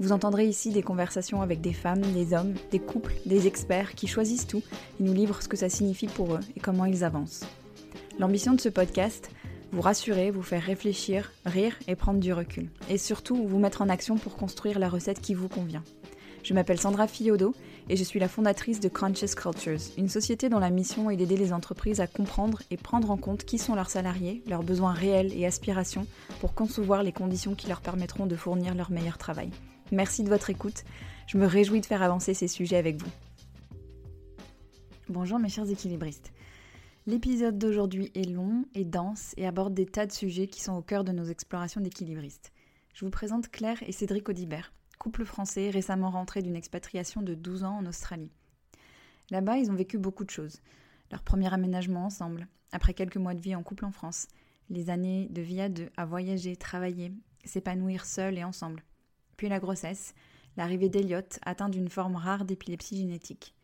vous entendrez ici des conversations avec des femmes, des hommes, des couples, des experts qui choisissent tout et nous livrent ce que ça signifie pour eux et comment ils avancent. L'ambition de ce podcast, vous rassurer, vous faire réfléchir, rire et prendre du recul. Et surtout, vous mettre en action pour construire la recette qui vous convient. Je m'appelle Sandra Fiodo et je suis la fondatrice de Conscious Cultures, une société dont la mission est d'aider les entreprises à comprendre et prendre en compte qui sont leurs salariés, leurs besoins réels et aspirations pour concevoir les conditions qui leur permettront de fournir leur meilleur travail. Merci de votre écoute. Je me réjouis de faire avancer ces sujets avec vous. Bonjour mes chers équilibristes. L'épisode d'aujourd'hui est long et dense et aborde des tas de sujets qui sont au cœur de nos explorations d'équilibristes. Je vous présente Claire et Cédric Audibert, couple français récemment rentré d'une expatriation de 12 ans en Australie. Là-bas, ils ont vécu beaucoup de choses. Leur premier aménagement ensemble, après quelques mois de vie en couple en France, les années de vie à à voyager, travailler, s'épanouir seuls et ensemble, puis la grossesse, l'arrivée d'Eliott atteint d'une forme rare d'épilepsie génétique.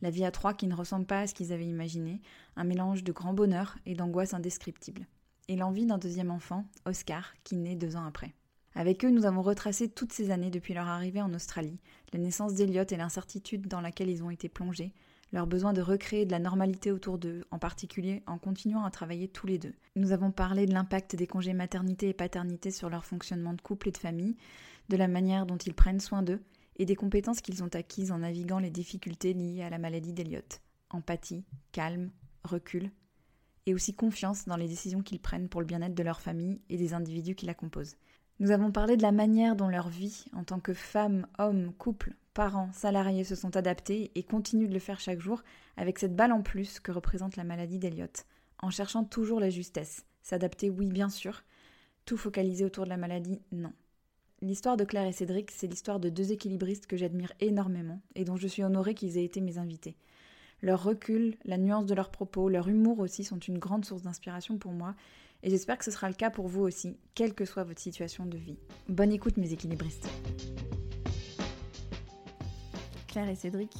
La vie à trois qui ne ressemble pas à ce qu'ils avaient imaginé, un mélange de grand bonheur et d'angoisse indescriptible. Et l'envie d'un deuxième enfant, Oscar, qui naît deux ans après. Avec eux, nous avons retracé toutes ces années depuis leur arrivée en Australie, la naissance d'Eliott et l'incertitude dans laquelle ils ont été plongés, leur besoin de recréer de la normalité autour d'eux, en particulier en continuant à travailler tous les deux. Nous avons parlé de l'impact des congés maternité et paternité sur leur fonctionnement de couple et de famille, de la manière dont ils prennent soin d'eux et des compétences qu'ils ont acquises en naviguant les difficultés liées à la maladie d'Eliott. Empathie, calme, recul, et aussi confiance dans les décisions qu'ils prennent pour le bien-être de leur famille et des individus qui la composent. Nous avons parlé de la manière dont leur vie, en tant que femmes, hommes, couples, parents, salariés, se sont adaptés et continuent de le faire chaque jour avec cette balle en plus que représente la maladie d'Eliott, en cherchant toujours la justesse. S'adapter, oui, bien sûr. Tout focaliser autour de la maladie, non. L'histoire de Claire et Cédric, c'est l'histoire de deux équilibristes que j'admire énormément et dont je suis honorée qu'ils aient été mes invités. Leur recul, la nuance de leurs propos, leur humour aussi sont une grande source d'inspiration pour moi et j'espère que ce sera le cas pour vous aussi, quelle que soit votre situation de vie. Bonne écoute mes équilibristes. Claire et Cédric,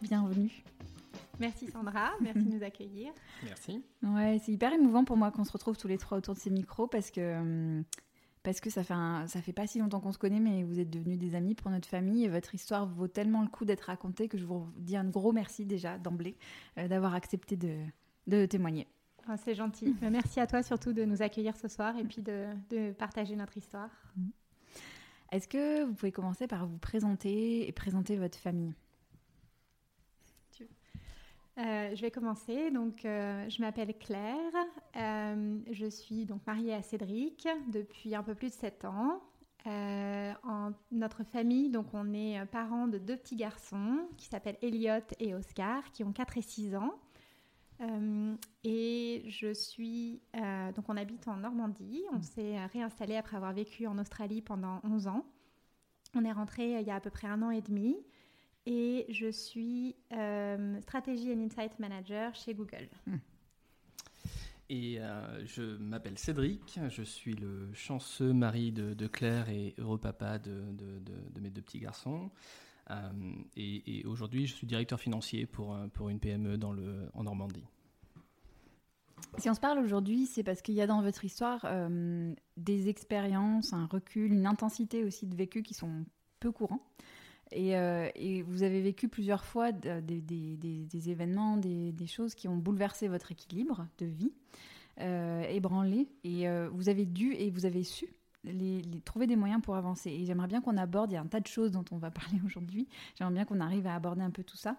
bienvenue. Merci Sandra, merci de nous accueillir. Merci. Ouais, c'est hyper émouvant pour moi qu'on se retrouve tous les trois autour de ces micros parce que hum, parce que ça fait, ça fait pas si longtemps qu'on se connaît, mais vous êtes devenus des amis pour notre famille et votre histoire vaut tellement le coup d'être racontée que je vous dis un gros merci déjà d'emblée euh, d'avoir accepté de, de témoigner. Ah, c'est gentil. Merci à toi surtout de nous accueillir ce soir et puis de, de partager notre histoire. Mm. Est-ce que vous pouvez commencer par vous présenter et présenter votre famille? Euh, je vais commencer. Donc, euh, je m'appelle Claire. Euh, je suis donc mariée à Cédric depuis un peu plus de 7 ans. en notre famille, donc on est parents de deux petits garçons qui s'appellent Elliot et Oscar, qui ont 4 et 6 ans. et je suis donc on habite en Normandie. On s'est réinstallé après avoir vécu en Australie pendant 11 ans. On est rentré il y a à peu près un an et demi et je suis euh, stratégie and insight manager chez Google. Hmm. Et euh, je m'appelle Cédric, je suis le chanceux mari de, Claire et heureux papa de, de, mes deux petits garçons. Euh, et, aujourd'hui, je suis directeur financier pour, pour une PME dans le, en Normandie. Si on se parle aujourd'hui, c'est parce qu'il y a dans votre histoire des expériences, un recul, une intensité aussi de vécu qui sont peu courants. Euh, et, vous avez vécu plusieurs fois des, événements, des, choses qui ont bouleversé votre équilibre de vie, euh, ébranlé. Et euh, vous avez dû et vous avez su trouver des moyens pour avancer. Et j'aimerais bien qu'on aborde, il y a un tas de choses dont on va parler aujourd'hui, j'aimerais bien qu'on arrive à aborder un peu tout ça.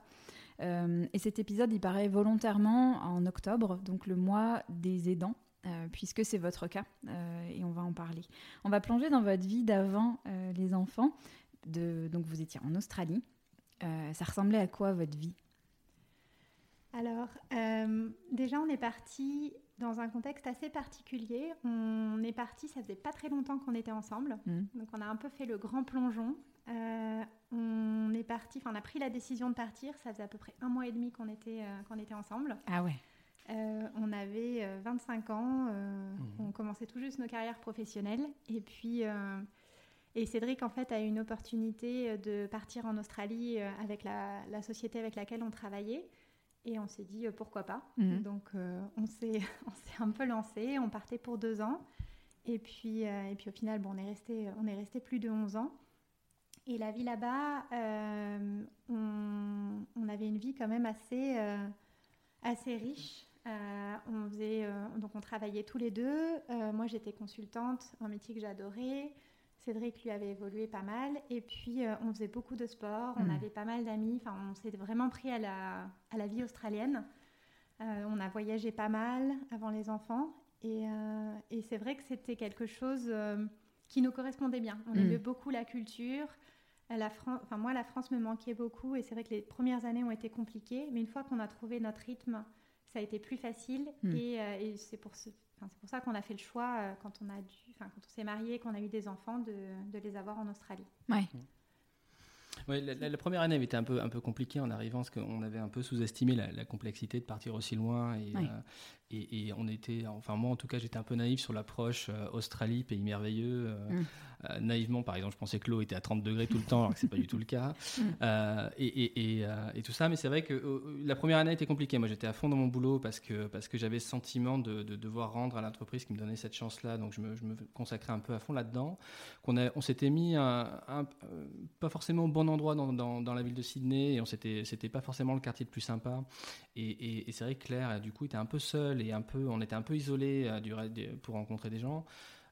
et cet épisode, il paraît volontairement en octobre, donc le mois des aidants. puisque c'est votre cas, et on va en parler. On va plonger dans votre vie d'avant les enfants, donc vous étiez en Australie. Euh, ça ressemblait à quoi votre vie? Alors, euh, déjà, on est parti dans un contexte assez particulier. On est parti, ça faisait pas très longtemps qu'on était ensemble. Mmh. Donc, on a un peu fait le grand plongeon. Euh, on est parti, enfin, on a pris la décision de partir. Ça faisait à peu près un mois et demi qu'on était, qu'on était ensemble. Ah ouais. on avait 25 ans, mmh. on commençait tout juste nos carrières professionnelles. Et puis, et Cédric, en fait, a eu une opportunité de partir en Australie avec la, la société avec laquelle on travaillait. Et on s'est dit pourquoi pas. Mmh. Donc on s'est un peu lancé. On partait pour deux ans. Et puis, et puis au final, bon, on, est resté, on est resté plus de 11 ans. Et la vie là-bas, euh, on, avait une vie quand même assez, euh, assez riche. Euh, on faisait, donc on travaillait tous les deux. moi, j'étais consultante, un métier que j'adorais. Cédric lui avait évolué pas mal. Et puis, on faisait beaucoup de sport. On hmm. avait pas mal d'amis. Enfin, on s'est vraiment pris à la, à la vie australienne. on a voyagé pas mal avant les enfants. Et, et c'est vrai que c'était quelque chose qui nous correspondait bien. On hmm. aimait beaucoup la culture. La enfin, moi, la France me manquait beaucoup et c'est vrai que les premières années ont été compliquées, mais une fois qu'on a trouvé notre rythme, ça a été plus facile hmm. euh, et, c'est pour, ce, pour, ça qu'on a fait le choix euh, quand on a dû, quand on s'est marié, qu'on a eu des enfants, de, de, les avoir en Australie. Ouais. Ouais, la, première année avait été un peu, un peu compliquée en arrivant parce qu'on avait un peu sous-estimé la, complexité de partir aussi loin et, euh, et, on était, enfin moi en tout cas, j'étais un peu naïf sur l'approche Australie, pays merveilleux. Hmm. Euh, naïvement, par exemple, je pensais que l'eau était à 30 degrés tout le temps, alors que c'est pas du tout le cas. Euh, euh, et, tout ça, mais c'est vrai que la première année était compliquée. Moi, j'étais à fond dans mon boulot parce que, parce que j'avais ce sentiment de, devoir rendre à l'entreprise qui me donnait cette chance-là. Donc, je me, consacrais un peu à fond là-dedans. Qu'on on s'était mis un, pas forcément au bon endroit dans, dans, la ville de Sydney et on s'était, c'était pas forcément le quartier le plus sympa. Et, c'est vrai que Claire, du coup, était un peu seule et un peu, on était un peu isolé pour rencontrer des gens.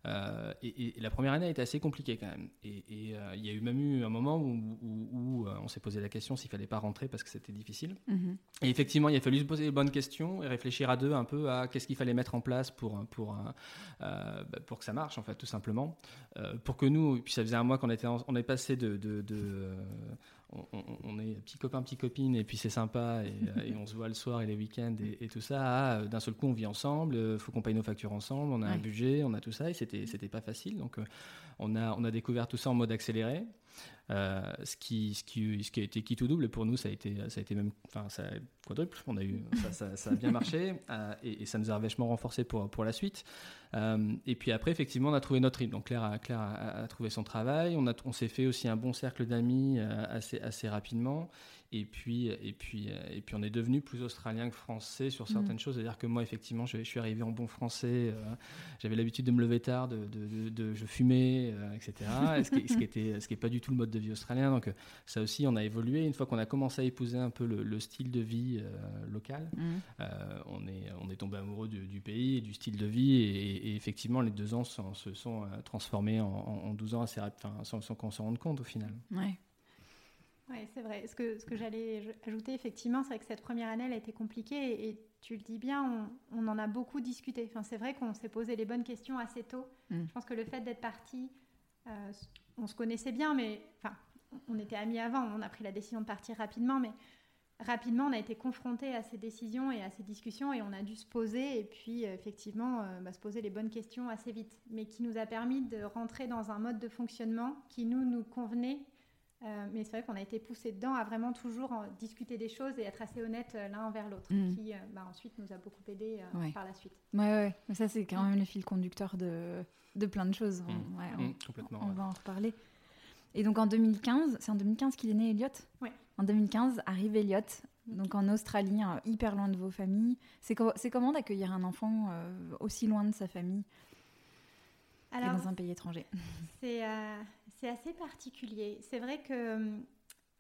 Euh, et, la première année a été assez compliquée quand même. Et, euh, il y a eu même eu un moment où, euh, on s'est posé la question s'il fallait pas rentrer parce que c'était difficile. Mhm. Et effectivement, il a fallu se poser les bonnes questions et réfléchir à deux un peu à qu'est-ce qu'il fallait mettre en place pour, pour, bah, pour que ça marche, en fait, tout simplement. pour que nous, puis ça faisait un mois qu'on était, on est passé de, de, de on, est petit copain, petit copine, et puis c'est sympa, et, euh, on se voit le soir et les week-ends et, tout ça. Ah, euh, d'un seul coup, on vit ensemble, il euh, faut qu'on paye nos factures ensemble, on a un budget, on a tout ça, et c'était, c'était pas facile. Donc, on, a, on a découvert tout ça en mode accéléré. Ce, qui, ce, qui, ce qui a été qui tout double, pour nous, ça a été, ça a été même enfin, ça quadruple. On a eu, ça, a bien marché et, ça nous a vachement renforcé pour, pour la suite. et puis après, effectivement, on a trouvé notre rythme. Donc Claire, a, Claire a, trouvé son travail. On, a, on s'est fait aussi un bon cercle d'amis assez, assez rapidement. Et puis, et puis, et puis on est devenu plus australien que français sur certaines mm. choses. C'est-à-dire que moi, effectivement, je, suis arrivé en bon français. Euh, j'avais l'habitude de me lever tard, de, de, je fumais, euh, etc. ce, qui, ce, qui était, ce qui est pas du tout le mode de vie australien. Donc euh, ça aussi, on a évolué. Une fois qu'on a commencé à épouser un peu le, style de vie local, mm. on est, on est tombé amoureux du, pays et du style de vie. Et, effectivement, les deux ans se sont transformés en, en 12 ans assez enfin, sans, sans qu'on s'en rende compte au final. Ouais. Oui, c'est vrai. Ce que, ce que j'allais ajouter, effectivement, c'est vrai que cette première année, elle a été compliquée et, tu le dis bien, on, en a beaucoup discuté. Enfin, c'est vrai qu'on s'est posé les bonnes questions assez tôt. Mm. Je pense que le fait d'être parti, euh, on se connaissait bien, mais enfin, on était amis avant. On a pris la décision de partir rapidement, mais rapidement, on a été confronté à ces décisions et à ces discussions et on a dû se poser et puis effectivement euh, bah, se poser les bonnes questions assez vite, mais qui nous a permis de rentrer dans un mode de fonctionnement qui nous nous convenait euh, mais c'est vrai qu'on a été poussé dedans à vraiment toujours discuter des choses et être assez honnête euh, l'un envers l'autre, mm. qui euh, bah, ensuite nous a beaucoup aidé par la suite. Ouais, ouais. Mais ça, c'est quand même le fil conducteur de, de plein de choses. Mm. Ouais, on, mm, complètement, on va en reparler. Et donc en 2015, c'est en 2015 qu'il est né, Elliot Oui. En 2015 arrive Elliot, donc en Australie, hyper loin de vos familles. C'est comment d'accueillir un enfant aussi loin de sa famille? Alors, et dans un pays étranger C'est c'est assez particulier. C'est vrai que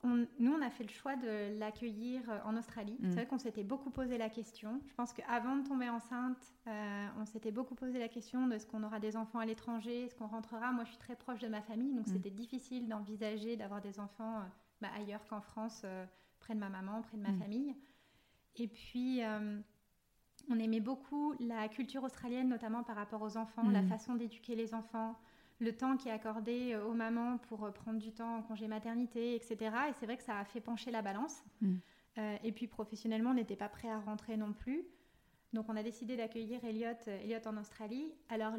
hum, nous, on a fait le choix de l'accueillir euh, en Australie. C'est mm. vrai qu'on s'était beaucoup posé la question. Je pense qu'avant de tomber enceinte, euh, on s'était beaucoup posé la question de est-ce qu'on aura des enfants à l'étranger, est-ce qu'on rentrera. Moi, je suis très proche de ma famille, donc mm. c'était difficile d'envisager d'avoir des enfants euh, bah, ailleurs qu'en France, près de ma maman, près de ma mm. famille. Et puis, on aimait beaucoup la culture australienne, notamment par rapport aux enfants, la façon d'éduquer les enfants le temps qui est accordé euh, aux mamans pour euh, prendre du temps en congé maternité, etc. Et c'est vrai que ça a fait pencher la balance. Mm. Euh, et puis professionnellement, on n'était pas prêt à rentrer non plus. Donc on a décidé d'accueillir Elliot, Elliot en Australie. Alors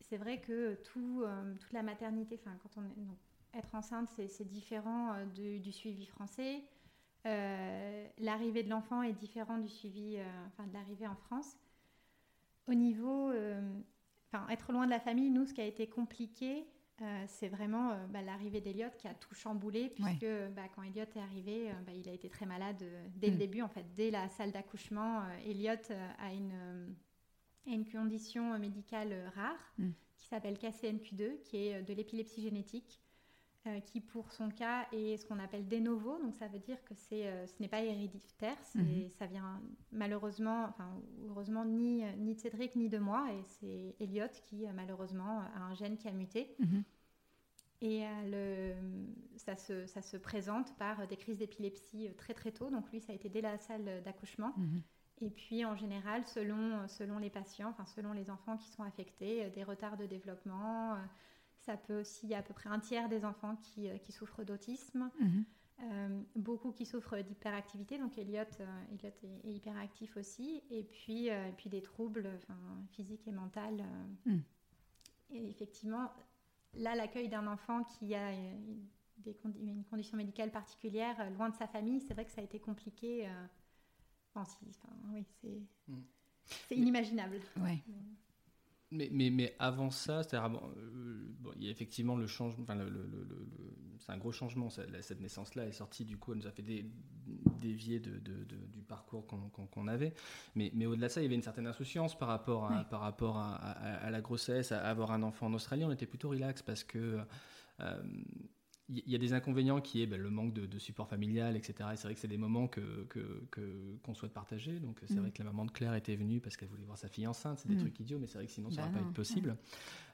c'est vrai que tout, toute la maternité, enfin quand on est, être enceinte, c'est différent du suivi français. l'arrivée de l'enfant est différente du suivi, enfin de l'arrivée en France. Au niveau, enfin être loin de la famille, nous, ce qui a été compliqué, euh, c'est vraiment euh, bah, l'arrivée d'Eliott qui a tout chamboulé, puisque bah, quand Elliot est arrivé, euh, bah, il a été très malade dès le mm. début. En fait, dès la salle d'accouchement, Elliot a une, une condition médicale rare mm. qui s'appelle KCNQ2, qui est de l'épilepsie génétique. Qui pour son cas est ce qu'on appelle de novo, donc ça veut dire que c'est, ce n'est pas héréditaire, mm-hmm. ça vient malheureusement, enfin heureusement ni, ni de Cédric ni de moi, et c'est Elliot qui malheureusement a un gène qui a muté. Mm-hmm. Et euh, le, ça, se, ça, se, présente par des crises d'épilepsie euh, très très tôt. Donc lui, ça a été dès la salle d'accouchement. Mhm. Et puis en général, selon, selon les patients, enfin selon les enfants qui sont affectés, euh, des retards de développement. Ça peut aussi, il y a à peu près un tiers des enfants qui, qui souffrent d'autisme. Mhm. beaucoup qui souffrent d'hyperactivité, donc Elliot, Elliot est, hyperactif aussi, et puis, et puis des troubles physiques et mentaux. Mhm. Et effectivement, Là, l'accueil d'un enfant qui a une, des une condition médicale particulière, euh, loin de sa famille, c'est vrai que ça a été compliqué. Euh, enfin, oui, c'est mm. inimaginable. Ouais. Mais, mais, mais, avant ça, c'est-à-dire, euh, bon, il y a effectivement le changement, enfin, le, c'est un gros changement. cette naissance-là est sortie, du coup, elle nous a fait dévier de, de, du parcours qu'on avait. Mais, mais au-delà de ça, il y avait une certaine insouciance par rapport à, par rapport à, à, la grossesse, à avoir un enfant en Australie. On était plutôt relax parce que. Euh, il y a des inconvénients qui est ben, le manque de, support familial, etc. Et c'est vrai que c'est des moments que, qu'on souhaite partager. Donc c'est mm. vrai que la maman de Claire était venue parce qu'elle voulait voir sa fille enceinte. C'est des mm. trucs idiots, mais c'est vrai que sinon ça n'aurait bah pas été possible.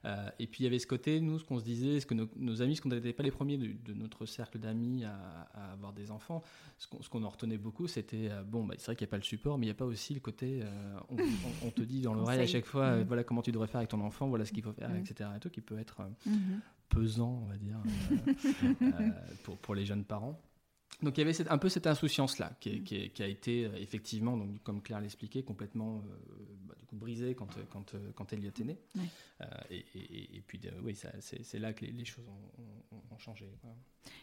Euh, et puis il y avait ce côté, nous, ce qu'on se disait, ce que nos, amis, ce qu'on n'était pas les premiers de, notre cercle d'amis à, avoir des enfants, ce qu'on, en retenait beaucoup, c'était euh, bon, bah, c'est vrai qu'il n'y a pas le support, mais il n'y a pas aussi le côté, euh, on, te dit dans l'oreille à chaque fois, mm. voilà comment tu devrais faire avec ton enfant, voilà ce qu'il faut faire, etc. Et tout, qui peut être mm-hmm pesant, on va dire, euh, euh, pour, pour, les jeunes parents. Donc il y avait un peu cette insouciance-là qui, qui, a été euh, effectivement, donc, comme Claire l'expliquait, complètement bah, du coup, brisée quand, quand, quand Elliot est né. et, et, puis oui, c'est là que les, choses ont, changé.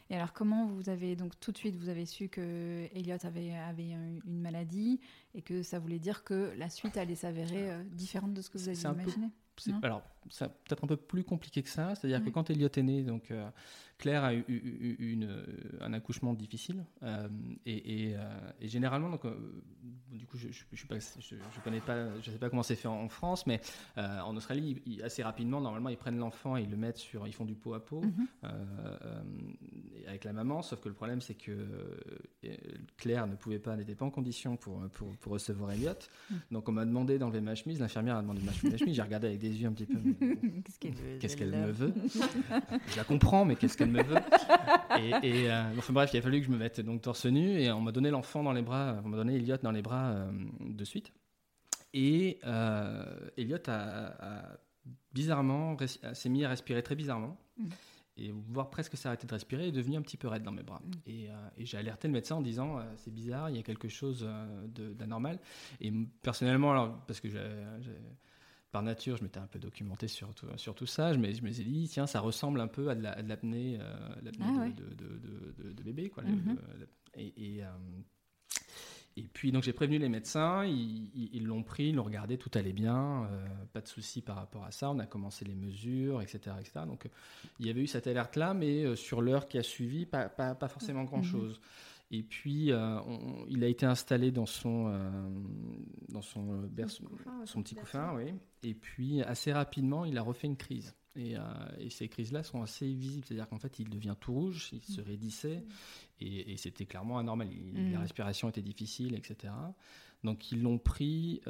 Et alors comment vous avez, donc tout de suite, vous avez su que Elliot avait, avait une maladie et que ça voulait dire que la suite allait s'avérer différente de ce que vous aviez imaginé? alors, c'est peut-être un peu plus compliqué que ça. C'est-à-dire que quand Elliot est né, donc, euh, Claire a eu, une, euh, un accouchement difficile. Euh, et, généralement, donc, du coup, je ne je, pas, je, connais pas, je sais pas comment c'est fait en, France, mais en Australie, assez rapidement, normalement, ils prennent l'enfant et ils le mettent sur. Ils font du pot à pot mhm. avec la maman. Sauf que le problème, c'est que Claire ne pouvait pas, n'était pas en condition pour, pour, pour recevoir Elliot. Mhm. Donc, on m'a demandé d'enlever ma chemise. L'infirmière a demandé ma chemise. J'ai regardé avec des yeux un petit peu. qu'est-ce qu'elle me veut Je la comprends, mais qu'est-ce qu'elle me veut Et, euh, enfin bref, il a fallu que je me mette donc torse nu et on m'a donné l'enfant dans les bras, on m'a donné Elliot dans les bras euh, de suite. Et euh, Elliot a, bizarrement s'est mis à respirer très bizarrement. Mm. Et voir presque s'arrêter de respirer est devenu un petit peu raide dans mes bras. Mm. Et, et j'ai alerté le médecin en disant c'est bizarre, il y a quelque chose d'anormal. Et personnellement, alors, parce que j'ai par nature, je m'étais un peu documenté sur tout, sur tout ça. Je me, je me suis dit, tiens, ça ressemble un peu à de l'apnée la, euh, ah de, de, bébé. Quoi, mhm. et, et, euh, et, puis, donc, j'ai prévenu les médecins, ils l'ont pris, ils l'ont regardé, tout allait bien, euh, pas de souci par rapport à ça. On a commencé les mesures, etc. etc. Donc, il y avait eu cette alerte-là, mais sur l'heure qui a suivi, pas, pas, pas forcément mhm. grand-chose. Et puis, euh, il a été installé dans son, euh, dans son, euh, son petit couffin, oui. Et puis, assez rapidement, il a refait une crise. Et, et ces crises-là sont assez visibles, c'est-à-dire qu'en fait, il devient tout rouge, il se raidissait, mm. et, c'était clairement anormal. La mm. respiration était difficile, etc. Donc, ils l'ont pris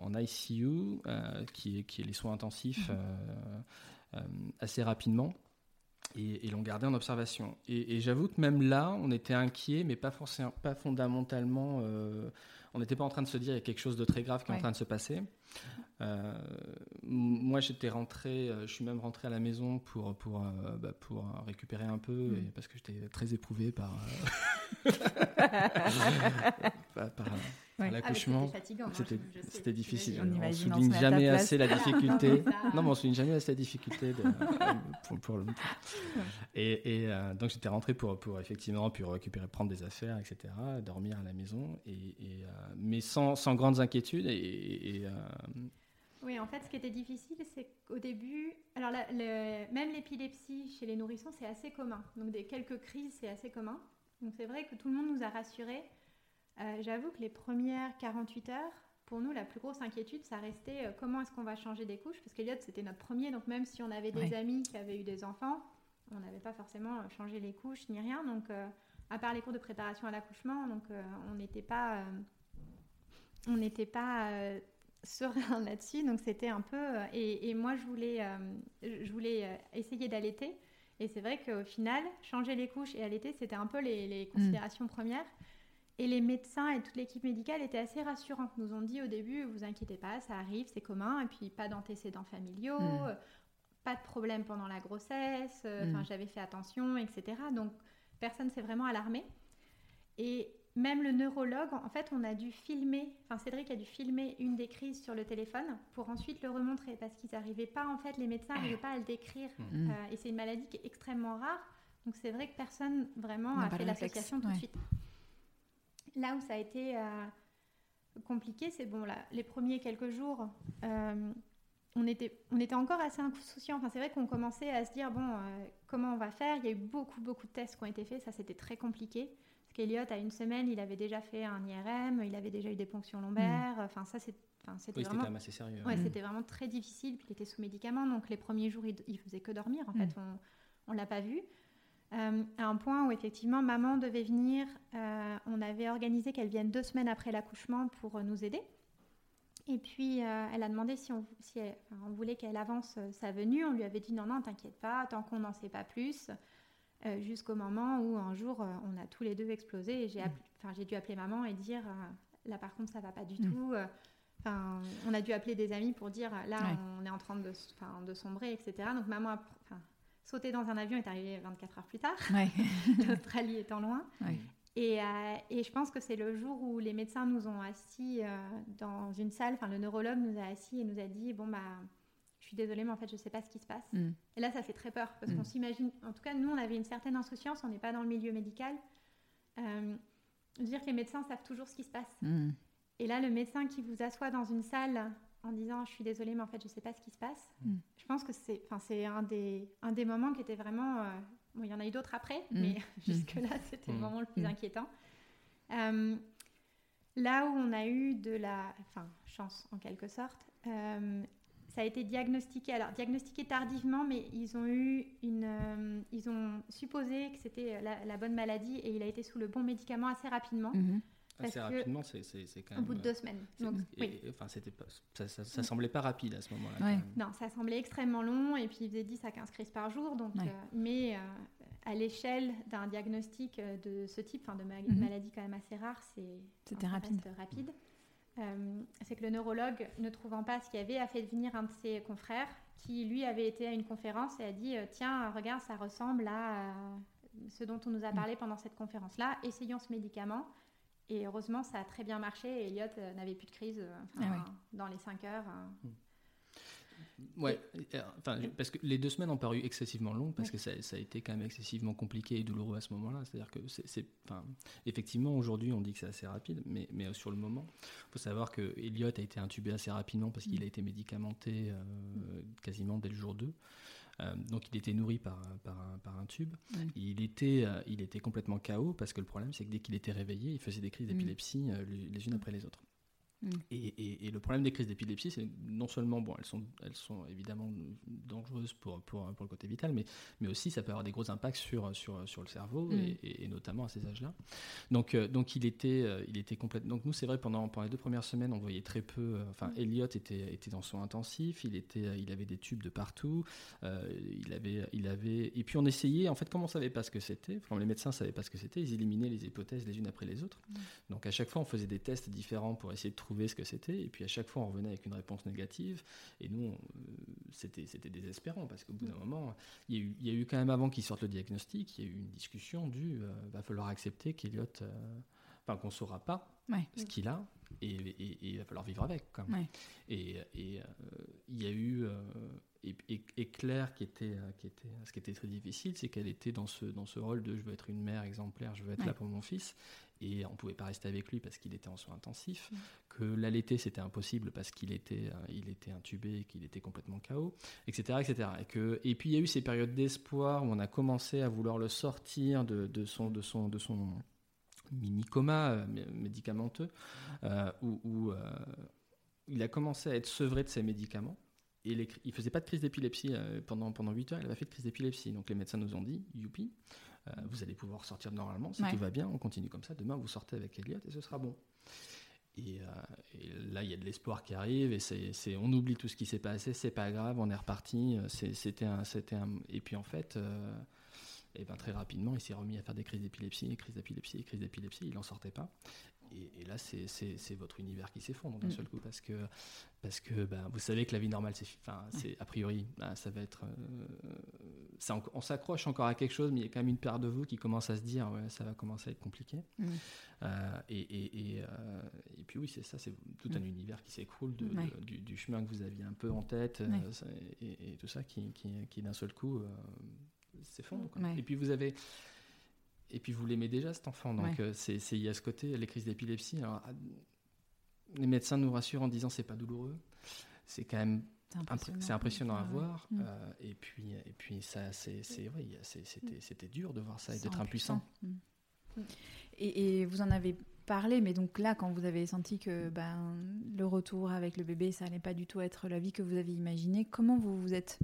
en ICU, qui, est, qui est les soins intensifs, mm. assez rapidement et, l'ont gardé en observation. Et, j'avoue que même là, on était inquiet, mais pas forcément, pas fondamentalement. Euh, on n'était pas en train de se dire il y a quelque chose de très grave qui est en train de se passer. Euh, moi, j'étais rentré, euh, je suis même rentré à la maison pour, pour, euh, bah, pour récupérer un peu, mm. et parce que j'étais très éprouvé par, par, ah, l'accouchement. C'était difficile. On, on souligne jamais assez la difficulté. non, mais on souligne jamais assez la difficulté de, pour, pour le... Et, et donc j'étais rentré pour, pour effectivement pour récupérer, prendre des affaires, etc., dormir à la maison, et, mais sans, sans grandes inquiétudes et, oui, en fait, ce qui était difficile, c'est qu'au début, alors même l'épilepsie chez les nourrissons, c'est assez commun. Donc, des quelques crises, c'est assez commun. Donc, c'est vrai que tout le monde nous a rassurés. Euh, j'avoue que les premières 48 heures, pour nous, la plus grosse inquiétude, ça restait euh, comment est-ce qu'on va changer des couches Parce qu'Eliott, c'était notre premier. Donc, même si on avait des amis qui avaient eu des enfants, on n'avait pas forcément euh, changé les couches ni rien. Donc, à part les cours de préparation à l'accouchement, donc on n'était pas, on n'était pas serein là-dessus. Donc c'était un peu. Et, moi, je voulais, je voulais essayer d'allaiter. Et c'est vrai qu'au final, changer les couches et allaiter, c'était un peu les, mm. considérations premières. Et les médecins et toute l'équipe médicale étaient assez rassurants. Nous ont dit au début, vous inquiétez pas, ça arrive, c'est commun. Et puis pas d'antécédents familiaux, mm. pas de problème pendant la grossesse. Enfin, mm. j'avais fait attention, etc. Donc personne s'est vraiment alarmé. Et même le neurologue, en fait, on a dû filmer, enfin Cédric a dû filmer une des crises sur le téléphone pour ensuite le remontrer parce qu'ils n'arrivaient pas, en fait, les médecins n'arrivaient pas à le décrire. Mm. Euh, et c'est une maladie qui est extrêmement rare. Donc c'est vrai que personne vraiment a fait l'association tout de suite. Là où ça a été euh, compliqué, c'est bon, là, les premiers quelques jours, euh, on, était, on était encore assez insouciants. Enfin, c'est vrai qu'on commençait à se dire, bon, comment on va faire? Il y a eu beaucoup, beaucoup de tests qui ont été faits. Ça, c'était très compliqué. Parce qu'Eliott, à une semaine, il avait déjà fait un IRM, il avait déjà eu des ponctions lombaires. Mm. Enfin, ça, c'est, c'était vraiment... quand même assez sérieux. Ouais, c'était vraiment très difficile. Puis il était sous médicaments, donc les premiers jours, il, il faisait que dormir. En mm. fait, on, on l'a pas vu. Euh, à un point où effectivement, maman devait venir. Euh, on avait organisé qu'elle vienne deux semaines après l'accouchement pour nous aider. Et puis, euh, elle a demandé si on, si on voulait qu'elle avance sa venue. On lui avait dit non, non, t'inquiète pas, tant qu'on n'en sait pas plus. Euh, jusqu'au moment où un jour, euh, on a tous les deux explosé et j'ai mm. dû appeler maman et dire euh, là par contre ça va pas du mm. tout. Enfin, on a dû appeler des amis pour dire là on est en train de, de sombrer, etc. Donc maman a sauté dans un avion est arrivée 24 heures plus tard, l'Australie étant loin. Et, et, je pense que c'est le jour où les médecins nous ont assis dans une salle, enfin le neurologue nous a assis et nous a dit bon bah je suis désolée, mais en fait, je ne sais pas ce qui se passe. Mm. Et là, ça fait très peur parce qu'on mm. s'imagine, en tout cas, nous, on avait une certaine insouciance, on n'est pas dans le milieu médical. Euh, dire que les médecins savent toujours ce qui se passe. Mm. Et là, le médecin qui vous assoit dans une salle en disant je suis désolée, mais en fait, je ne sais pas ce qui se passe, je pense que c'est, c'est un des, un des moments qui était vraiment. Euh, bon, il y en a eu d'autres après, mais jusque-là, c'était le moment le plus inquiétant. Euh, là où on a eu de la enfin, chance en quelque sorte, ça a été diagnostiqué, alors diagnostiqué tardivement, mais ils ont eu une, euh, ils ont supposé que c'était la, bonne maladie et il a été sous le bon médicament assez rapidement. Mhm. Assez rapidement, c'est quand même. Au bout de deux semaines. Donc, enfin, c'était ça, ça, semblait pas rapide à ce moment-là. Non, ça semblait extrêmement long et puis il faisait 10 à 15 crises par jour. Donc, euh, mais euh, à l'échelle d'un diagnostic de ce type, de mhm. maladie quand même assez rare, c'était rapide. rapide. Euh, c'est que le neurologue, ne trouvant pas ce qu'il y avait, a fait venir un de ses confrères qui, lui, avait été à une conférence et a dit euh, Tiens, regarde, ça ressemble à ce dont on nous a parlé pendant cette conférence-là, essayons ce médicament. Et heureusement, ça a très bien marché et Elliot euh, n'avait plus de crise ah dans les 5 heures. Mm. Ouais, euh, enfin, parce que les deux semaines ont paru excessivement longues parce que ça, a été quand même excessivement compliqué et douloureux à ce moment-là. C'est-à-dire que c'est, enfin, effectivement, aujourd'hui, on dit que c'est assez rapide, mais, mais euh, sur le moment, il faut savoir que Elliot a été intubé assez rapidement parce qu'il a été médicamenté euh, quasiment dès le jour 2. Donc il était nourri par, par, un, par un tube. Il, était, il était complètement KO parce que le problème c'est que dès qu'il était réveillé, il faisait des crises d'épilepsie les, unes après les autres. Mm. Et, le problème des crises d'épilepsie, c'est non seulement, bon, elles sont, elles sont évidemment dangereuses pour, pour, pour, le côté vital, mais, mais aussi ça peut avoir des gros impacts sur, sur, sur le cerveau, mm. et, notamment à ces âges-là. Donc, euh, donc il était, euh, il était complètement. Donc nous, c'est vrai, pendant, pendant les deux premières semaines, on voyait très peu. Euh, enfin, mm. Elliot était, était dans son intensif, il, était, il avait des tubes de partout, il, avait, il avait. Et puis on essayait, en fait, comme on savait pas ce que c'était, enfin, les médecins savaient pas ce que c'était, ils éliminaient les hypothèses les unes après les autres. Donc à chaque fois, on faisait des tests différents pour essayer de trouver ce que c'était. Et puis à chaque fois, on revenait avec une réponse négative. Et nous, euh, c'était, c'était désespérant parce qu'au bout d'un moment, il y, a eu, il y, a eu, quand même avant qu'il sorte le diagnostic, il y a eu une discussion du euh, va falloir accepter qu'Eliott, euh, enfin qu'on saura pas ce qu'il a et, il va falloir vivre avec. Quand Et, et il y a eu et, Claire qui était, qui était, ce qui était très difficile, c'est qu'elle était dans ce, dans ce rôle de je veux être une mère exemplaire, je veux être là pour mon fils, et on pouvait pas rester avec lui parce qu'il était en soins intensifs, mm. que l'allaiter c'était impossible parce qu'il était, euh, il était intubé, qu'il était complètement KO, etc., etc. Et, que, et puis il y a eu ces périodes d'espoir où on a commencé à vouloir le sortir de, de son, de son, de son mini coma euh, médicamenteux, euh, où, il a commencé à être sevré de ses médicaments. Et les, il faisait pas de crise d'épilepsie pendant, pendant 8 heures, il avait fait de crise d'épilepsie. Donc les médecins nous ont dit, youpi, euh, vous allez pouvoir sortir normalement. Si tout va bien, on continue comme ça. Demain, vous sortez avec Elliot et ce sera bon. Et, euh, là, il y a de l'espoir qui arrive et c'est, on oublie tout ce qui s'est passé, c'est pas grave, on est reparti. c'était un, c'était un, et puis en fait, et euh, eh ben très rapidement, il s'est remis à faire des crises d'épilepsie, crises d'épilepsie, crises d'épilepsie. Il n'en sortait pas. Et, là, c'est votre univers qui s'effondre d'un mm. seul coup parce que, parce que ben, vous savez que la vie normale, c'est a priori, ben, ça va être. Euh, on, s'accroche encore à quelque chose, mais il y a quand même une paire de vous qui commence à se dire ouais, ça va commencer à être compliqué. Mm. Euh, et, et, euh, et, puis oui, c'est ça, c'est tout un mm. univers qui s'écroule du, chemin que vous aviez un peu en tête et, tout ça qui, qui, qui d'un seul coup s'effondre. Et puis vous avez et puis vous l'aimez déjà cet enfant, donc c'est il y a ce côté les crises d'épilepsie. Alors ah, les médecins nous rassurent en disant c'est pas douloureux, c'est quand même c'est impressionnant, à voir. Mm. Euh, et puis et puis ça c'est oui, c'était c'était dur de voir ça et d'être impuissant. Mm. Et, vous en avez parlé, mais donc là, quand vous avez senti que ben, le retour avec le bébé, ça allait pas du tout être la vie que vous aviez imaginée, comment vous vous êtes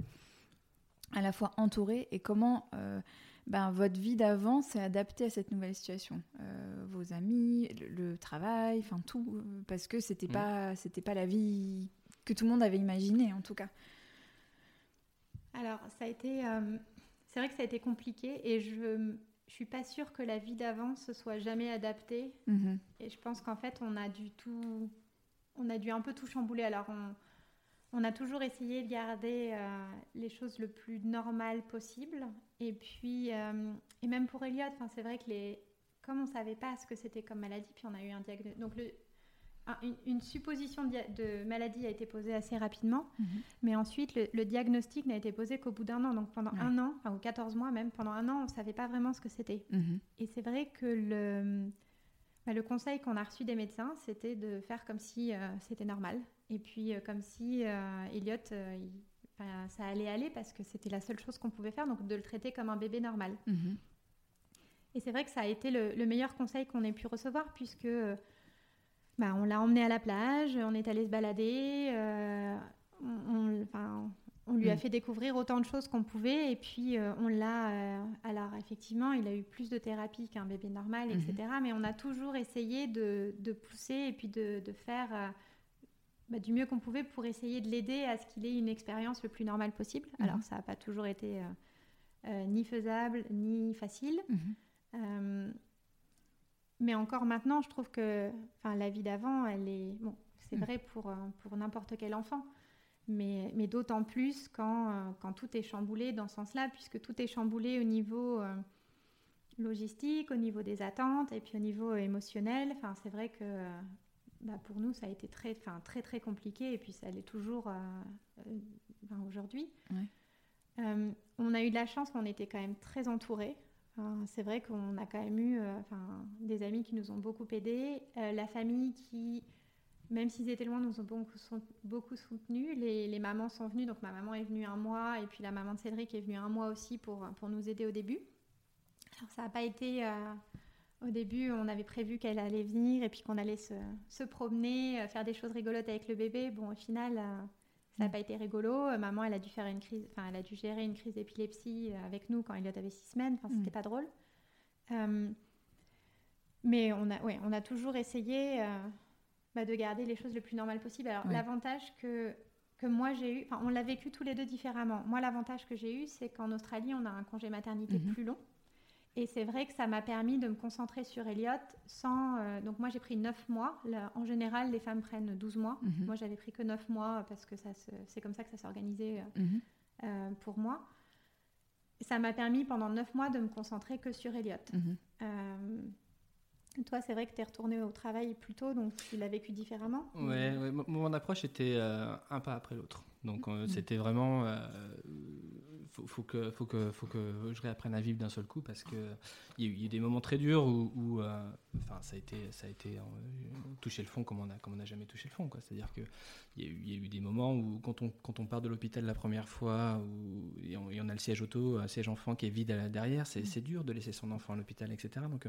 à la fois entouré et comment euh, ben, votre vie d'avant s'est adaptée à cette nouvelle situation. Euh, vos amis, le, travail, enfin tout, parce que c'était mm. pas, c'était pas la vie que tout le monde avait imaginée en tout cas. Alors ça a été, euh, c'est vrai que ça a été compliqué et je, je suis pas sûre que la vie d'avant se soit jamais adaptée. Mm-hmm. Et je pense qu'en fait on a dû tout, on a dû un peu tout chambouler. Alors on on a toujours essayé de garder euh, les choses le plus normales possible. Et puis, euh, et même pour Elliot, c'est vrai que les, comme on ne savait pas ce que c'était comme maladie, puis on a eu un diagnostic. Donc, le, une, supposition de, maladie a été posée assez rapidement, mhm. mais ensuite, le, diagnostic n'a été posé qu'au bout d'un an. Donc, pendant un an, enfin, ou 14 mois même, pendant un an, on ne savait pas vraiment ce que c'était. Mhm. Et c'est vrai que le, bah, le conseil qu'on a reçu des médecins, c'était de faire comme si euh, c'était normal. Et puis, euh, comme si euh, Elliot, ça allait aller parce que c'était la seule chose qu'on pouvait faire, donc de le traiter comme un bébé normal. Mhm. Et c'est vrai que ça a été le, meilleur conseil qu'on ait pu recevoir, puisque bah, on l'a emmené à la plage, on est allé se balader, on, on lui a mm. fait découvrir autant de choses qu'on pouvait et puis euh, on l'a. Euh, alors effectivement, il a eu plus de thérapie qu'un bébé normal, etc. Mm-hmm. Mais on a toujours essayé de, pousser et puis de, faire euh, bah, du mieux qu'on pouvait pour essayer de l'aider à ce qu'il ait une expérience le plus normale possible. Mm-hmm. Alors ça n'a pas toujours été ni faisable ni facile. Mm-hmm. mais encore maintenant, je trouve que la vie d'avant, elle est. Bon, c'est mm. vrai pour, pour n'importe quel enfant mais, mais d'autant plus quand, euh, quand, tout est chamboulé dans ce sens-là, puisque tout est chamboulé au niveau euh, logistique, au niveau des attentes et puis au niveau émotionnel. Enfin, c'est vrai que bah, pour nous, ça a été très, enfin, très, très compliqué et puis ça l'est toujours euh, aujourd'hui. on a eu de la chance, on était quand même très entourés. c'est vrai qu'on a quand même eu des amis qui nous ont beaucoup aidés, la famille qui même s'ils étaient loin, nous ont beaucoup, beaucoup soutenus. Les, mamans sont venues, donc ma maman est venue un mois, et puis la maman de Cédric est venue un mois aussi pour, pour nous aider au début. Alors ça n'a pas été euh, au début, on avait prévu qu'elle allait venir et puis qu'on allait se, se, promener, faire des choses rigolotes avec le bébé. Bon, au final, ça n'a mm. pas été rigolo. Maman, elle a dû faire une crise, enfin, elle a dû gérer une crise d'épilepsie avec nous quand Elliot avait six semaines. Enfin, c'était mm. pas drôle. mais on a, ouais, on a toujours essayé bah, de garder les choses le plus normales possible. Alors, l'avantage que que moi j'ai eu, enfin on l'a vécu tous les deux différemment. Moi l'avantage que j'ai eu c'est qu'en Australie on a un congé maternité mhm. plus long. Et c'est vrai que ça m'a permis de me concentrer sur Elliot sans... Euh, donc moi j'ai pris 9 mois. en général les femmes prennent 12 mois. Mhm. Moi j'avais pris que 9 mois parce que c'est comme ça que ça s'est organisé euh, mhm. euh, pour moi. Ça m'a permis pendant 9 mois de me concentrer que sur Elliot. Toi, c'est vrai que tu es retourné au travail plus tôt, donc tu l'as vécu différemment Oui, mon approche était euh, un pas après l'autre. Donc euh, mm. c'était vraiment euh, faut, faut, que, faut, que, faut que je réapprenne à vivre d'un seul coup parce qu'il y, a eu des moments très durs où, euh, enfin, ça a été, ça a été euh, toucher le fond comme on n'a jamais touché le fond. C'est-à-dire qu'il y, a eu, des moments où, quand on, part de l'hôpital la première fois où, et, on, a le siège auto, un siège enfant qui est vide derrière, c'est dur de laisser son enfant à l'hôpital, etc. Donc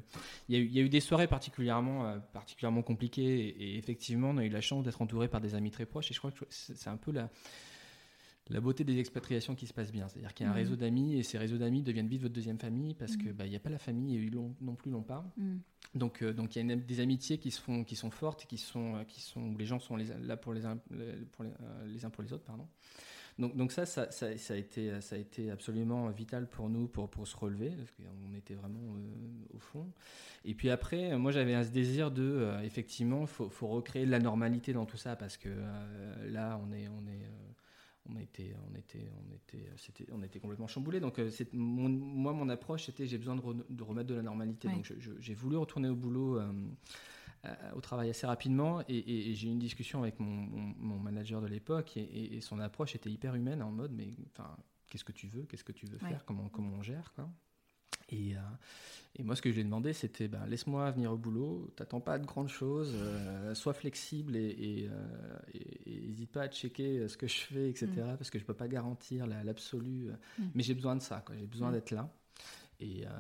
il y, a eu, des soirées particulièrement, euh, particulièrement compliquées et, et, effectivement, on a eu la chance d'être entouré par des amis très proches et je crois que c'est un peu la la beauté des expatriations qui se passe bien. C'est-à-dire qu'il y a un mmh. réseau d'amis et ces réseaux d'amis deviennent vite votre deuxième famille parce qu'il mmh. bah, n'y a pas la famille et eux non plus l'ont pas. Mmh. Donc euh, donc il y a des amitiés qui se font qui sont fortes qui sont euh, qui sont où les gens sont les, là pour les uns pour les, euh, les, uns pour les autres pardon. Donc, donc ça, ça, ça, a été, ça a été absolument vital pour nous pour, pour se relever, parce qu'on était vraiment au fond. Et puis après, moi j'avais un désir de, effectivement, il faut, faut, recréer de la normalité dans tout ça, parce que là, on est, on est on était, on était, on était, c'était, on était complètement chamboulé. Donc, euh, moi, mon approche, c'était j'ai besoin de, remettre de la normalité. Donc, j'ai voulu retourner au boulot, euh, au travail assez rapidement, et, j'ai eu une discussion avec mon, manager de l'époque, et, son approche était hyper humaine, en mode, mais enfin, qu'est-ce que tu veux, qu'est-ce que tu veux faire, comment, comment on gère, quoi? Et, euh, et, moi, ce que je lui ai demandé, c'était ben, laisse-moi venir au boulot, t'attends pas de grandes choses, euh, sois flexible et n'hésite euh, pas à checker ce que je fais, etc. Mm. Parce que je peux pas garantir l'absolu, mm. mais j'ai besoin de ça, j'ai besoin mm. d'être là. Et, euh,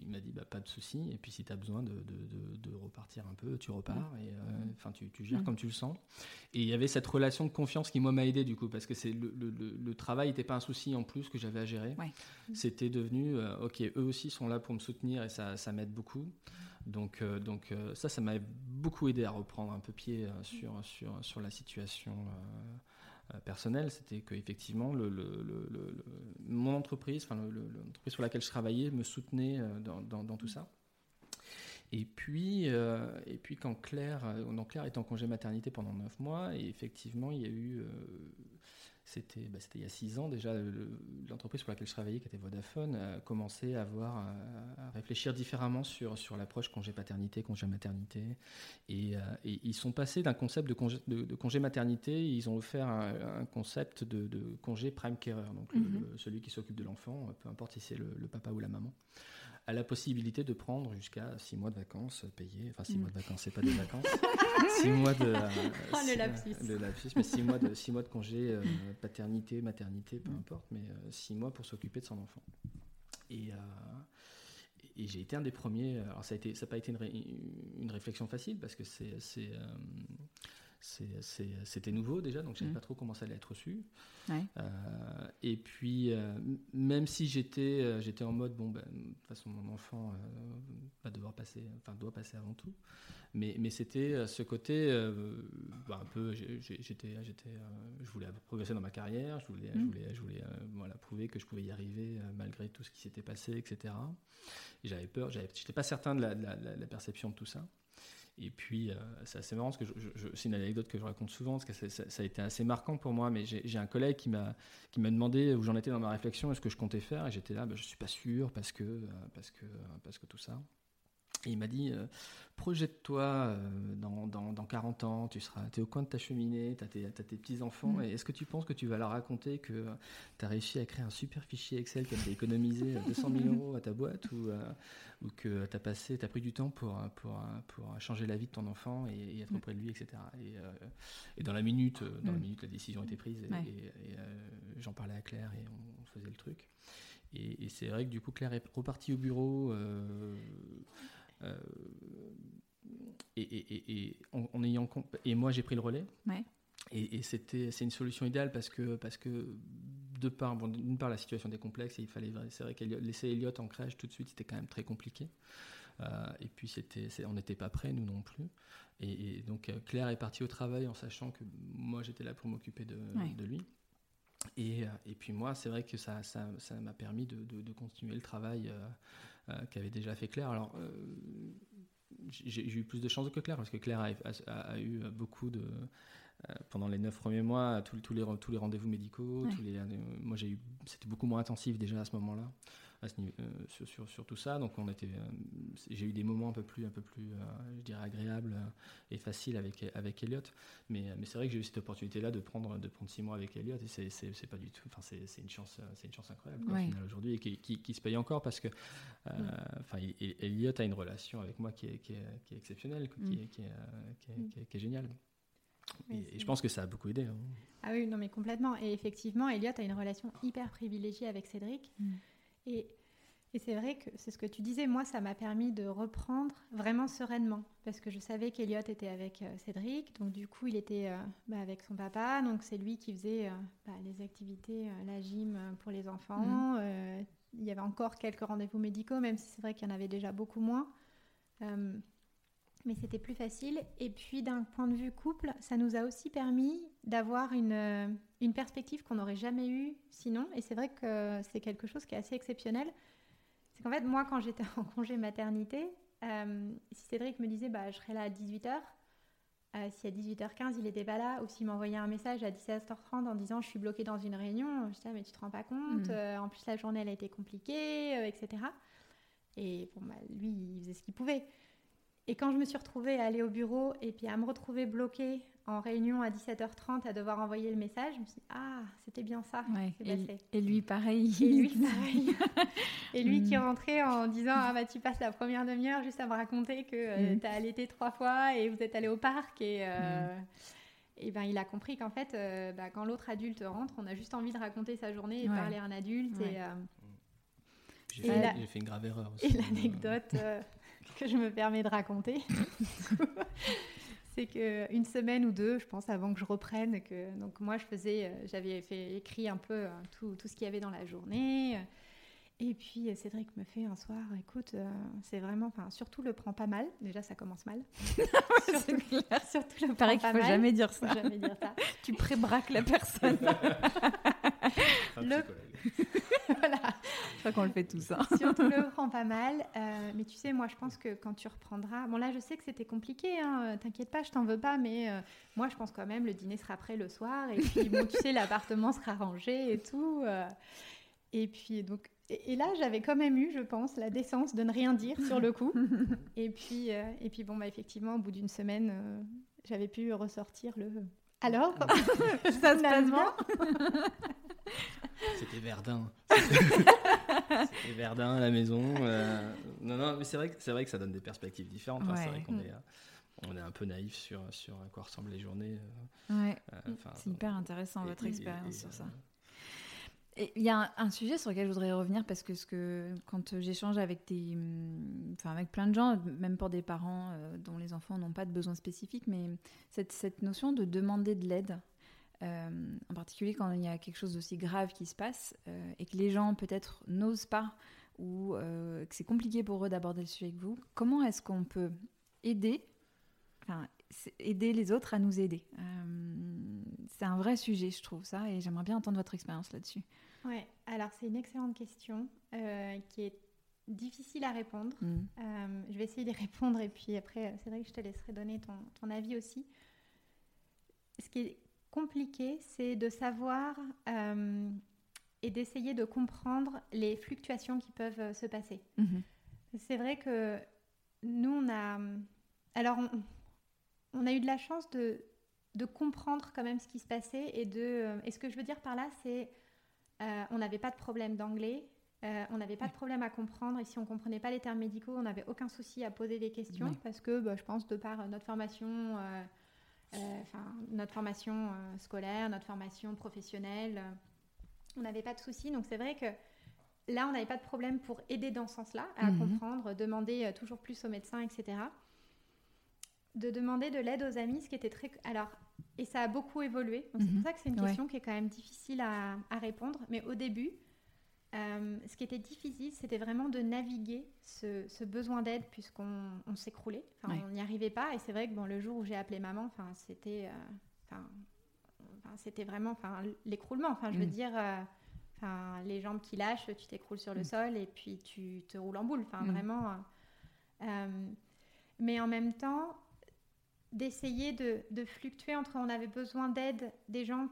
il m'a dit bah, pas de souci. Et puis si tu as besoin de, de, de, repartir un peu, tu repars. Et euh, enfin, tu, tu, gères comme tu le sens. Et il y avait cette relation de confiance qui moi m'a aidé du coup parce que c'est le, le, le, travail n'était pas un souci en plus que j'avais à gérer. C'était devenu euh, ok, eux aussi sont là pour me soutenir et ça, ça m'aide beaucoup. Donc, donc ça, ça m'a beaucoup aidé à reprendre un peu pied sur, sur, sur la situation personnel, c'était qu'effectivement, le, mon entreprise, enfin l'entreprise sur laquelle je travaillais, me soutenait euh, dans, tout ça. Et puis, euh, et puis quand Claire, donc Claire est en congé maternité pendant 9 mois, et effectivement, il y a eu c'était bah, il y a six ans déjà, l'entreprise pour laquelle je travaillais, qui était Vodafone, a commencé à, avoir, à, réfléchir différemment sur, sur l'approche congé-paternité, congé-maternité. Et, euh, et, ils sont passés d'un concept de congé, de, congé maternité, ils ont offert un, concept de, de, congé prime carer, donc mm-hmm. celui qui s'occupe de l'enfant, peu importe si c'est le, le, papa ou la maman a la possibilité de prendre jusqu'à 6 mois de vacances payées. Enfin, 6 mois de vacances, c'est pas des vacances. 6 mois de. oh, le lapsus. Le lapsus, mais 6 mois de, six mois de congé euh, paternité, maternité, peu mm. importe, mais 6 euh, mois pour s'occuper de son enfant. Et. Euh, et j'ai été un des premiers. Alors ça n'a pas été une, une, réflexion facile parce que c'est c'était nouveau déjà, donc je ne savais mm. pas trop comment ça allait être reçu. Euh, et puis, euh, même si j'étais euh, j'étais en mode, bon, ben, de toute façon, mon enfant va devoir passer, enfin, doit passer avant tout. Mais, mais c'était ce côté, bah, un peu, j'étais, je voulais progresser dans ma carrière, je voulais, je mm. voulais, je voulais voilà, prouver que je pouvais y arriver malgré tout ce qui s'était passé, etc. Et j'avais peur, j'étais pas certain de la perception de tout ça. Et puis, euh, c'est assez marrant, parce que c'est une anecdote que je raconte souvent, parce que ça, a été assez marquant pour moi, mais j'ai un collègue qui m'a demandé où j'en étais dans ma réflexion, est ce que je comptais faire, et j'étais là, bah, je suis pas sûr, parce que, euh, parce que, parce que tout ça. Et il m'a dit, euh, projette-toi euh, dans, dans, dans, 40 ans, tu seras es au coin de ta cheminée, tu as tes, tes petits-enfants, mm. et est-ce que tu penses que tu vas leur raconter que tu as réussi à créer un super fichier Excel qui a économisé 200 000 euros à ta boîte, ou, euh, ou que tu as, passé, as pris du temps pour, pour, pour changer la vie de ton enfant et, être mm. auprès de lui, etc. Et, et dans, la minute, dans la mm. minute, la décision était prise, et, j'en parlais à Claire, et on, faisait le truc. Et, c'est vrai que du coup, Claire est repartie au bureau et, en, ayant et moi j'ai pris le relais. Ouais. Et, c'était c'est une solution idéale parce que parce que de part bon, d'une part la situation était complexe et il fallait c'est vrai qu'elle laisser Elliot en crèche tout de suite c'était quand même très compliqué. et puis c'était on n'était pas prêts nous non plus. Et, donc Claire est partie au travail en sachant que moi j'étais là pour m'occuper de, de, lui. Et, et, puis moi, c'est vrai que ça m'a ça, ça permis de, de, continuer le travail euh, qu'avait déjà fait Claire. Alors, j'ai eu plus de chance que Claire, parce que Claire a, eu beaucoup de. Euh, pendant les neuf premiers mois, tous, tous les, tous les rendez-vous médicaux, tous les, euh, moi j'ai eu, c'était beaucoup moins intensif déjà à ce moment-là. Euh, sur, sur, sur, tout ça. Donc on était, euh, j'ai eu des moments un peu plus, un peu plus, euh, je dirais agréables et faciles avec avec Elliot. Mais, mais c'est vrai que j'ai eu cette opportunité-là de prendre de prendre six mois avec Elliot et c'est, c'est, pas du tout, enfin c'est, c'est une chance, c'est une chance incroyable aujourd'hui et qui, qui, se paye encore parce que, enfin Elliot a une relation avec moi qui est, qui est, qui est exceptionnelle, qui, mm. est, qui, est, qui, est, géniale. et, je pense que ça a beaucoup aidé. Hein. Ah oui, non mais complètement. Et effectivement, Elliot a une relation hyper privilégiée avec Cédric. Mm. Et, c'est vrai que c'est ce que tu disais, moi, ça m'a permis de reprendre vraiment sereinement, parce que je savais qu'Eliott était avec euh, Cédric, donc du coup, il était euh, bah, avec son papa, donc c'est lui qui faisait euh, bah, les activités, la gym pour les enfants. Mmh. il y avait encore quelques rendez-vous médicaux, même si c'est vrai qu'il y en avait déjà beaucoup moins. mais c'était plus facile. Et puis, d'un point de vue couple, ça nous a aussi permis d'avoir une une perspective qu'on n'aurait jamais eue sinon. Et c'est vrai que c'est quelque chose qui est assez exceptionnel. C'est qu'en fait, moi, quand j'étais en congé maternité, euh, si Cédric me disait bah, je serai là à 18h, euh, si à 18h15 il n'était pas là, ou s'il m'envoyait un message à 17h30 en disant je suis bloqué dans une réunion, je disais ah, mais tu te rends pas compte, mm. euh, en plus la journée elle a été compliquée, etc. Et bon, bah, lui il faisait ce qu'il pouvait. Et quand je me suis retrouvée à aller au bureau et puis à me retrouver bloquée en réunion à 17h30 à devoir envoyer le message, je me suis dit, ah, c'était bien ça. et, lui, pareil. Et lui, pareil. et lui qui mm. rentrait en disant, ah, bah, tu passes la première demi-heure juste à me raconter que euh, mm. tu as allaité trois fois et vous êtes allé au parc. Et, euh, mm. et ben, il a compris qu'en fait, euh, bah, quand l'autre adulte rentre, on a juste envie de raconter sa journée et de parler à un adulte. Et, j'ai fait, fait, une grave erreur aussi. Et l'anecdote que je me permets de raconter c'est qu'une semaine ou deux, je pense, avant que je reprenne, que donc moi je faisais, euh, j'avais fait écrit un peu euh, tout, tout ce qu'il y avait dans la journée. Et puis euh, Cédric me fait un soir, écoute, c'est vraiment, enfin, surtout le prend pas mal. Déjà, ça commence mal. surtout, surtout le Pareil qu'il faut jamais dire ça. Jamais dire ça. tu prébraques la personne. le... voilà. Je crois qu'on le fait tous. Hein. Surtout le prend pas mal. Euh, mais tu sais, moi, je pense que quand tu reprendras. Bon, là, je sais que c'était compliqué. Hein, T'inquiète pas, je t'en veux pas. Mais euh, moi, je pense quand même, le dîner sera prêt le soir. Et puis, bon, tu sais, l'appartement sera rangé et tout. Euh. et puis, donc. Et, là, j'avais quand même eu, je pense, la décence de ne rien dire sur le coup. et puis, et puis bon, bah, effectivement, au bout d'une semaine, j'avais pu ressortir le. Alors, ça se passe bien C'était Verdun. C'était Verdun à la maison. Euh, non, non, mais c'est vrai, que, c'est vrai que ça donne des perspectives différentes. c'est vrai qu'on est, euh, on est un peu naïf sur, sur à quoi ressemblent les journées. Euh, ouais. c'est hyper intéressant votre expérience sur ça. Il y a un, sujet sur lequel je voudrais revenir parce que, ce que quand j'échange avec des, enfin avec plein de gens, même pour des parents dont les enfants n'ont pas de besoins spécifiques, mais cette, cette notion de demander de l'aide, euh, en particulier quand il y a quelque chose d'aussi grave qui se passe euh, et que les gens peut-être n'osent pas ou euh, que c'est compliqué pour eux d'aborder le sujet avec vous, comment est-ce qu'on peut aider, aider les autres à nous aider C'est un vrai sujet, je trouve ça, et j'aimerais bien entendre votre expérience là-dessus. Ouais, alors c'est une excellente question qui est difficile à répondre. Mm. je vais essayer d'y répondre et puis après, que je te laisserai donner ton, ton avis aussi. Ce qui est compliqué, c'est de savoir euh, et d'essayer de comprendre les fluctuations qui peuvent euh, se passer. Mhm. C'est vrai que nous, on a... Alors, on, a eu de la chance de, de, comprendre quand même ce qui se passait et de... Euh, et ce que je veux dire par là, c'est... on n'avait pas de problème d'anglais, on n'avait pas de problème à comprendre et si on comprenait pas les termes médicaux, on n'avait aucun souci à poser des questions parce que bah, je pense de par notre formation euh, enfin, notre formation euh, scolaire, notre formation professionnelle, euh, on n'avait pas de soucis. Donc c'est vrai que là, on n'avait pas de problème pour aider dans ce sens-là, à Mhm. comprendre, demander euh, toujours plus aux médecins, etc. De demander de l'aide aux amis, ce qui était très... Alors, et ça a beaucoup évolué. C'est Mhm. pour ça que c'est une Ouais. question qui est quand même difficile à, à répondre. Mais au début, euh, ce qui était difficile, c'était vraiment de naviguer ce, ce besoin d'aide puisqu'on on s'écroulait. Enfin, Ouais. on n'y arrivait pas. Et c'est vrai que bon, le jour où j'ai appelé maman, enfin, c'était... euh, enfin, enfin, c'était vraiment enfin, l'écroulement. Enfin, je veux Mm. dire... euh, Enfin, les jambes qui lâchent, tu t'écroules sur le Mm. sol et puis tu te roules en boule. Enfin, Mm. vraiment. mais en même temps, d'essayer de, de fluctuer entre on avait besoin d'aide des gens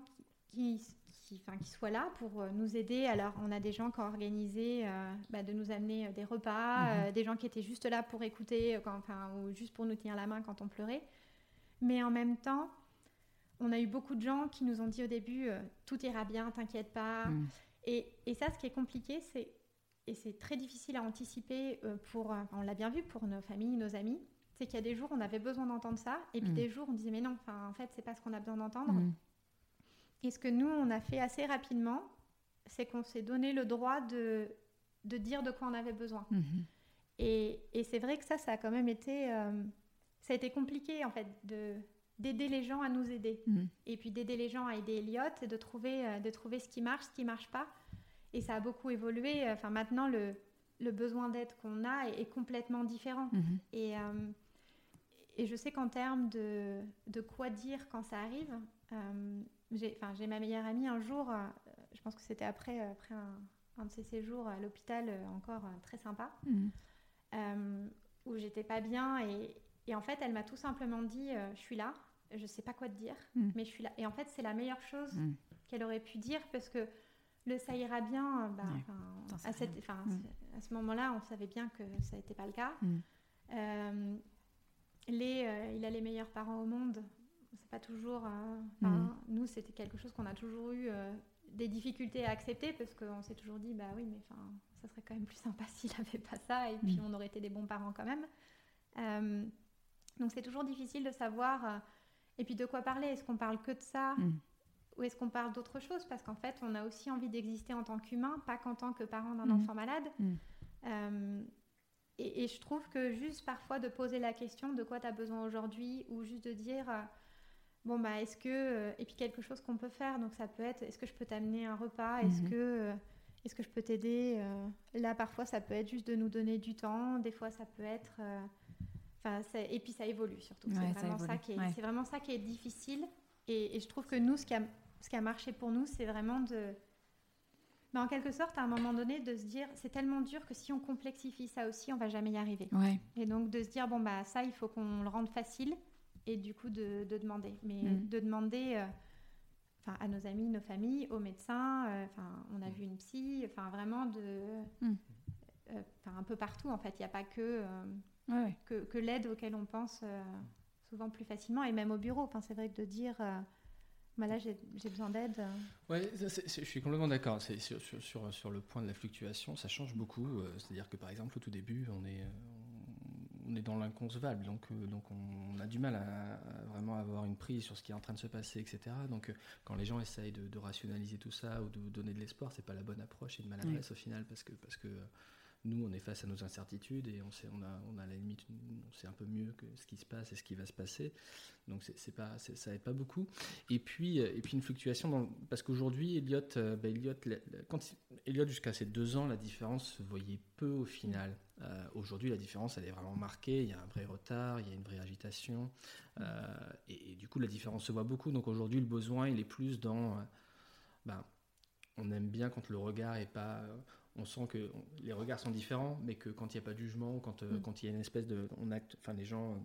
qui, qui, enfin, qui soient là pour euh, nous aider. Alors, on a des gens qui ont organisé euh, bah, de nous amener euh, des repas, Mhm. euh, des gens qui étaient juste là pour écouter, quand, enfin, ou juste pour nous tenir la main quand on pleurait. Mais en même temps, on a eu beaucoup de gens qui nous ont dit au début euh, tout ira bien, t'inquiète pas. Mm. Et, et ça, ce qui est compliqué, c'est et c'est très difficile à anticiper pour, on l'a bien vu pour nos familles, nos amis, c'est qu'il y a des jours on avait besoin d'entendre ça, et puis Mm. des jours on disait mais non, en fait c'est pas ce qu'on a besoin d'entendre. Mm. Et ce que nous on a fait assez rapidement, c'est qu'on s'est donné le droit de, de dire de quoi on avait besoin. Mhm. Et, et c'est vrai que ça, ça a quand même été, euh, ça a été compliqué en fait de d'aider les gens à nous aider Mm. et puis d'aider les gens à aider Elliot et de trouver, euh, de trouver ce qui marche, ce qui marche pas. Et ça a beaucoup évolué. Enfin, maintenant, le, le besoin d'aide qu'on a est, est complètement différent. Mhm. Et, euh, et je sais qu'en termes de, de quoi dire quand ça arrive, euh, j'ai ma meilleure amie un jour, euh, je pense que c'était après, après un, un de ses séjours à l'hôpital, euh, encore euh, très sympa, Mm. euh, où j'étais pas bien. Et, et en fait, elle m'a tout simplement dit euh, Je suis là, je sais pas quoi te dire, Mm. mais je suis là. Et en fait, c'est la meilleure chose Mm. qu'elle aurait pu dire parce que le ça ira bien, euh, bah, à, cette- à ce moment-là, on savait bien que ça n'était pas le cas. Les, euh, il a les meilleurs parents au monde. C'est pas toujours. euh, Mm. Nous, c'était quelque chose qu'on a toujours eu euh, des difficultés à accepter parce qu'on s'est toujours dit, bah oui, mais enfin, ça serait quand même plus sympa s'il avait pas ça et puis Mm. on aurait été des bons parents quand même. Euh, donc c'est toujours difficile de savoir. et puis de quoi parler Est-ce qu'on parle que de ça Mm. ou est-ce qu'on parle d'autre chose? Parce qu'en fait, on a aussi envie d'exister en tant qu'humain, pas qu'en tant que parent d'un enfant malade. Et, et je trouve que juste parfois de poser la question de quoi tu as besoin aujourd'hui, ou juste de dire, euh, bon, bah, est-ce que. euh, et puis quelque chose qu'on peut faire, donc ça peut être, est-ce que je peux t'amener un repas? Est-ce Mhm. que. euh, est-ce que je peux t'aider? Là, parfois, ça peut être juste de nous donner du temps. Des fois, ça peut être. Enfin, et puis ça évolue surtout. Ouais, c'est vraiment ça, qui est, ouais. c'est vraiment ça qui est difficile. Et, et je trouve que nous, ce qui a, ce qui a marché pour nous, c'est vraiment de, ben, en quelque sorte, à un moment donné, de se dire, c'est tellement dur que si on complexifie ça aussi, on va jamais y arriver. Ouais. Et donc de se dire, bon bah ça, il faut qu'on le rende facile, et du coup de, de demander. Mais Mm. de demander, euh, à nos amis, nos familles, aux médecins. euh, on a vu une psy. Enfin, vraiment de, Mm. euh, enfin un peu partout en fait. Il n'y a pas que euh, Ouais, ouais. que, que l'aide auquel on pense souvent plus facilement, et même au bureau. C'est vrai que de dire, bah là j'ai besoin d'aide. c'est- je suis complètement d'accord. Sur, sur, le point de la fluctuation, ça change beaucoup. euh, C'est-à-dire que par exemple, au tout début, on est, euh, on est dans l'inconcevable, donc, euh, donc on a du mal à, à vraiment avoir une prise sur ce qui est en train de se passer, etc. Donc quand les gens essayent de, de rationaliser tout ça ou de donner de l'espoir, c'est pas la bonne approche et une maladresse au final, parce que, parce que nous, on est face à nos incertitudes et on, sait, on, a, on a la limite, on sait un peu mieux que ce qui se passe et ce qui va se passer. Donc c'est pas, ça aide pas beaucoup. Et puis, euh, et puis une fluctuation, parce qu'aujourd'hui, Elliot, euh, bah, quand Elliot jusqu'à ses deux ans, la différence se voyait peu au final. Euh, Aujourd'hui, la différence, elle est vraiment marquée. Il y a un vrai retard, il y a une vraie agitation, et, du coup, la différence se voit beaucoup. Donc aujourd'hui, le besoin, il est plus dans, ben, on aime bien quand le regard est pas, on sent que on- les regards sont différents, mais que quand il n'y a pas de jugement, quand, euh, Mm. quand il y a une espèce de, on acte, enfin les gens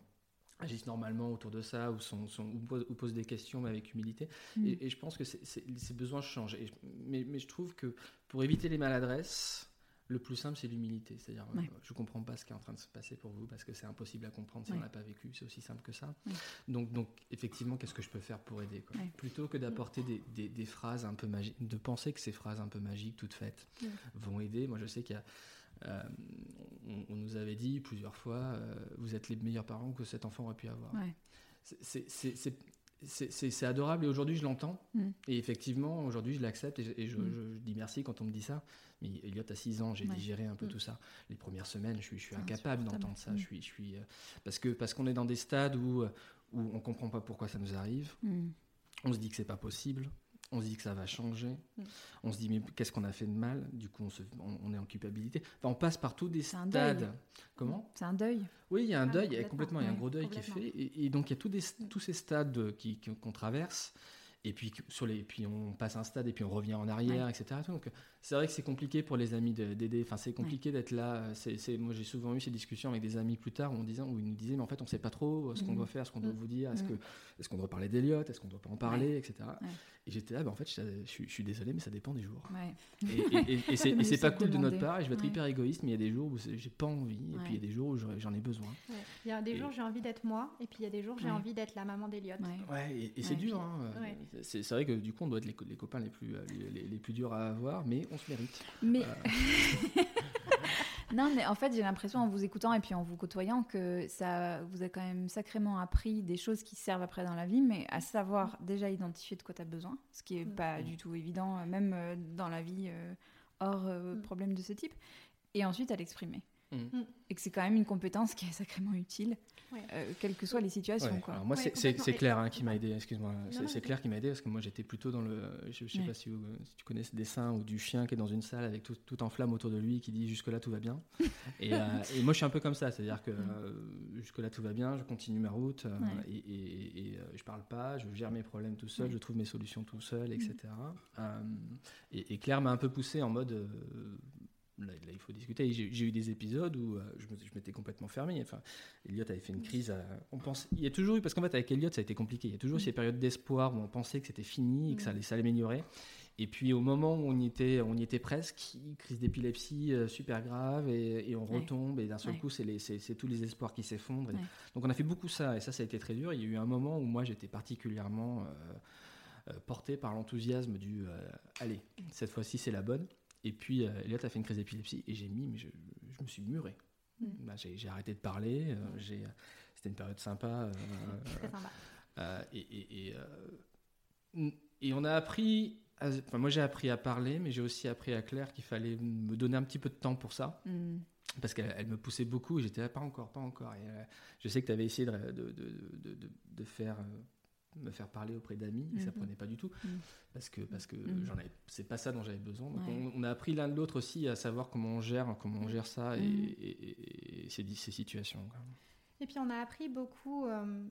agissent normalement autour de ça ou, sont, sont- ou, posent, ou posent des questions mais avec humilité. Mm. Et, et je pense que c'est- c'est- ces besoins changent. Et mais, mais je trouve que pour éviter les maladresses, le plus simple, c'est l'humilité. C'est-à-dire, Ouais. euh, je ne comprends pas ce qui est en train de se passer pour vous parce que c'est impossible à comprendre si Ouais. on l'a pas vécu. C'est aussi simple que ça. Ouais. Donc, donc, effectivement, qu'est-ce que je peux faire pour aider quoi? Plutôt que d'apporter des, des- des phrases un peu magiques, de penser que ces phrases un peu magiques, toutes faites, vont aider. Moi, je sais qu'il y a. euh, on, on nous avait dit plusieurs fois, euh, vous êtes les meilleurs parents que cet enfant aurait pu avoir. C'est- c'est- adorable et aujourd'hui je l'entends. Mm. Et effectivement, aujourd'hui je l'accepte et, je, et je- Mm. je- je dis merci quand on me dit ça. Mais Elliot a 6 ans, j'ai Ouais. digéré un peu Mm. tout ça. Les premières semaines, je suis, incapable d'entendre ça. Je suis, je suis, euh, parce que parce qu'on est dans des stades où, euh, où on comprend pas pourquoi ça nous arrive. On se dit que c'est pas possible. On se dit que ça va changer. Mm. On se dit mais qu'est-ce qu'on a fait de mal? Du coup, on, se- on- on est en culpabilité. Enfin, on passe par tous des stades. deuil. Comment? C'est un deuil. oui, il y a un Ah, deuil, il y a complètement. il y a un gros deuil qui est fait. Et, et donc, il y a tous, des, tous ces stades qui- qu'on traverse. Et puis, sur les, puis, on passe un stade et puis on revient en arrière, etc. Donc, c'est vrai que c'est compliqué pour les amis de- d'aider. Enfin, c'est compliqué d'être là. C'est, c'est- moi, j'ai souvent eu ces discussions avec des amis plus tard où, on disait, où ils nous disaient, mais en fait, on ne sait pas trop euh, ce qu'on Mhm. doit faire, ce qu'on doit Mhm. vous dire. Est-ce, Mhm. que, est-ce qu'on doit parler d'Eliott Est-ce qu'on ne doit pas en parler, etc. Et j'étais là, bah, en fait, je, je suis- je suis désolé, mais ça dépend des jours. Et, et- et- et c'est, pas cool de notre part. Et je vais être hyper égoïste, mais il y a des jours où j'ai pas envie. Et puis, il y a des jours où j'en ai besoin. Il y a des jours j'ai envie d'être moi, et puis il y a des jours j'ai envie d'être la maman d'Eliott. Ouais. Et, c'est dur. C'est, vrai que du coup, on doit être les, co- les copains les plus, euh, les, les- les plus durs à avoir, mais on se mérite. Mais Euh, non, mais en fait, j'ai l'impression en vous écoutant et puis en vous côtoyant que ça vous a quand même sacrément appris des choses qui servent après dans la vie, mais à savoir déjà identifier de quoi tu as besoin, ce qui est Mm. pas du tout évident, euh, même dans la vie hors euh, Mm. problème de ce type, et ensuite à l'exprimer. Mm. Mm. Et que c'est quand même une compétence qui est sacrément utile, Ouais. euh, quelles que soient les situations. ouais, quoi. alors moi, Ouais, c'est, Claire hein, qui m'a aidé, excuse-moi. C'est, Claire qui m'a aidé parce que moi, j'étais plutôt dans le. Je, je sais Ouais. pas si, vous- si tu connais ce dessin ou du chien qui est dans une salle avec tout, tout en flamme autour de lui qui dit jusque-là tout va bien. et, euh, et moi, je suis un peu comme ça, c'est-à-dire que euh, jusque-là tout va bien, je continue ma route euh, Mm. Et, et, et, euh, je parle pas, je gère mes problèmes tout seul, Ouais. je trouve mes solutions tout seul, etc. Mm. Euh, et, et Claire m'a un peu poussé en mode. Là, là, il faut discuter. J'ai eu des épisodes où euh, je m'étais complètement fermé. Enfin, Elliot avait fait une crise. à- on pense, il y a toujours eu, parce qu'en fait, avec Elliot, ça a été compliqué. Il y a toujours eu Mm. ces périodes d'espoir où on pensait que c'était fini et que ça Mm. allait s'améliorer. Et puis, au moment où on y était, on y était presque, crise d'épilepsie euh, super grave et, et on Ouais. retombe. Et d'un seul Ouais. coup, c'est tous les espoirs qui s'effondrent. Et- Ouais. Donc, on a fait beaucoup ça. Et ça, ça a été très dur. Il y a eu un moment où moi, j'étais particulièrement euh, porté par l'enthousiasme du allez, cette fois-ci, c'est la bonne. Et puis, euh, Elliot a fait une crise d'épilepsie et j'ai mis, mais je, je me suis muré. Mm. Bah, j'ai arrêté de parler. euh, j'ai- C'était une période sympa. euh, Très sympa. euh, et, et, et, euh, et on a appris. à- Enfin, moi, j'ai appris à parler, mais j'ai aussi appris à Claire qu'il fallait me donner un petit peu de temps pour ça. Mm. Parce qu'elle elle me poussait beaucoup et j'étais là, pas encore, pas encore. Et, euh, je sais que tu avais essayé de, de, de, de, de- de faire, euh, me faire parler auprès d'amis et ça Mhm. prenait pas du tout. Mhm. Parce que, parce que Mhm. j'en avais, c'est pas ça dont j'avais besoin. Donc Ouais. on, on a appris l'un de l'autre aussi à savoir comment on gère, comment on gère ça et, et- et- et ces, ces situations. quoi. Et puis on a appris beaucoup, euh,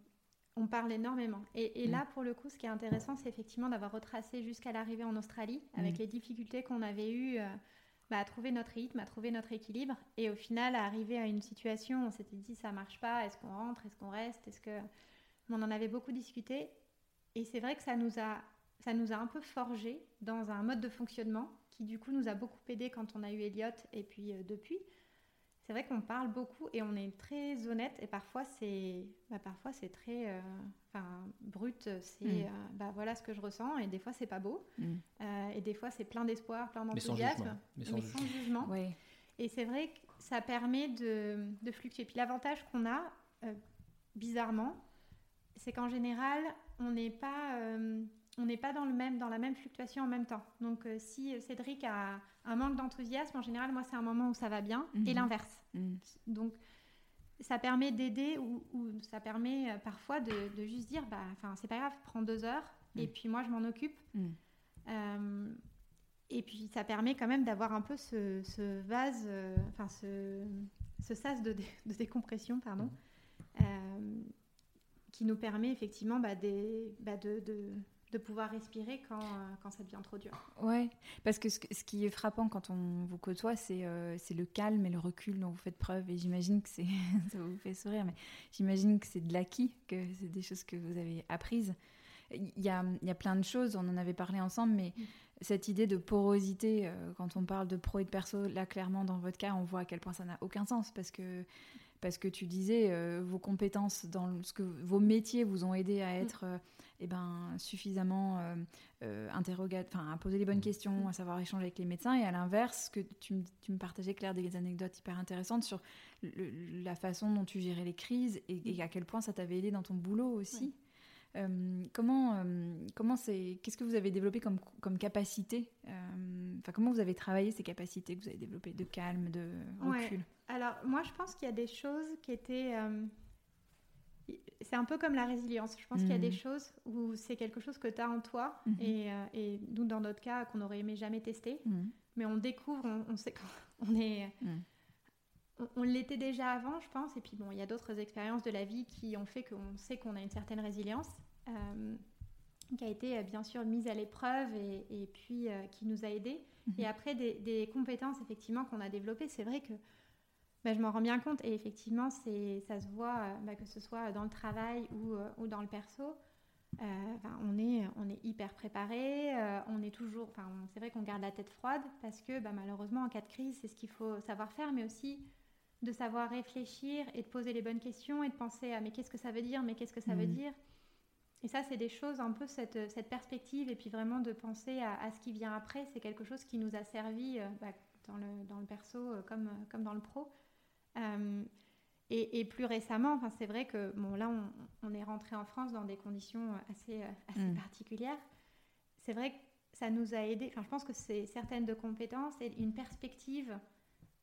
on parle énormément. Et, et là, pour le coup, ce qui est intéressant, c'est effectivement d'avoir retracé jusqu'à l'arrivée en Australie, avec les difficultés qu'on avait eues euh, bah, à trouver notre rythme, à trouver notre équilibre. Et au final, à arriver à une situation, on s'était dit, ça marche pas, est-ce qu'on rentre, est-ce qu'on reste, est-ce que... On en avait beaucoup discuté. Et c'est vrai que ça nous a, ça nous a un peu forgé dans un mode de fonctionnement qui, du coup, nous a beaucoup aidé quand on a eu Elliot et puis euh, depuis. C'est vrai qu'on parle beaucoup et on est très honnête et parfois c'est bah, parfois c'est très euh, enfin, brut, c'est Mm. euh, bah, voilà ce que je ressens et des fois c'est pas beau Mm. Euh, et des fois c'est plein d'espoir, plein Mais sans d'enthousiasme, jugement. Mais sans mais jugement. sans jugement. Ouais. Et c'est vrai que ça permet de, de fluctuer. Puis l'avantage qu'on a, euh, bizarrement, c'est qu'en général, on n'est pas, euh, on n'est pas dans, le même, dans la même fluctuation en même temps. Donc euh, si Cédric a un manque d'enthousiasme, en général, moi, c'est un moment où ça va bien, et Mhm. l'inverse. Mm. Donc ça permet d'aider ou, ou ça permet euh, parfois de, de juste dire, bah, enfin, c'est pas grave, prends deux heures, et Mm. puis moi, je m'en occupe. Euh, et puis ça permet quand même d'avoir un peu ce, ce vase, enfin ce, ce sas de, dé- de décompression, pardon, Mhm. Qui nous permet effectivement bah, des- bah, de, de- de pouvoir respirer quand, euh, quand ça devient trop dur. Ouais, parce que ce, qui est frappant quand on vous côtoie, c'est euh, le calme et le recul dont vous faites preuve. Et j'imagine que c'est. ça vous fait sourire, mais j'imagine que c'est de l'acquis, que c'est des choses que vous avez apprises. Il y a, il y a plein de choses, on en avait parlé ensemble, mais cette idée de porosité, euh, quand on parle de pro et de perso, là, clairement, dans votre cas, on voit à quel point ça n'a aucun sens. Parce que, parce que tu disais, euh, vos compétences, dans le- ce que vos métiers vous ont aidé à être. euh, eh ben, suffisamment euh, euh, enfin, à poser les bonnes Mm. questions, à savoir échanger avec les médecins, et à l'inverse, que tu, me- tu me partageais, Claire, des anecdotes hyper intéressantes sur le- la façon dont tu gérais les crises et, et à quel point ça t'avait aidé dans ton boulot aussi. comment, comment c'est, qu'est-ce que vous avez développé comme, comme capacité Enfin, comment vous avez travaillé ces capacités que vous avez développées de calme, de recul? Alors, moi, je pense qu'il y a des choses qui étaient c'est un peu comme la résilience. Je pense qu'il y a des mhm. choses où c'est quelque chose que tu as en toi mhm. et, euh, et, nous, dans notre cas, qu'on aurait aimé jamais tester. Mhm. Mais on découvre, on, sait qu'on est. On, l'était déjà avant, je pense. Et puis, bon, il y a d'autres expériences de la vie qui ont fait qu'on sait qu'on a une certaine résilience. Euh, qui a été euh, bien sûr mise à l'épreuve et, et, puis qui nous a aidés. Et après, des, des compétences effectivement qu'on a développées, c'est vrai que bah, je m'en rends bien compte. Et effectivement, ça se voit, euh, bah, que ce soit dans le travail ou, euh, ou dans le perso. Euh, on, est, on est hyper préparé, on est toujours. C'est vrai qu'on garde la tête froide parce que bah, malheureusement, en cas de crise, c'est ce qu'il faut savoir faire, mais aussi de savoir réfléchir et de poser les bonnes questions et de penser à mais qu'est-ce que ça veut dire, mais qu'est-ce que ça veut mmh. dire? Et ça, c'est des choses, un peu cette, cette, perspective, et puis vraiment de penser à, à ce qui vient après, c'est quelque chose qui nous a servi dans, le, dans le perso comme, comme dans le pro. Euh, et, plus récemment, enfin, c'est vrai que bon, là, on, est rentré en France dans des conditions assez, euh, assez mm. particulières. C'est vrai que ça nous a aidé. Enfin, je pense que c'est certaines de compétences et une perspective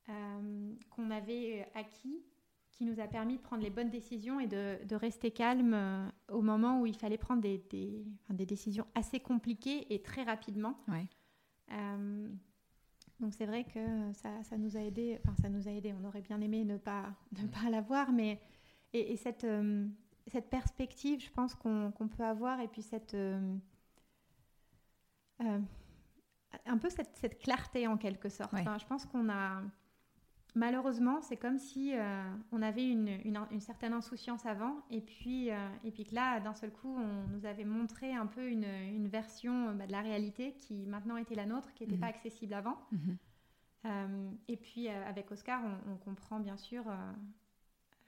euh, qu'on avait acquis qui nous a permis de prendre les bonnes décisions et de, de rester calme au moment où il fallait prendre des, des, des, décisions assez compliquées et très rapidement. Ouais. Donc c'est vrai que ça, ça, nous a aidé, enfin ça nous a aidé, on aurait bien aimé ne pas, ne pas l'avoir, mais et, cette, euh, cette perspective, je pense qu'on peut avoir, et puis cette... Euh, euh, un peu cette, cette, clarté en quelque sorte. Enfin, je pense qu'on a... Malheureusement, c'est comme si on avait une, une, certaine insouciance avant, et puis, et puis que là, d'un seul coup, on nous avait montré un peu une, une version bah, de la réalité qui maintenant était la nôtre, qui n'était pas mhm. accessible avant. Mhm. Euh, et puis avec Oscar, on, comprend bien sûr,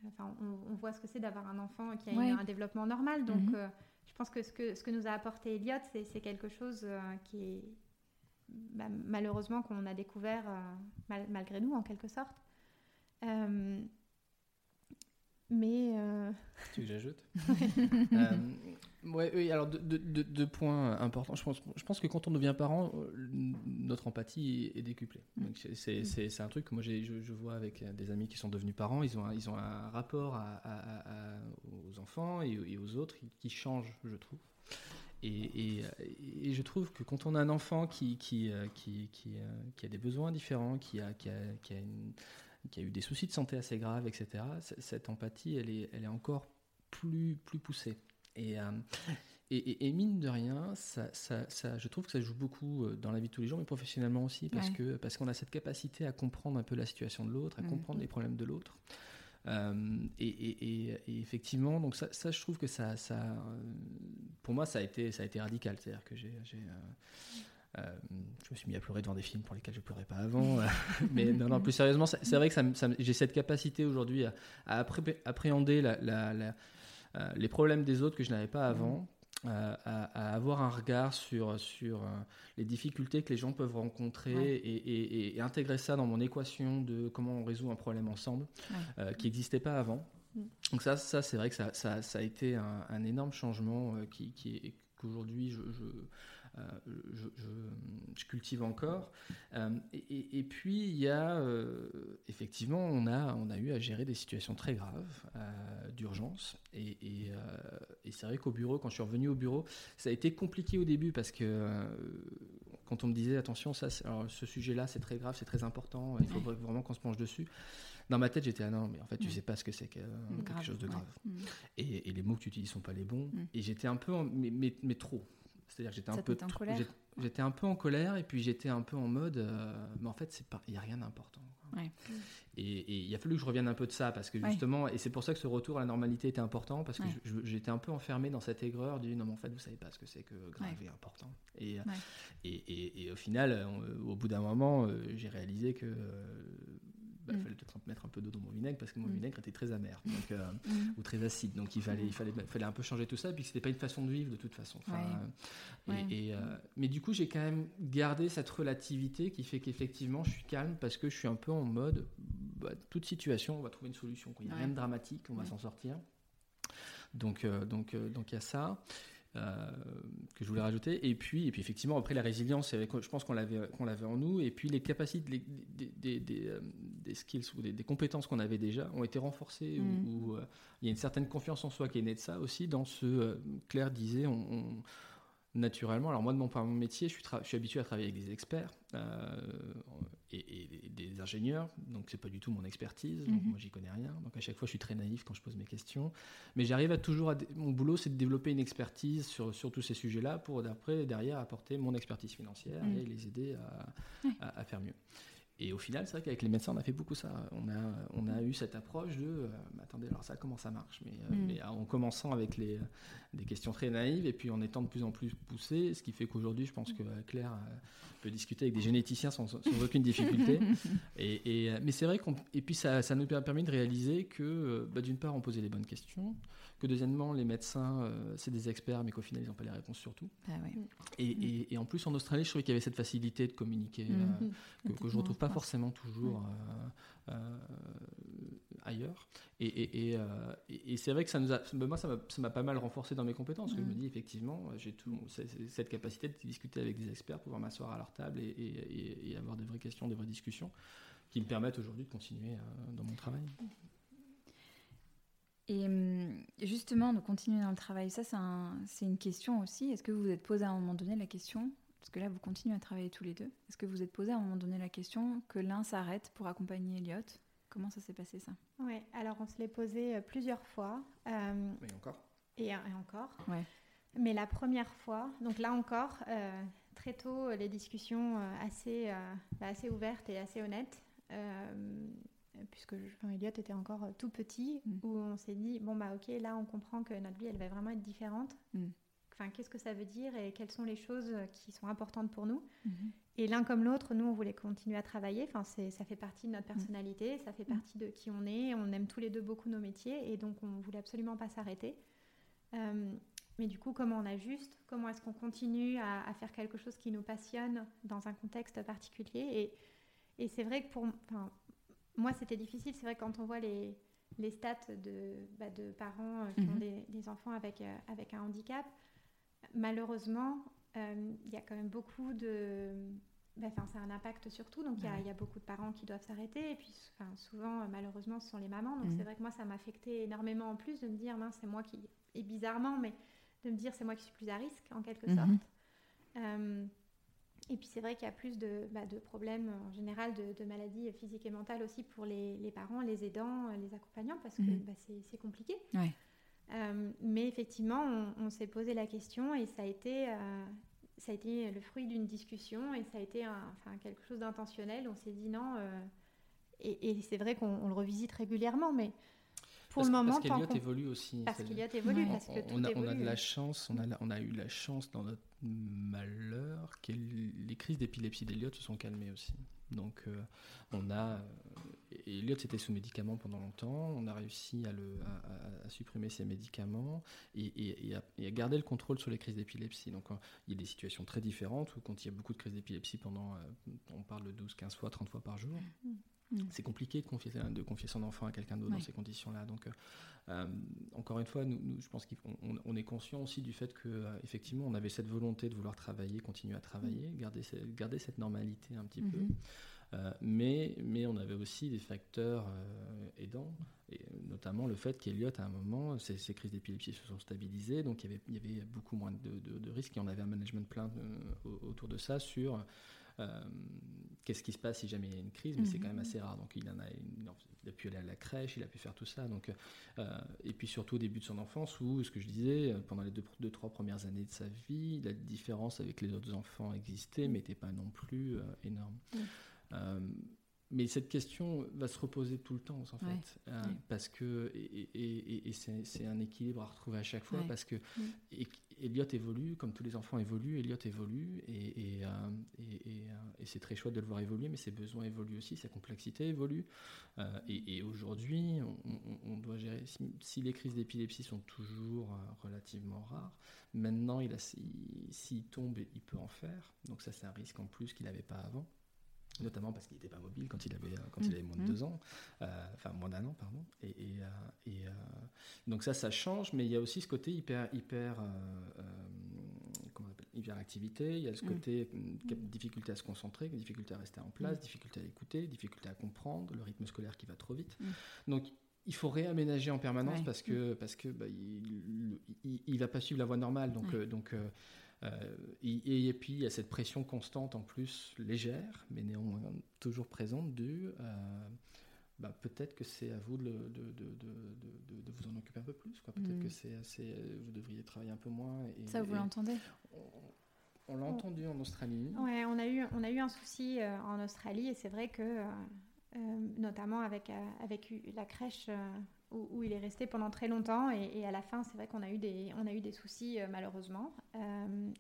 enfin, on, voit ce que c'est d'avoir un enfant qui a un développement normal. Donc, mhm. je pense que ce, que ce que nous a apporté Elliot, c'est quelque chose qui est bah, malheureusement qu'on a découvert malgré nous en quelque sorte. mais. Euh... Tu veux que j'ajoute euh, ouais, Oui, alors deux, points importants. Je pense, je pense que quand on devient parent, euh, notre empathie est décuplée. Mm. Mm. C'est un truc que moi je, je, vois avec des amis qui sont devenus parents. Ils ont un, ils ont un rapport à, aux enfants et, et, aux autres qui change, je trouve. Et, et, je trouve que quand on a un enfant qui, qui, euh, qui, qui, qui a des besoins différents, qui a, qui a, qui a une qui a eu des soucis de santé assez graves, etc., cette empathie, elle est, elle est encore plus, plus poussée. Et, euh, et, et, mine de rien, ça, ça, ça, je trouve que ça joue beaucoup euh, dans la vie de tous les jours, mais professionnellement aussi, parce que parce qu'on a cette capacité à comprendre un peu la situation de l'autre, à mm. comprendre les problèmes de l'autre. Euh, et, effectivement, donc ça, ça, je trouve que ça, ça, pour moi, ça a été, ça a été radical. C'est-à-dire que j'ai, euh, je me suis mis à pleurer devant des films pour lesquels je pleurais pas avant. Euh, mais non, non, plus sérieusement, c'est vrai que ça, j'ai cette capacité aujourd'hui à, appréhender la, euh, les problèmes des autres que je n'avais pas avant. À, avoir un regard sur, sur les difficultés que les gens peuvent rencontrer et, intégrer ça dans mon équation de comment on résout un problème ensemble qui n'existait pas avant. Mm. Donc ça, ça c'est vrai que ça, ça, ça, a été un, énorme changement qui, qui qu'aujourd'hui je, je euh, je, je, cultive encore. Euh, et, puis, il y a, euh, effectivement, on a, on a eu à gérer des situations très graves d'urgence. Et, et c'est vrai qu'au bureau, quand je suis revenu au bureau, ça a été compliqué au début parce que quand on me disait, attention, ça, ce sujet-là, c'est très grave, c'est très important, il faut vraiment qu'on se penche dessus dans ma tête, j'étais ah non, mais en fait, tu mm. sais pas ce que c'est que quelque chose de grave. Mm. Et, les mots que tu utilises sont pas les bons. Mm. Et j'étais un peu, mais, mais, trop. C'est-à-dire que j'étais un peu, j'étais un peu en colère et puis j'étais un peu en mode, euh, mais en fait, c'est pas, il y a rien d'important. Et, il a fallu que je revienne un peu de ça parce que justement, et c'est pour ça que ce retour à la normalité était important parce que j'étais un peu enfermé dans cette aigreur du non, mais en fait, vous savez pas ce que c'est que grave et important. Et, et, au final, au bout d'un moment, euh, j'ai réalisé que bah, il mm. fallait peut-être mettre un peu d'eau dans mon vinaigre parce que mon mm. vinaigre était très amer donc, euh, mm. ou très acide. Donc il fallait, il fallait, fallait un peu changer tout ça. Et puis c'était pas une façon de vivre de toute façon. et, euh, mais du coup, j'ai quand même gardé cette relativité qui fait qu'effectivement, je suis calme parce que je suis un peu en mode bah, toute situation, on va trouver une solution. Il n'y a rien de dramatique, on va s'en sortir. Donc, donc, donc il y a ça. Euh, que je voulais rajouter. Et puis, et puis effectivement, après la résilience, je pense qu'on l'avait, qu'on l'avait en nous. Et puis les capacités, des, des, euh, des, skills ou des, compétences qu'on avait déjà ont été renforcées. Où, mm. euh, il y a une certaine confiance en soi qui est née de ça aussi. Dans ce, Claire disait, on naturellement. Alors moi, de mon, mon métier, je suis, je suis, habitué à travailler avec des experts euh, et, des ingénieurs, donc c'est pas du tout mon expertise. Mhm. Moi, j'y connais rien. Donc à chaque fois, je suis très naïf quand je pose mes questions. Mais j'arrive à toujours, à, mon boulot, c'est de développer une expertise sur, sur tous ces sujets-là pour d'après derrière apporter mon expertise financière mhm. et les aider à, à faire mieux. Et au final, c'est vrai qu'avec les médecins, on a fait beaucoup ça. On a, on a eu cette approche de, euh, attendez, alors ça, comment ça marche? Mais, euh, mm. mais, en commençant avec les, des questions très naïves et puis en étant de plus en plus poussé, ce qui fait qu'aujourd'hui, je pense que euh, Claire peut discuter avec des généticiens sans, sans aucune difficulté. et, et mais c'est vrai qu'on. Et puis ça, ça, nous a permis de réaliser que, bah, d'une part, on posait les bonnes questions, que deuxièmement, les médecins, c'est des experts, mais qu'au final, ils n'ont pas les réponses sur tout. Ah et, et, en plus, en Australie, je trouvais qu'il y avait cette facilité de communiquer mm. que, que je retrouve pas forcément toujours euh, euh, ailleurs. Et, euh, et, et c'est vrai que ça nous a, moi, ça m'a pas mal renforcé dans mes compétences. je me mm. dis, effectivement, j'ai tout cette capacité de discuter avec des experts, pouvoir m'asseoir à leur table et, avoir des vraies questions, des vraies discussions qui me permettent aujourd'hui de continuer dans mon travail. Et hum, justement, de continuer dans le travail, ça c'est une question aussi. Est-ce que vous vous êtes posé à un moment donné la question parce que là, vous continuez à travailler tous les deux. Est-ce que vous êtes posé à un moment donné la question que l'un s'arrête pour accompagner Elliot? Comment ça s'est passé ça? Oui, alors on se l'est posé euh, plusieurs fois. Euh, et encore? et, encore. Ouais. Mais la première fois, donc là encore, euh, très tôt, les discussions assez, bah, assez ouvertes et assez honnêtes, puisque enfin, Elliot était encore tout petit, mm. où on s'est dit, bon bah ok, là on comprend que notre vie, elle va vraiment être différente. Mm qu'est-ce que ça veut dire et quelles sont les choses qui sont importantes pour nous? Mhm. Et l'un comme l'autre, nous, on voulait continuer à travailler. Enfin, ça fait partie de notre mhm. personnalité, ça fait partie de qui on est. On aime tous les deux beaucoup nos métiers et donc on voulait absolument pas s'arrêter. Euh, mais du coup, comment on ajuste? Comment est-ce qu'on continue à, faire quelque chose qui nous passionne dans un contexte particulier? Et, c'est vrai que pour moi, c'était difficile. C'est vrai que quand on voit les, les stats de, bah, de parents euh, qui ont des, des, enfants avec, euh, avec un handicap, malheureusement, euh, il y a quand même beaucoup de... Ben, enfin, c'est un impact sur tout, donc il y, a beaucoup de parents qui doivent s'arrêter, et puis souvent, malheureusement, ce sont les mamans, donc mm. c'est vrai que moi, ça m'a affecté énormément en plus de me dire, mince, c'est moi qui... Et bizarrement, mais de me dire, c'est moi qui suis plus à risque, en quelque mm-hmm. sorte. Euh, et puis c'est vrai qu'il y a plus de, bah, de, problèmes en général de, maladies physiques et mentales aussi pour les, les parents, les aidants, les accompagnants, parce que mm-hmm. bah, c'est compliqué. Ouais. Euh, mais effectivement, on, s'est posé la question et ça a été, euh, ça a été le fruit d'une discussion et ça a été enfin, quelque chose d'intentionnel. On s'est dit non, euh, et, c'est vrai qu'on le revisite régulièrement, mais pour le moment, parce qu'Eliott évolue aussi. Parce qu'Eliott évolue, parce que tout on a, évolue. On a de la chance, on a, on a eu la chance dans notre malheur que les crises d'épilepsie d'Eliott se sont calmées aussi. Donc, on a Elliot était sous médicaments pendant longtemps. On a réussi à, le, à, supprimer ces médicaments et, à, garder le contrôle sur les crises d'épilepsie. Donc, il y a des situations très différentes où, quand il y a beaucoup de crises d'épilepsie pendant, euh, on parle de 12, 15 fois, 30 fois par jour. Mm. C'est compliqué de confier, de confier son enfant à quelqu'un d'autre dans ces conditions-là. Donc, euh, euh, encore une fois, nous, je pense qu'on on est conscient aussi du fait que, effectivement, on avait cette volonté de vouloir travailler, continuer à travailler, mm. garder, garder cette normalité un petit peu. Mm-hmm. Euh, mais, mais on avait aussi des facteurs euh, aidants, et notamment le fait qu'Eliott, à un moment, ses, crises d'épilepsie se sont stabilisées, donc il y avait, il y avait beaucoup moins de, de, risques, et on avait un management plein euh, autour de ça sur qu'est-ce qui se passe si jamais il y a une crise, mais c'est quand même mhm. assez rare. Donc il, en a, il a pu aller à la crèche, il a pu faire tout ça. Donc, et puis surtout au début de son enfance, où, ce que je disais, pendant les deux, deux trois premières années de sa vie, la différence avec les autres enfants existait, mais n'était pas non plus énorme. Euh, mais cette question va se reposer tout le temps, en fait, euh, parce que et, c'est un équilibre à retrouver à chaque fois, parce que. Elliot évolue, comme tous les enfants évoluent, Elliot évolue, et, euh, et c'est très chouette de le voir évoluer, mais ses besoins évoluent aussi, sa complexité évolue, et, aujourd'hui, on, doit gérer. Si, les crises d'épilepsie sont toujours relativement rares, maintenant, s'il tombe, il peut en faire, donc ça c'est un risque en plus qu'il n'avait pas avant. Notamment parce qu'il n'était pas mobile quand il avait, quand il avait moins de deux ans, enfin moins d'un an, pardon. Et, et, donc ça, ça change, mais il y a aussi ce côté hyper, hyper hyperactivité, il y a ce mm. côté mm, difficulté à se concentrer, difficulté à rester en place, mm. difficulté à écouter, difficulté à comprendre, le rythme scolaire qui va trop vite. Donc il faut réaménager en permanence parce que parce que bah, il, il, va pas suivre la voie normale. Donc euh, donc euh, euh, et, et, puis il y a cette pression constante en plus légère, mais néanmoins toujours présente du bah, peut-être que c'est à vous de, de, de, de, vous en occuper un peu plus. Peut-être que c'est assez, vous devriez travailler un peu moins. Et, Ça, vous l'entendez On, l'a entendu en Australie. Ouais, on a eu, on a eu un souci euh, en Australie et c'est vrai que, euh, euh, notamment avec, avec la crèche où, il est resté pendant très longtemps et, à la fin, c'est vrai qu'on a eu des, on a eu des soucis malheureusement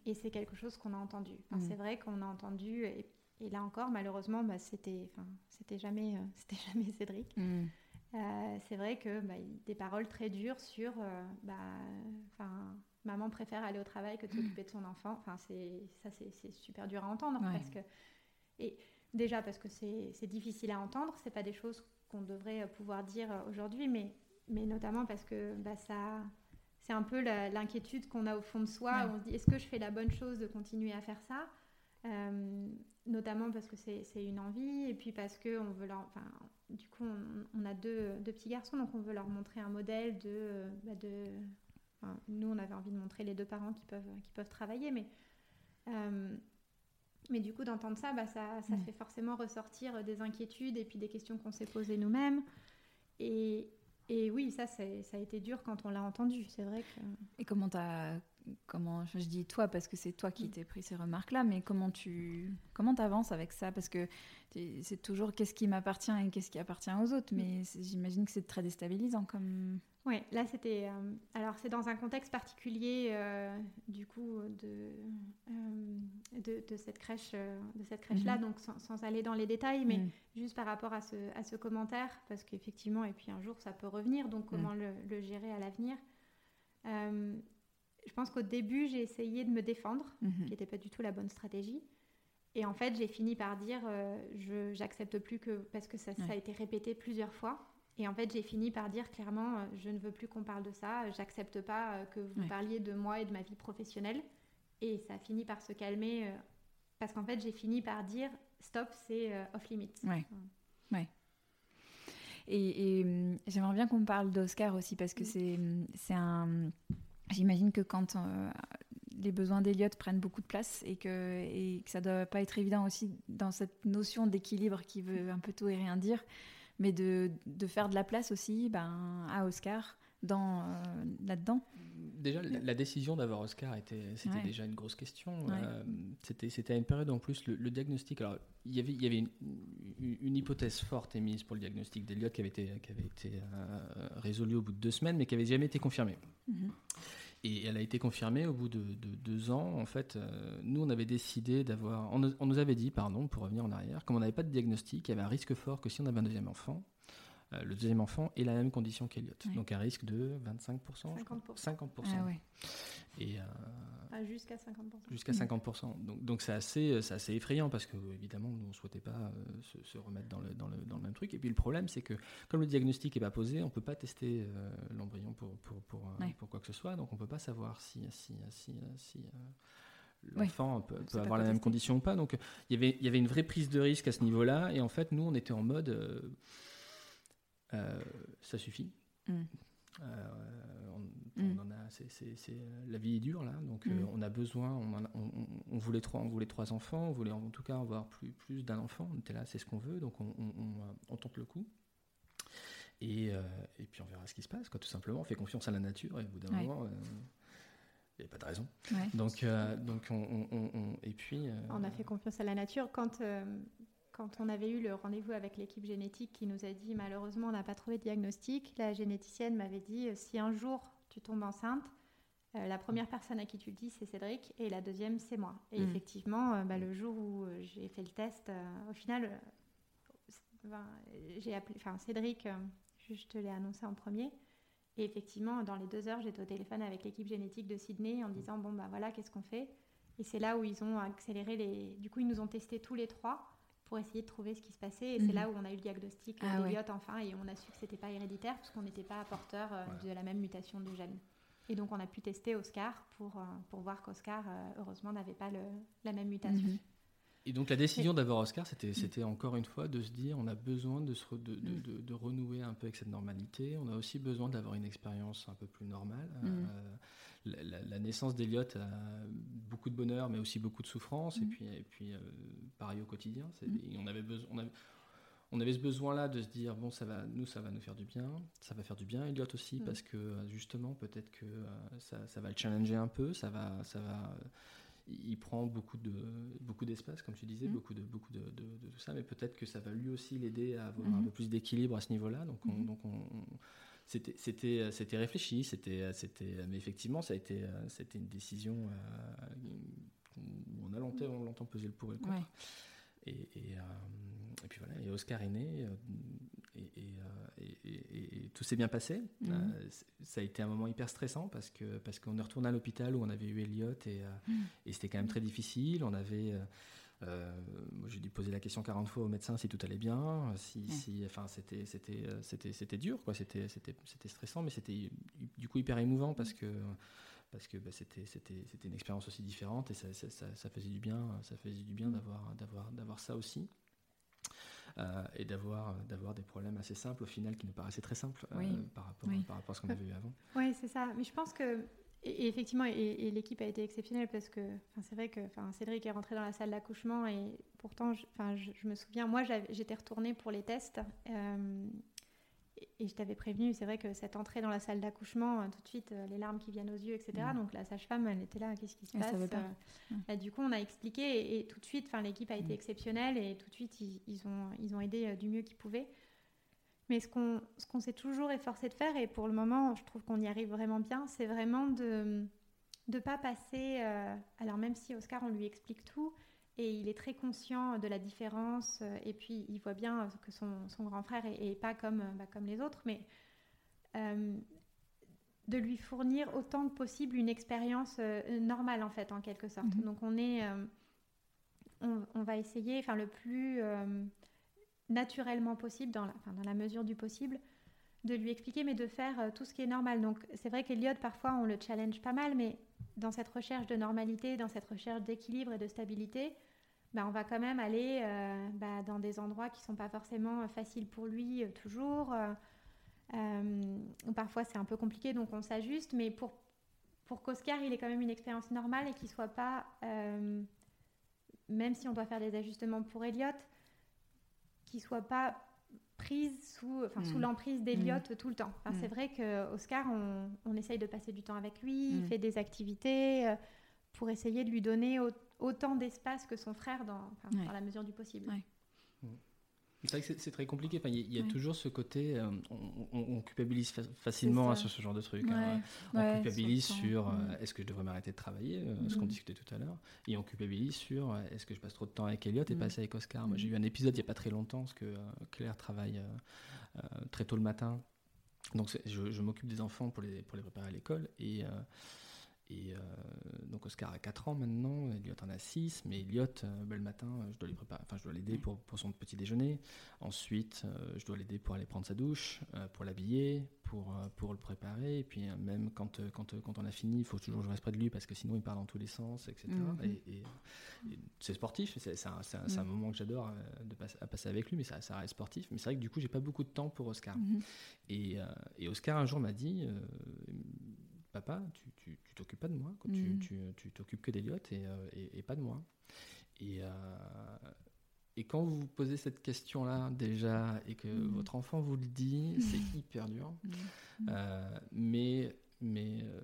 et c'est quelque chose qu'on a entendu. Mmh. C'est vrai qu'on a entendu et et là encore, malheureusement, bah, c'était, c'était jamais, euh, c'était jamais Cédric. Mm. Euh, c'est vrai que bah, des paroles très dures sur, euh, bah, maman préfère aller au travail que de s'occuper de son enfant. Enfin, c'est ça, c'est, super dur à entendre parce que et déjà parce que c'est, difficile à entendre. C'est pas des choses qu'on devrait pouvoir dire aujourd'hui, mais mais notamment parce que bah, ça c'est un peu l'inquiétude qu'on a au fond de soi. Où on se dit est-ce que je fais la bonne chose de continuer à faire ça? Notamment parce que c'est une envie et puis parce que on veut leur, enfin, du coup on, a deux, deux, petits garçons donc on veut leur montrer un modèle de, bah, de nous on avait envie de montrer les deux parents qui peuvent, qui peuvent travailler mais euh, mais du coup d'entendre ça bah, ça, ça fait forcément ressortir des inquiétudes et puis des questions qu'on s'est posées nous-mêmes. Et, et oui ça ça a été dur quand on l'a entendu c'est vrai que et comment t'as comment je dis toi parce que c'est toi qui mm. t'es pris ces remarques là mais comment tu comment avances avec ça? Parce que c'est toujours qu'est-ce qui m'appartient et qu'est-ce qui appartient aux autres mais mm. j'imagine que c'est très déstabilisant comme oui là c'était euh, alors c'est dans un contexte particulier euh, du coup de, euh, de, cette crèche de cette crèche là mm-hmm. donc sans, aller dans les détails mais juste par rapport à ce, à ce commentaire parce qu'effectivement et puis un jour ça peut revenir donc comment le, le, gérer à l'avenir je pense qu'au début, j'ai essayé de me défendre, mhm. qui n'était pas du tout la bonne stratégie. Et en fait, j'ai fini par dire, je j'accepte plus que parce que ça, a été répété plusieurs fois. Et en fait, j'ai fini par dire clairement, euh, je ne veux plus qu'on parle de ça. J'accepte pas euh, que vous parliez de moi et de ma vie professionnelle. Et ça a fini par se calmer parce qu'en fait, j'ai fini par dire, stop, c'est off limits. Ouais. ouais. Et, et hum, j'aimerais bien qu'on parle d'Oscar aussi parce que c'est c'est un J'imagine que quand euh, les besoins d'Eliott prennent beaucoup de place et que, et que ça ne doit pas être évident aussi dans cette notion d'équilibre qui veut un peu tout et rien dire, mais de, de faire de la place aussi ben, à Oscar dans euh, là-dedans. Déjà, la, décision d'avoir Oscar était, c'était déjà une grosse question. Euh, c'était, c'était à une période en plus le, diagnostic. Alors, il y avait, il y avait une, une, hypothèse forte émise pour le diagnostic d'Eliott qui avait été, qui avait été résolue au bout de deux semaines, mais qui n'avait jamais été confirmée. Mm-hmm. Et elle a été confirmée au bout de, deux ans. En fait, euh, nous, on avait décidé d'avoir. On, nous avait dit, pardon, pour revenir en arrière, comme on n'avait pas de diagnostic, il y avait un risque fort que si on avait un deuxième enfant, le deuxième enfant ait la même condition qu'Eliott. Donc un risque de 25%, 50%. 50%. Ah ouais. Et, euh, ah, jusqu'à 50%. Jusqu'à 50%. Donc, donc c'est assez, assez effrayant parce que, évidemment, nous, on ne souhaitait pas se, remettre dans le, dans, le, dans le, même truc. Et puis le problème, c'est que comme le diagnostic n'est pas posé, on ne peut pas tester l'embryon pour, pour, pour, pour, quoi que ce soit. Donc on ne peut pas savoir si, si, si, si l'enfant peut, avoir la même condition ou pas. Donc il y avait, il y avait une vraie prise de risque à ce niveau-là. Et en fait, nous, on était en mode euh, ça suffit. Mm. Euh, mm. on, a, c'est, la vie est dure là, donc euh, mm. on a besoin. On, voulait trois, on voulait trois enfants, on voulait en tout cas avoir plus, plus d'un enfant. On était là, c'est ce qu'on veut, donc on, tente le coup. Et, et, puis on verra ce qui se passe, quoi, tout simplement. On fait confiance à la nature et au bout d'un moment, il n'y a pas de raison. Donc, donc on, et puis. On a fait confiance à la nature quand quand on avait eu le rendez-vous avec l'équipe génétique qui nous a dit malheureusement on n'a pas trouvé de diagnostic, la généticienne m'avait dit euh, si un jour tu tombes enceinte, euh, la première personne à qui tu le dis c'est Cédric et la deuxième c'est moi. Et mm. effectivement, euh, bah, le jour où j'ai fait le test, au final, j'ai appelé, enfin Cédric, je te l'ai annoncé en premier. Et effectivement, dans les deux heures, j'étais au téléphone avec l'équipe génétique de Sydney en disant bon bah voilà, qu'est-ce qu'on fait? Et c'est là où ils ont accéléré les. Du coup, ils nous ont testé tous les trois pour essayer de trouver ce qui se passait. Et c'est Mhm. là où on a eu le diagnostic Ah euh, ouais. d'Eliott enfin, et on a su que c'était pas héréditaire parce qu'on n'était pas porteur euh, de la même mutation du gène. Et donc on a pu tester Oscar pour, euh, pour voir qu'Oscar, euh, heureusement, n'avait pas le, la même mutation. Mhm. Et donc la décision d'avoir Oscar, c'était, c'était encore une fois de se dire on a besoin de, se re- de, de- Mm. de- de renouer un peu avec cette normalité. On a aussi besoin d'avoir une expérience un peu plus normale. Mm. Euh, la, la- la naissance d'Eliott a beaucoup de bonheur, mais aussi beaucoup de souffrance. Et Mm. puis, et puis euh, pareil au quotidien. Mm. on avait besoin. On avait, on avait ce besoin-là de se dire bon, ça va, nous, ça va nous faire du bien, ça va faire du bien, Elliot aussi, Mm. parce que euh, justement, peut-être que euh, ça, ça va le challenger un peu, ça va, ça va, il prend beaucoup de beaucoup d'espace, comme tu disais, Mm. beaucoup de beaucoup de, de- de tout ça, mais peut-être que ça va lui aussi l'aider à avoir Mhm. un peu plus d'équilibre à ce niveau-là. Donc, on, Mhm. donc on, on- c'était c'était c'était réfléchi, c'était c'était, mais effectivement, ça a été euh, c'était une décision euh, où on a longtemps on longtemps pesé le pour et le contre. Ouais. Et, et, euh, et puis voilà, et Oscar est né, euh, et, et, euh, et- tout s'est bien passé. Mhm. Euh, ça a été un moment hyper stressant parce que parce qu'on est retourné à l'hôpital où on avait eu Elliot et, euh, Mhm. et c'était quand même très difficile. On avait euh, j'ai dû poser la question 40 fois au médecin si tout allait bien, si, Ouais. si enfin c'était c'était c'était c'était dur quoi, c'était c'était c'était stressant, mais c'était du coup hyper émouvant parce que parce que bah, c'était c'était c'était une expérience aussi différente et ça, ça, ça- ça faisait du bien ça faisait du bien d'avoir d'avoir d'avoir ça aussi Euh, et d'avoir d'avoir des problèmes assez simples au final qui nous paraissaient très simples euh, par rapport Oui. par rapport à ce qu'on avait eu avant Oui, c'est ça. Mais je pense que, et, effectivement, et, et l'équipe a été exceptionnelle parce que enfin, c'est vrai que enfin, Cédric est rentré dans la salle d'accouchement et pourtant, je, enfin, je, je me souviens, moi j'étais retournée pour les tests euh, et, et je t'avais prévenu, c'est vrai que cette entrée dans la salle d'accouchement, euh, tout de suite, euh, les larmes qui viennent aux yeux, etc. Mm. Donc la sage-femme, elle était là, qu'est-ce qui se Elle passe pas. Euh, Mm. et du coup, on a expliqué et, et tout de suite, l'équipe a été Mm. exceptionnelle et tout de suite, ils, ils ont, ils ont aidé du mieux qu'ils pouvaient. Mais ce qu'on qu'on s'est toujours efforcé de faire, et pour le moment, je trouve qu'on y arrive vraiment bien, c'est vraiment de ne pas passer. euh, alors, même si Oscar, on lui explique tout, et il est très conscient de la différence, euh, et puis il voit bien que son, son grand frère est, est pas comme, euh, bah, comme les autres, mais euh, de lui fournir autant que possible une expérience euh, normale, en fait, en quelque sorte. Mhm. Donc, on est. euh, on, on va essayer, enfin, le plus. naturellement possible, dans la, dans la mesure du possible, de lui expliquer, mais de faire tout ce qui est normal. Donc c'est vrai qu'Eliott, parfois, on le challenge pas mal, mais dans cette recherche de normalité, dans cette recherche d'équilibre et de stabilité, bah, on va quand même aller euh, bah, dans des endroits qui sont pas forcément euh, faciles pour lui euh, toujours. euh, parfois c'est un peu compliqué, donc on s'ajuste, mais pour, pour qu'Oscar, il ait quand même une expérience normale et qu'il soit pas, même si on doit faire des ajustements pour Elliot, qu'il soit pas prise sous, enfin, sous Mm. l'emprise d'Eliott tout le temps. Enfin, Mm. C'est vrai que Oscar, on, on essaye de passer du temps avec lui, il Mm. fait des activités euh, pour essayer de lui donner au- autant d'espace que son frère dans, enfin, Ouais. dans la mesure du possible. Ouais. C'est vrai que c'est- c'est très compliqué. Il y a, Ouais. toujours ce côté, euh, on, on- on culpabilise fa- facilement hein, sur ce genre de truc. hein. On Ouais, culpabilise sur euh, Mm. est-ce que je devrais m'arrêter de travailler, euh, ce qu'on Mhm. discutait tout à l'heure, et on culpabilise sur est-ce que je passe trop de temps avec Elliot et Mhm. pas assez avec Oscar. Moi, j'ai Mhm. eu un épisode il n'y a pas très longtemps parce que Claire travaille très tôt le matin, donc je, je m'occupe des enfants pour les, pour les préparer à l'école et euh, et euh, donc Oscar a 4 ans maintenant, Elliot en a 6, mais Elliot, euh, ben, le matin, euh, je dois lui préparer, enfin je dois l'aider pour, pour son petit déjeuner. Ensuite, euh, je dois l'aider pour aller prendre sa douche, pour l'habiller, pour, pour le préparer. Et puis même quand, quand, quand on a fini, il faut toujours que je reste près de lui parce que sinon il part dans tous les sens, etc. Mhm. Et, et- et c'est sportif, c'est un, Mhm. moment que j'adore à passer avec lui, mais ça, ça reste sportif. Mais c'est vrai que du coup, j'ai pas beaucoup de temps pour Oscar. Mhm. Et, et Oscar un jour m'a dit Papa, tu t'occupes pas de moi, quoi. Tu- tu tu t'occupes que d'Eliot et, euh, et, et pas de moi. Et, euh, et quand vous vous posez cette question-là déjà et que Mhm. votre enfant vous le dit, c'est hyper dur. Euh, mais mais euh,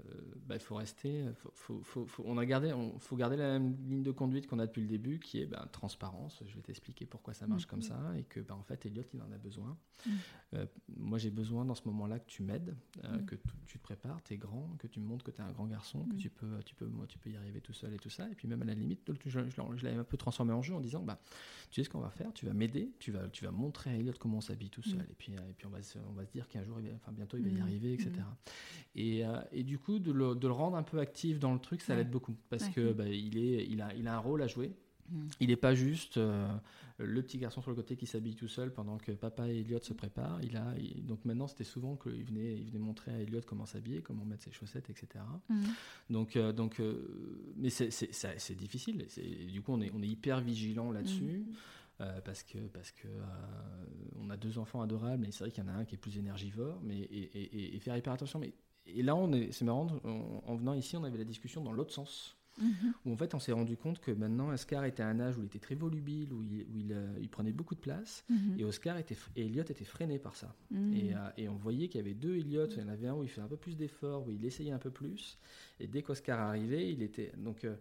bah, il faut rester. Faut, faut- on a gardé, on, faut garder la même ligne de conduite qu'on a depuis le début, qui est ben, transparence. Je vais t'expliquer pourquoi ça marche Mhm. comme ça et que ben, en fait Elliot il en a besoin. Mhm. Euh, moi j'ai besoin dans ce moment-là que tu m'aides, euh, Mhm. que tu, te prépares, tu es grand, que tu me montres que tu es un grand garçon, que Mhm. tu peux, tu peux, moi, tu peux y arriver tout seul et tout ça. Et puis même à la limite, je, je, je l'avais un peu transformé en jeu en disant, bah, tu sais ce qu'on va faire, tu vas m'aider, tu vas, tu vas montrer à Elliot comment on s'habille tout seul. Mhm. Et puis, et puis on va se, on va se dire qu'un jour, il enfin bientôt il va y Mhm. arriver, etc. Mhm. Et, et du coup, de le, de le rendre un peu actif dans le truc, ça Ouais. l'aide beaucoup parce Ouais. que bah, il, est, il, a, il a un rôle à jouer. Mm. Il n'est pas juste euh, le petit garçon sur le côté qui s'habille tout seul pendant que papa et Elliot se préparent. Il a, donc maintenant, c'était souvent qu'il venait, il venait montrer à Elliot comment s'habiller, comment mettre ses chaussettes, etc. Mm. Donc, euh, donc euh, mais c'est difficile. Du coup, on est, on est hyper vigilant là-dessus. Mm. parce que parce que on a deux enfants adorables, mais c'est vrai qu'il y en a un qui est plus énergivore, mais et, faire hyper attention. Mais et là, on est, c'est marrant, en venant ici, on avait la discussion dans l'autre sens. Mhm. Où en fait, on s'est rendu compte que maintenant, Oscar était à un âge où il était très volubile, où il, où il, euh, prenait beaucoup de place. Mhm. Et Oscar était, et Elliot était freiné par ça. Mhm. Et, euh, et, on voyait qu'il y avait deux Elliot. Il y en avait un où il fait un peu plus d'efforts, où il essayait un peu plus. Et dès qu'Oscar arrivait, il était. Donc, euh,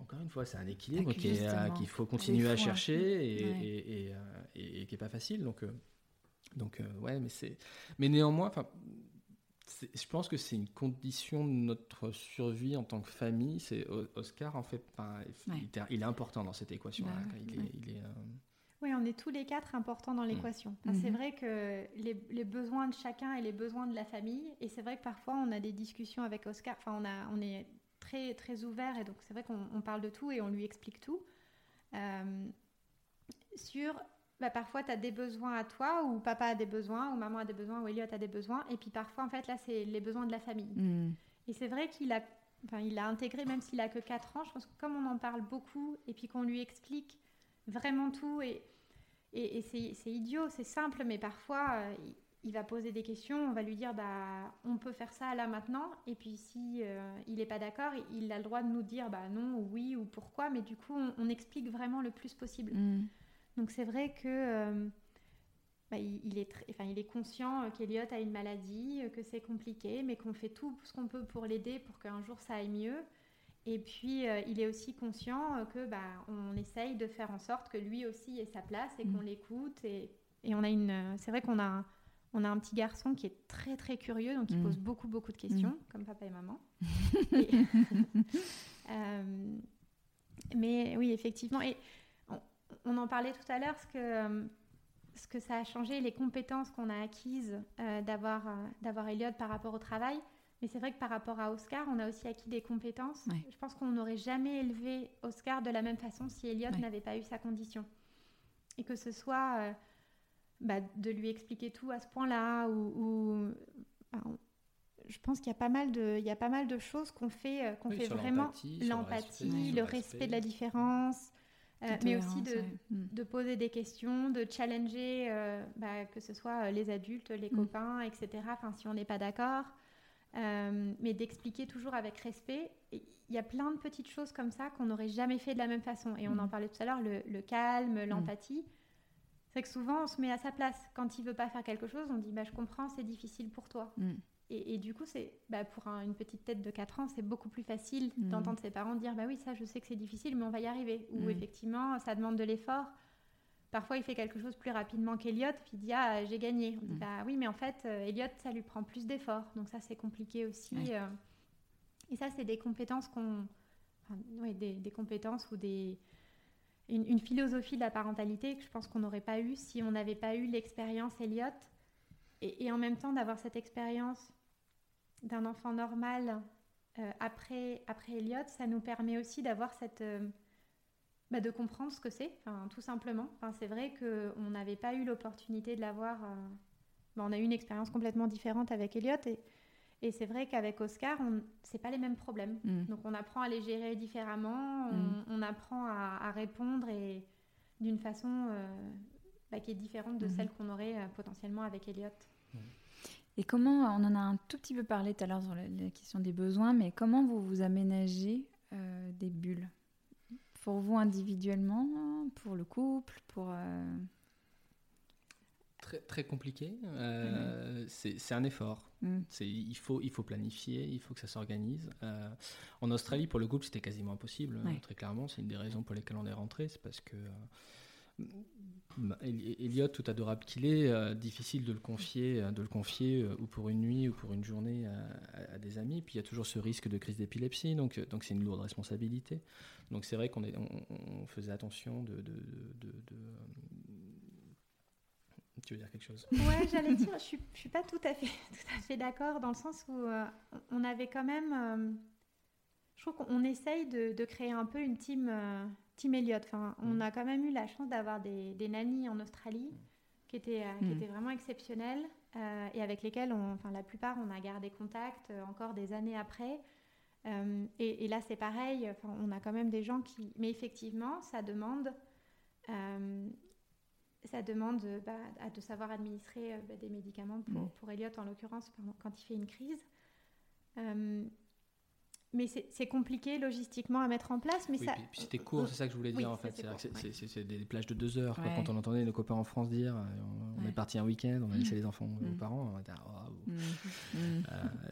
encore une fois, c'est un équilibre qu'il faut continuer à chercher et, et, et qui n'est pas facile. Donc, donc ouais, mais c'est. Mais néanmoins, je pense que c'est une condition de notre survie en tant que famille. C'est Oscar en fait, il, est important dans cette équation. Bah il est, euh, Oui, on est tous les quatre importants dans mm. l'équation. C'est mhm. vrai que les, besoins de chacun et les besoins de la famille, et c'est vrai que parfois on a des discussions avec Oscar. Enfin, on a, on est très très ouvert et donc c'est vrai qu'on parle de tout et on lui explique tout. Euh, sur bah, parfois tu as des besoins à toi, ou papa a des besoins, ou maman a des besoins, ou Elliot a des besoins. Et puis parfois, en fait, là, c'est les besoins de la famille. Hmm. Et c'est vrai qu'il a, enfin, il a intégré, même s'il a que 4 ans, je pense que comme on en parle beaucoup, et puis qu'on lui explique vraiment tout, et, et, c'est idiot, c'est simple, mais parfois, euh, il, va poser des questions, on va lui dire, bah, on peut faire ça là maintenant, et puis si euh, il n'est pas d'accord, il, a le droit de nous dire, bah non, ou oui, ou pourquoi, mais du coup, on, explique vraiment le plus possible. Hmm. Donc c'est vrai que euh, bah, il, est enfin, il est conscient qu'Eliott a une maladie, que c'est compliqué, mais qu'on fait tout ce qu'on peut pour l'aider pour qu'un jour ça aille mieux. Et puis euh, il est aussi conscient que bah, on essaye de faire en sorte que lui aussi ait sa place et qu'on mm. l'écoute. Et, et, on a une, c'est vrai qu'on a un, on a un petit garçon qui est très très curieux, donc il mm. pose beaucoup beaucoup de questions, mm. comme papa et maman. Euh, mais oui, effectivement. Et on en parlait tout à l'heure, ce que, euh, ce que ça a changé, les compétences qu'on a acquises euh, d'avoir, euh, d'avoir Elliot par rapport au travail. Mais c'est vrai que par rapport à Oscar, on a aussi acquis des compétences. Je pense qu'on n'aurait jamais élevé Oscar de la même façon si Elliot n'avait pas eu sa condition. Et que ce soit bah, de lui expliquer tout à ce point-là, ou, je pense qu'il y a pas mal de, il y a pas mal de choses qu'on fait, qu'on fait vraiment l'empathie, le, respect, de la différence, mais aussi mm. de, poser des questions, de challenger, euh, bah, que ce soit euh, les adultes, les mm. copains, etc. Enfin, si on n'est pas d'accord, mais d'expliquer toujours avec respect. Il y a plein de petites choses comme ça qu'on n'aurait jamais fait de la même façon. Et on en mm. parlait tout à l'heure, le, calme, l'empathie. C'est que souvent, on se met à sa place. Quand il veut pas faire quelque chose, on dit bah, Je comprends, c'est difficile pour toi. Et, du coup, c'est bah, pour une petite tête de 4 ans, c'est beaucoup plus facile mm. d'entendre ses parents dire Bah oui, ça, je sais que c'est difficile, mais on va y arriver. Ou mm. effectivement, ça demande de l'effort. Parfois, il fait quelque chose plus rapidement qu'Eliot, puis il dit Ah, j'ai gagné. On dit mm. Bah oui, mais en fait, euh, Elliot, ça lui prend plus d'efforts. Donc, ça, c'est compliqué aussi. Euh. Et ça, c'est des compétences qu'on. oui, des, compétences ou des. Une, philosophie de la parentalité que je pense qu'on n'aurait pas eu si on n'avait pas eu l'expérience Elliot. Et, et, en même temps, d'avoir cette expérience d'un enfant normal euh, après, après Elliot, ça nous permet aussi d'avoir cette... Euh, bah, de comprendre ce que c'est, tout simplement. Enfin, c'est vrai qu'on n'avait pas eu l'opportunité de l'avoir... Euh, bah, on a eu une expérience complètement différente avec Elliot et, et c'est vrai qu'avec Oscar, on... c'est pas les mêmes problèmes. Mm. Donc on apprend à les gérer différemment, on, mm. apprend à, répondre et d'une façon bah, qui est différente de mm-hmm. celle qu'on aurait potentiellement avec Elliot. Et comment, on en a un tout petit peu parlé tout à l'heure sur la, question des besoins, mais comment vous vous aménagez euh, des bulles? Pour vous individuellement, pour le couple, pour... Euh, très, très compliqué. Euh, c'est un effort. Mm. Il, faut, il faut planifier, il faut que ça s'organise. en Australie, pour le couple, c'était quasiment impossible. Très clairement, c'est une des raisons pour lesquelles on est rentré. C'est parce que Elliot, tout adorable qu'il est, euh, difficile de le confier, euh, de le confier euh, ou pour une nuit ou pour une journée à, des amis. Puis il y a toujours ce risque de crise d'épilepsie, donc donc c'est une lourde responsabilité. Donc c'est vrai qu'on on, faisait attention de, tu veux dire quelque chose? Ouais, j'allais dire, je suis, suis pas tout à fait, fait d'accord dans le sens où on avait quand même, je trouve qu'on essaye de, créer un peu une team Team Elliott. Enfin, on a quand même eu la chance d'avoir des, des nannies en Australie qui étaient, qui étaient vraiment exceptionnelles et avec lesquelles, on, enfin, la plupart, on a gardé contact encore des années après. Et, et, là, c'est pareil. Enfin, on a quand même des gens qui. Mais effectivement, ça demande ça demande bah, de savoir administrer euh, bah, des médicaments pour, mm. pour Elliot en l'occurrence quand il fait une crise. Euh, mais c'est compliqué logistiquement à mettre en place. Mais ça... puis c'était court, c'est ça que je voulais dire en fait. C'est des plages de deux heures. Quand on entendait nos copains en France dire euh, on, est parti un week-end, on a laissé mm. les enfants aux mm. parents, on était oh,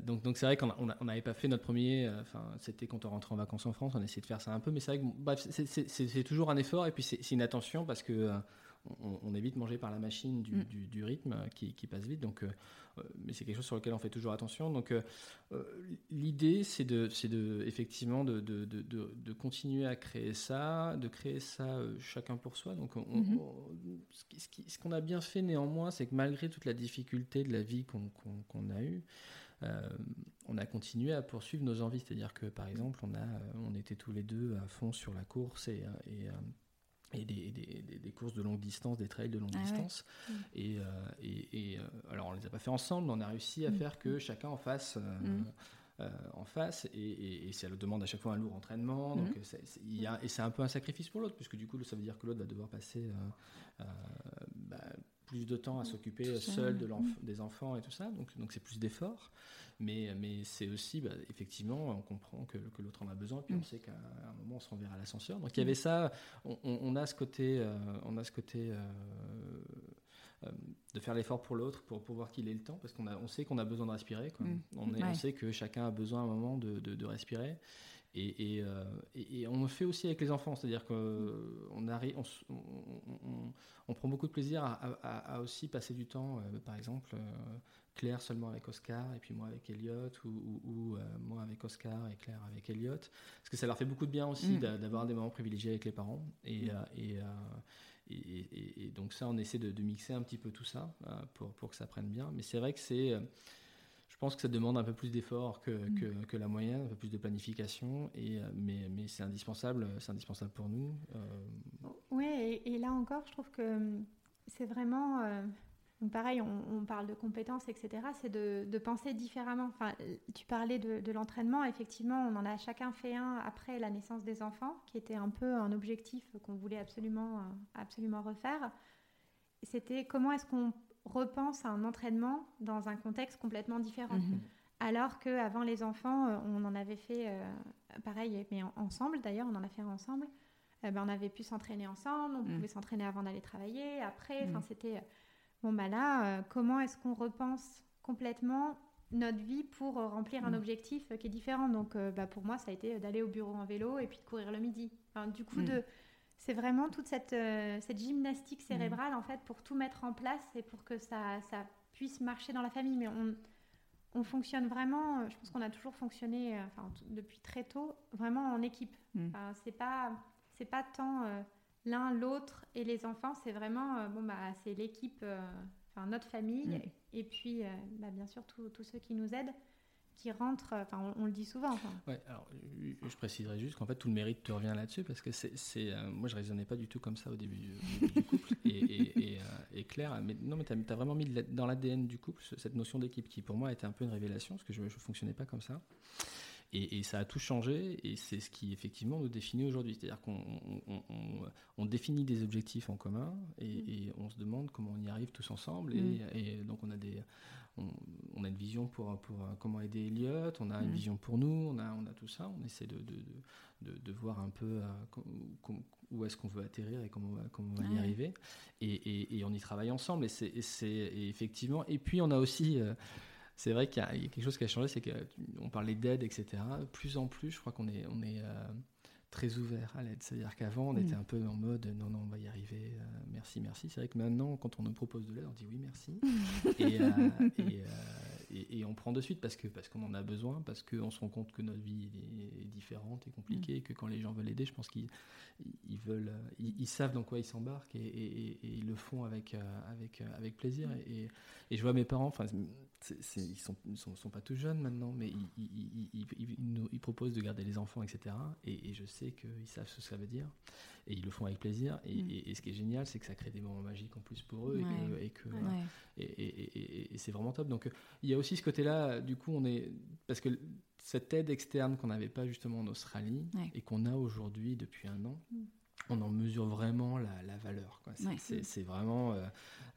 donc donc c'est vrai qu'on n'avait pas fait notre premier. Enfin, c'était quand on rentrait en vacances en France, on essayait de faire ça un peu, mais c'est vrai que c'est toujours un effort et puis c'est une attention parce que on, évite manger par la machine du, mm. rythme qui, passe vite. Donc, euh, euh, mais c'est quelque chose sur lequel on fait toujours attention. Donc, euh, l'idée, c'est de, de, effectivement de, de, continuer à créer ça, de créer ça chacun pour soi. Donc, mm-hmm. ce qu'on a bien fait néanmoins, c'est que malgré toute la difficulté de la vie qu'on a eue, on a continué à poursuivre nos envies. C'est-à-dire que, par exemple, on, a, on était tous les deux à fond sur la course et, et et des, des, des, courses de longue distance, des trails de longue ah distance. Mm. Et, euh, et, euh, alors on les a pas fait ensemble, mais on a réussi à mm. faire que chacun en fasse. Euh, mm. en face et, et, ça le demande à chaque fois un lourd entraînement donc y a, et c'est un peu un sacrifice pour l'autre puisque du coup ça veut dire que l'autre va devoir passer bah, plus de temps à s'occuper seul de des enfants et tout ça donc donc c'est plus d'efforts mais, mais c'est aussi, bah, effectivement, on comprend que, que l'autre en a besoin, puis on mm. sait qu'à un moment, on se renverra à l'ascenseur. Donc il y avait ça, on, on, a ce côté, euh, on a ce côté euh, euh, de faire l'effort pour l'autre, pour, pour voir qu'il ait le temps, parce qu'on on sait qu'on a besoin de respirer. Quoi. Mm. On, est, on, sait que chacun a besoin à un moment de, de, de respirer. Et, et, et, on le fait aussi avec les enfants, c'est-à-dire qu'on arrive, on, on, prend beaucoup de plaisir à, à, à aussi passer du temps, par exemple, Claire seulement avec Oscar et puis moi avec Elliot ou, euh, moi avec Oscar et Claire avec Elliot parce que ça leur fait beaucoup de bien aussi mm. d'avoir des moments privilégiés avec les parents et, mm. euh, euh, et, et, donc ça on essaie de, mixer un petit peu tout ça pour, pour que ça prenne bien mais c'est vrai que c'est je pense que ça demande un peu plus d'efforts que, mm. que, que, la moyenne, un peu plus de planification, et, mais, mais c'est indispensable, c'est indispensable pour nous. Oui, et, là encore, je trouve que c'est vraiment donc pareil, on, parle de compétences, etc. C'est de, penser différemment. Enfin, tu parlais de, l'entraînement. Effectivement, on en a chacun fait un après la naissance des enfants, qui était un peu un objectif qu'on voulait absolument, euh, absolument refaire. C'était comment est-ce qu'on repense à un entraînement dans un contexte complètement différent. Mhm. Alors qu'avant les enfants, euh, on en avait fait euh, pareil, mais ensemble d'ailleurs, on en a fait ensemble. ben, on avait pu s'entraîner ensemble, on mhm. pouvait s'entraîner avant d'aller travailler, après. Enfin, mhm. c'était Bon, bah là, euh, comment est-ce qu'on repense complètement notre vie pour euh, remplir un mm. objectif euh, qui est différent? Donc, bah, pour moi, ça a été d'aller au bureau en vélo et puis de courir le midi. du coup, mm. de, c'est vraiment toute cette, cette gymnastique mm. cérébrale, en fait, pour tout mettre en place et pour que ça, ça puisse marcher dans la famille. Mais on, on fonctionne vraiment, je pense qu'on a toujours fonctionné, enfin, depuis très tôt, vraiment en équipe. c'est pas, c'est pas tant l'un, l'autre et les enfants, c'est vraiment, euh, bon, bah, c'est l'équipe, euh, enfin, notre famille, et puis, euh, bah, bien sûr, tous ceux qui nous aident qui rentrent, enfin on, le dit souvent. Ouais, alors je préciserai juste qu'en fait tout le mérite te revient là-dessus parce que c'est, moi je raisonnais pas du tout comme ça au début, du couple et, et, Claire, mais non mais tu as, vraiment mis dans l'ADN du couple cette notion d'équipe qui pour moi était un peu une révélation parce que je, ne fonctionnais pas comme ça. Et, ça a tout changé, et c'est ce qui effectivement nous définit aujourd'hui. C'est-à-dire qu'on on, définit des objectifs en commun, mm. et, on se demande comment on y arrive tous ensemble. Et, mm. donc on a des, on, a une vision pour, pour comment aider Elliot, on a une mm. vision pour nous, on a, on a tout ça. On essaie de, de, de, voir un peu euh, où est-ce qu'on veut atterrir et comment on va, comment on va y arriver. Et, on y travaille ensemble. Et c'est effectivement. Et puis on a aussi euh, c'est vrai qu'il y, a quelque chose qui a changé, c'est qu'on parlait d'aide, etc. Plus en plus, je crois qu'on est, on est euh, très ouvert à l'aide. C'est-à-dire qu'avant, on était mm. un peu en mode non, non, on va y arriver, euh, merci, merci. C'est vrai que maintenant, quand on nous propose de l'aide, on dit oui, merci. Euh, et, et, on prend de suite parce que parce qu'on en a besoin, parce qu'on se rend compte que notre vie est, différente et compliquée, mm. et que quand les gens veulent aider, je pense qu'ils ils veulent, ils, savent dans quoi ils s'embarquent et, ils le font avec, avec, avec plaisir. Mm. Et, je vois mes parents, enfin ils sont, sont, sont, pas tout jeunes maintenant, mais ils, ils, ils, proposent de garder les enfants, etc. Et, je sais qu'ils savent ce que ça veut dire. Et ils le font avec plaisir. Et, mm. ce qui est génial, c'est que ça crée des moments magiques en plus pour eux. Et que, et, c'est vraiment top. Donc il y a aussi ce côté-là, du coup, on est. Parce que cette aide externe qu'on n'avait pas justement en Australie et qu'on a aujourd'hui depuis un an. Mm on en mesure vraiment la, valeur. C'est vraiment, euh,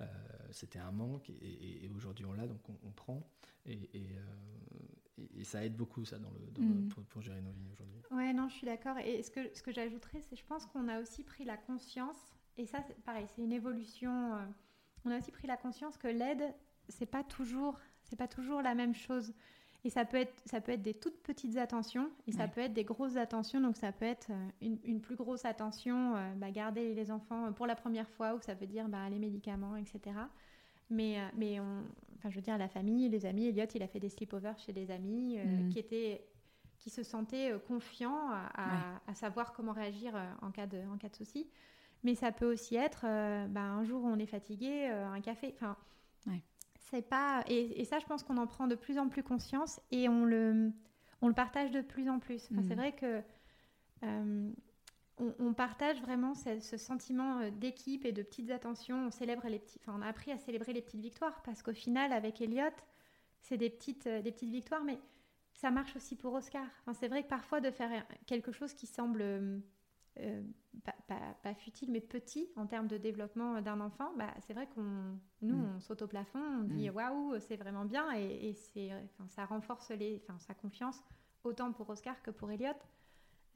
euh, c'était un manque et, aujourd'hui on l'a, donc on, prend euh, et, ça aide beaucoup ça dans le, mm. pour, gérer nos lignes aujourd'hui. Ouais, non, je suis d'accord. Et ce que, ce que j'ajouterais, c'est je pense qu'on a aussi pris la conscience, et ça, pareil, c'est une évolution. on a aussi pris la conscience que l'aide, c'est pas toujours, c'est pas toujours la même chose. Et ça peut être, ça peut être des toutes petites attentions et ça peut être des grosses attentions. Donc ça peut être euh, une, plus grosse attention, euh, bah, garder les enfants pour la première fois, ou ça veut dire bah, les médicaments, etc. Mais, euh, mais on, enfin, je veux dire, la famille, les amis, Elliot, il a fait des sleepovers chez des amis mm. qui, étaient, qui se sentaient confiants à, à, savoir comment réagir en cas de, en cas de souci. Mais ça peut aussi être, bah, un jour où on est fatigué, un café. Enfin, c'est pas et, ça, je pense qu'on en prend de plus en plus conscience et on le on le partage de plus en plus. C'est mhm. vrai que euh, on, partage vraiment ce, sentiment euh, d'équipe et de petites attentions. On célèbre les petits, enfin, on a appris à célébrer les petites victoires parce qu'au final, avec Elliot, c'est des petites euh, des petites victoires, mais ça marche aussi pour Oscar. Enfin, c'est vrai que parfois de faire quelque chose qui semble euh, pas, futile, mais petit en termes de développement d'un enfant, bah, c'est vrai qu'on nous, mm. on saute au plafond, on dit mm. waouh, c'est vraiment bien et, c'est, enfin, ça renforce les, enfin, sa confiance autant pour Oscar que pour Elliot.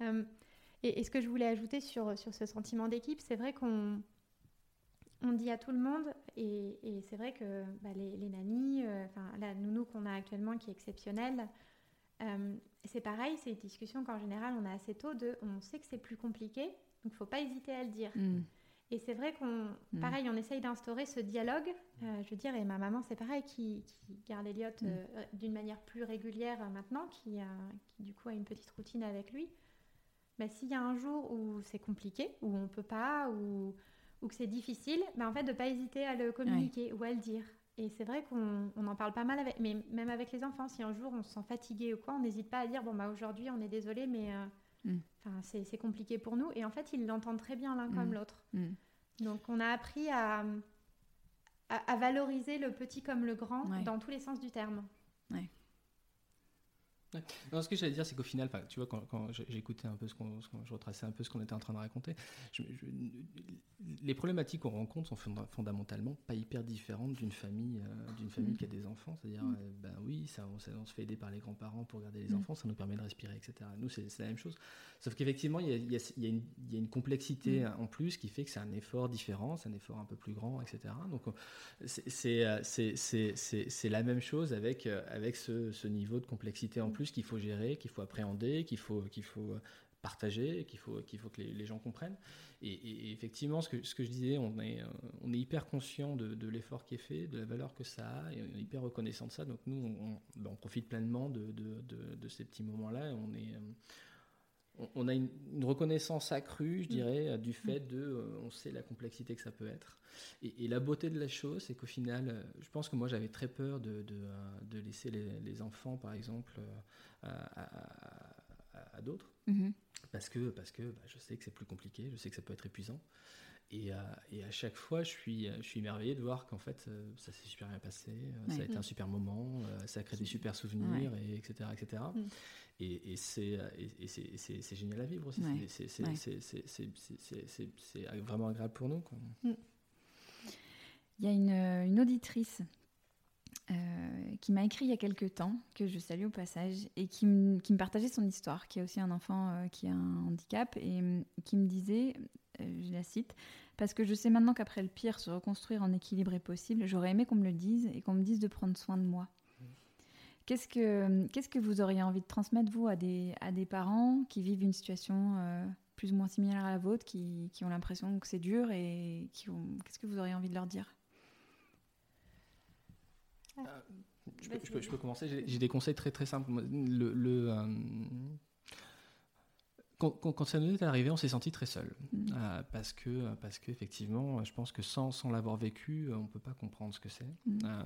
Euh, et, ce que je voulais ajouter sur, sur ce sentiment d'équipe, c'est vrai qu'on on dit à tout le monde, et, c'est vrai que bah, les, les nannies, euh, enfin la nounou qu'on a actuellement qui est exceptionnelle, euh, c'est pareil, c'est une discussion qu'en général on a assez tôt de on sait que c'est plus compliqué, donc il ne faut pas hésiter à le dire. Mm. Et c'est vrai qu'on, mm. pareil, on essaye d'instaurer ce dialogue. Euh, je veux dire, et ma maman, c'est pareil, qui, garde Elliot mm. euh, d'une manière plus régulière maintenant, qui, qui, du coup a une petite routine avec lui. Mais bah, s'il y a un jour où c'est compliqué, où on peut pas, ou, ou que c'est difficile, bah, en fait, de pas hésiter à le communiquer ou à le dire. Et c'est vrai qu'on en parle pas mal, avec, mais même avec les enfants. Si un jour on se sent fatigué ou quoi, on n'hésite pas à dire bon bah aujourd'hui on est désolé, mais euh, mm. c'est compliqué pour nous. Et en fait ils l'entendent très bien l'un comme mm. l'autre. Mm. Donc on a appris à, à, valoriser le petit comme le grand dans tous les sens du terme. Ouais. Non, ce que j'allais dire, c'est qu'au final, tu vois, quand, j'écoutais un peu ce qu'on, je retraçais un peu ce qu'on était en train de raconter, les problématiques qu'on rencontre sont fondamentalement pas hyper différentes d'une famille, euh, d'une famille mm. qui a des enfants. C'est-à-dire, mm. euh, ben oui, ça, on, se fait aider par les grands-parents pour garder les mm. enfants, ça nous permet de respirer, etc. Nous, c'est, la même chose. Sauf qu'effectivement, il y a, une, complexité en plus qui fait que c'est un effort différent, c'est un effort un peu plus grand, etc. Donc, c'est, c'est, la même chose avec, avec ce, ce niveau de complexité en plus qu'il faut gérer, qu'il faut appréhender, qu'il faut, qu'il faut partager, qu'il faut, qu'il faut que les, gens comprennent. Et, effectivement, ce que, ce que je disais, on est, on est hyper conscient de, l'effort qui est fait, de la valeur que ça a, et on est hyper reconnaissant de ça. Donc nous, on, ben, profite pleinement de, de, ces petits moments-là. On est on a une, reconnaissance accrue, je mm. dirais, du fait de, euh, on sait la complexité que ça peut être. Et, la beauté de la chose, c'est qu'au final, euh, je pense que moi j'avais très peur de, de, euh, laisser les, enfants, par exemple, à, d'autres. Mm-hmm. Parce que, parce que bah, je sais que c'est plus compliqué, je sais que ça peut être épuisant. Et, et, à chaque fois, je suis, je suis émerveillé de voir qu'en fait, ça s'est super bien passé, ça a été un super moment, ça a créé des super souvenirs, et etc. etc. Et, c'est génial à vivre aussi. C'est vraiment agréable pour nous. Mm. Il y a une, une auditrice euh, qui m'a écrit il y a quelques temps, que je salue au passage, et qui, qui me partageait son histoire, qui a aussi un enfant euh, qui a un handicap, et qui me disait, euh, je la cite, parce que je sais maintenant qu'après le pire, se reconstruire en équilibre est possible, j'aurais aimé qu'on me le dise et qu'on me dise de prendre soin de moi. Qu'est-ce que, qu'est-ce que vous auriez envie de transmettre, vous, à des, à des parents qui vivent une situation euh, plus ou moins similaire à la vôtre, qui, qui ont l'impression que c'est dur et qui ont... qu'est-ce que vous auriez envie de leur dire? Euh, je, peux, je, peux, commencer. J'ai, des conseils très très simples. Le, euh, quand, quand, ça nous est arrivé, on s'est senti très seul. Mm. Euh, parce que, parce qu'effectivement, je pense que sans, sans l'avoir vécu, on ne peut pas comprendre ce que c'est, Mm. euh,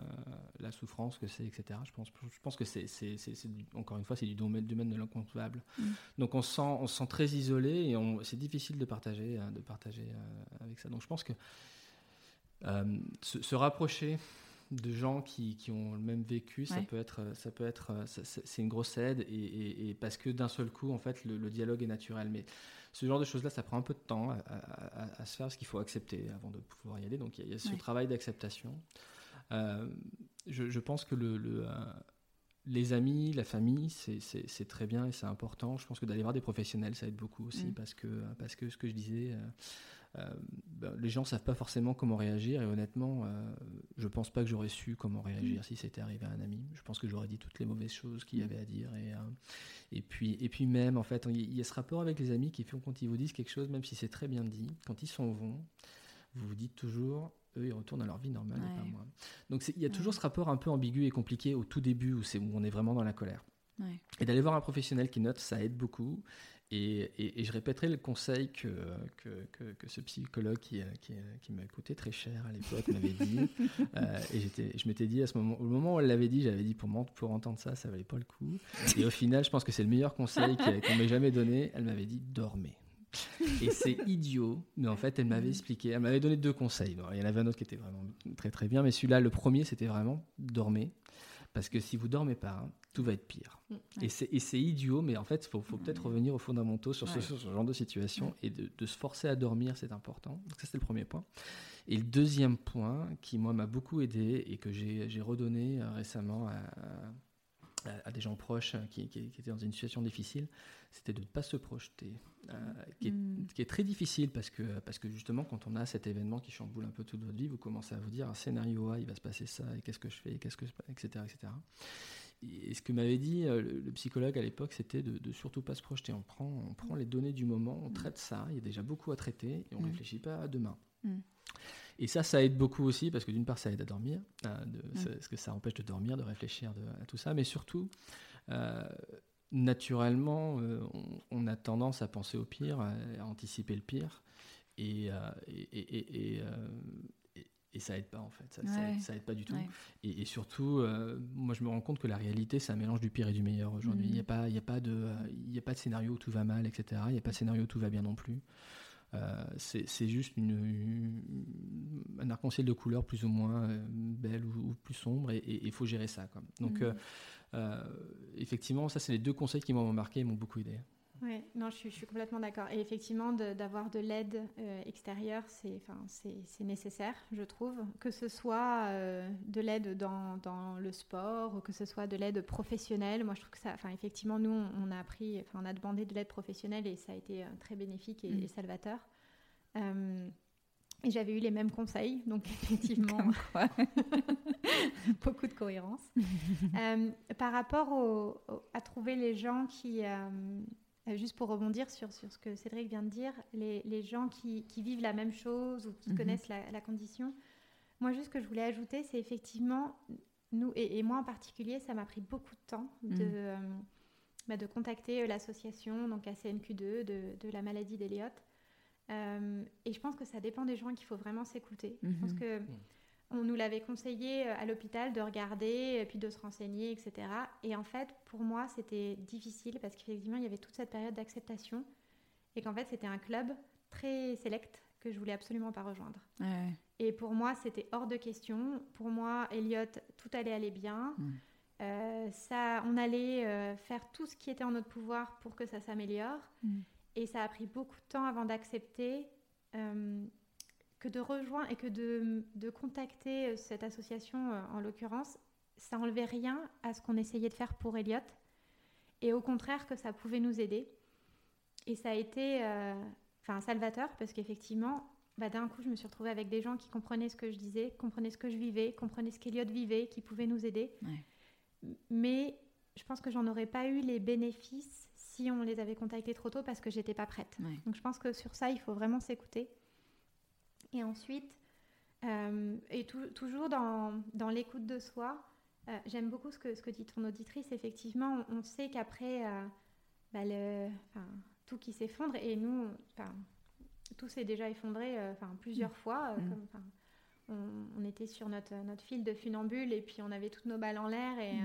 la souffrance que c'est, etc. Je pense, je pense que c'est, encore une fois, c'est du domaine, domaine de l'inconcevable. Mm. Donc on se, sent, on se sent très isolé et c'est difficile de partager, euh, de partager euh, avec ça. Donc je pense que euh, se, se rapprocher de gens qui, qui ont le même vécu, ça Ouais. peut être, ça peut être, c'est une grosse aide et, et- et parce que d'un seul coup, en fait, le, le dialogue est naturel. Mais ce genre de choses-là, ça prend un peu de temps à, à- à- à se faire parce qu'il faut accepter avant de pouvoir y aller. Donc il y a, il y a ce Ouais. travail d'acceptation. Euh, je, je pense que le, le, euh, les amis, la famille, c'est- très bien et c'est important. Je pense que d'aller voir des professionnels, ça aide beaucoup aussi Mm. parce, que, parce que ce que je disais, euh, ben, les gens ne savent pas forcément comment réagir et honnêtement, euh, je pense pas que j'aurais su comment réagir si c'était arrivé à un ami. Je pense que j'aurais dit toutes les mauvaises choses qu'il y Mm. avait à dire et, euh, et, puis, et puis même, en fait, il y- a ce rapport avec les amis qui font quand ils vous disent quelque chose, même si c'est très bien dit, quand ils s'en vont, vous vous dites toujours, eux, ils retournent à leur vie normale et pas moi. Donc il y a toujours Ouais. ce rapport un peu ambigu et compliqué au tout début où, c'est où on est vraiment dans la colère. Ouais. Et d'aller voir un professionnel qui note, ça aide beaucoup. Et, et- et je répéterai le conseil que, que, que- que ce psychologue qui, qui, qui m'a coûté très cher à l'époque m'avait dit. Euh, et j'étais, je m'étais dit à ce moment, au moment où elle l'avait dit, j'avais dit pour, pour entendre ça, ça valait pas le coup. Et au final, je pense que c'est le meilleur conseil qu'on m'ait jamais donné. Elle m'avait dit dormez. Et c'est idiot, mais en fait, elle m'avait expliqué. Elle m'avait donné deux conseils. Bon, il y en avait un autre qui était vraiment très très bien, mais celui-là, le premier, c'était vraiment dormez. Parce que si vous dormez pas, hein, tout va être pire. Mm. Et c'est et c'est idiot, mais en fait, il faut, faut peut-être revenir aux fondamentaux sur, ce, Ouais. sur ce genre de situation et de, de se forcer à dormir, c'est important. Donc ça, c'est le premier point. Et le deuxième point, qui moi m'a beaucoup aidé et que j'ai redonné euh, récemment à, à- à des gens proches euh, qui, qui- qui étaient dans une situation difficile, c'était de ne pas se projeter, euh, qui, est, Mm. qui est très difficile parce que, parce que justement, quand on a cet événement qui chamboule un peu toute votre vie, vous commencez à vous dire un scénario A, il va se passer ça, et qu'est-ce que je fais, qu'est-ce que, je- etc., etc. Et ce que m'avait dit euh, le, le psychologue à l'époque, c'était de, de surtout pas se projeter. On prend, on prend les données du moment, on traite ça, il y a déjà beaucoup à traiter, et on Mm. réfléchit pas à demain. Mm. Et ça, ça aide beaucoup aussi, parce que d'une part, ça aide à dormir, euh, de- parce que ça empêche de dormir, de réfléchir de- à tout ça, mais surtout, euh, naturellement, euh, on, on a tendance à penser au pire, à, à anticiper le pire, et, et, et- et- et, ça aide pas en fait, ça, ça Ouais. aide, ça aide pas du tout. Ouais. Et, et surtout, euh, moi je me rends compte que la réalité, c'est un mélange du pire et du meilleur aujourd'hui. Mhm. Il n'y a, pas- il y a, pas de, euh, y a pas de scénario où tout va mal, etc. Il n'y a pas de scénario où tout va bien non plus. Euh, c'est juste une, une- un arc-en-ciel de couleurs plus ou moins euh, belle ou, ou plus sombre et il faut gérer ça. Quoi. Donc, euh, euh, effectivement, ça, c'est les deux conseils qui m'ont marqué et m'ont beaucoup aidé. Oui, non, je suis, je suis complètement d'accord. Et effectivement, d'avoir de, l'aide euh, extérieure, c'est enfin, nécessaire, je trouve. Que ce soit euh, de l'aide dans, dans le sport ou que ce soit de l'aide professionnelle. Moi, je trouve que ça. Enfin, effectivement, nous, on, on a appris, enfin, on a demandé de l'aide professionnelle et ça a été euh, très bénéfique et, Mm. et salvateur. Euh, et j'avais eu les mêmes conseils, donc effectivement, beaucoup de cohérence. Par rapport au- au- à trouver les gens qui, juste pour rebondir sur, sur ce que Cédric vient de dire, les, les gens qui, qui vivent la même chose ou qui Mhm. connaissent la, la condition, moi juste ce que je voulais ajouter, c'est effectivement, nous, et, et moi en particulier, ça m'a pris beaucoup de temps de, Mhm. euh, bah, de contacter euh, l'association, donc ACNQ2, de, de la maladie d'Eliott. Euh, et je pense que ça dépend des gens qu'il faut vraiment s'écouter. Je pense Mhm. que on nous l'avait conseillé euh, à l'hôpital de regarder, et puis de se renseigner, etc. Et en fait, pour moi, c'était difficile parce qu'effectivement, il y avait toute cette période d'acceptation et qu'en fait, c'était un club très sélect que je voulais absolument pas rejoindre. Ouais. Et pour moi, c'était hors de question. Pour moi, Elliot, tout allait aller bien. Mm. Euh, ça, on allait euh, faire tout ce qui était en notre pouvoir pour que ça s'améliore. Mm. Et ça a pris beaucoup de temps avant d'accepter euh, que de rejoindre et que de, de contacter euh, cette association, euh, en l'occurrence, ça enlevait rien à ce qu'on essayait de faire pour Elliot. Et au contraire, que ça pouvait nous aider. Et ça a été euh, enfin, salvateur parce qu'effectivement, bah, d'un coup, je me suis retrouvée avec des gens qui comprenaient ce que je disais, comprenaient ce que je vivais, comprenaient ce qu'Eliott vivait, qui pouvaient nous aider. Ouais. Mais je pense que j'en aurais pas eu les bénéfices si on les avait contactés trop tôt parce que j'étais pas prête. Ouais. Donc je pense que sur ça, il faut vraiment s'écouter. Et ensuite, euh, et tou- toujours dans, dans l'écoute de soi, euh, j'aime beaucoup ce que, ce que dit ton auditrice. Effectivement, on, on sait qu'après, euh, bah, le, tout qui s'effondre. Et nous, tout s'est déjà effondré enfin plusieurs mm. fois. Mm. on, était sur notre, notre fil de funambule et puis on avait toutes nos balles en l'air et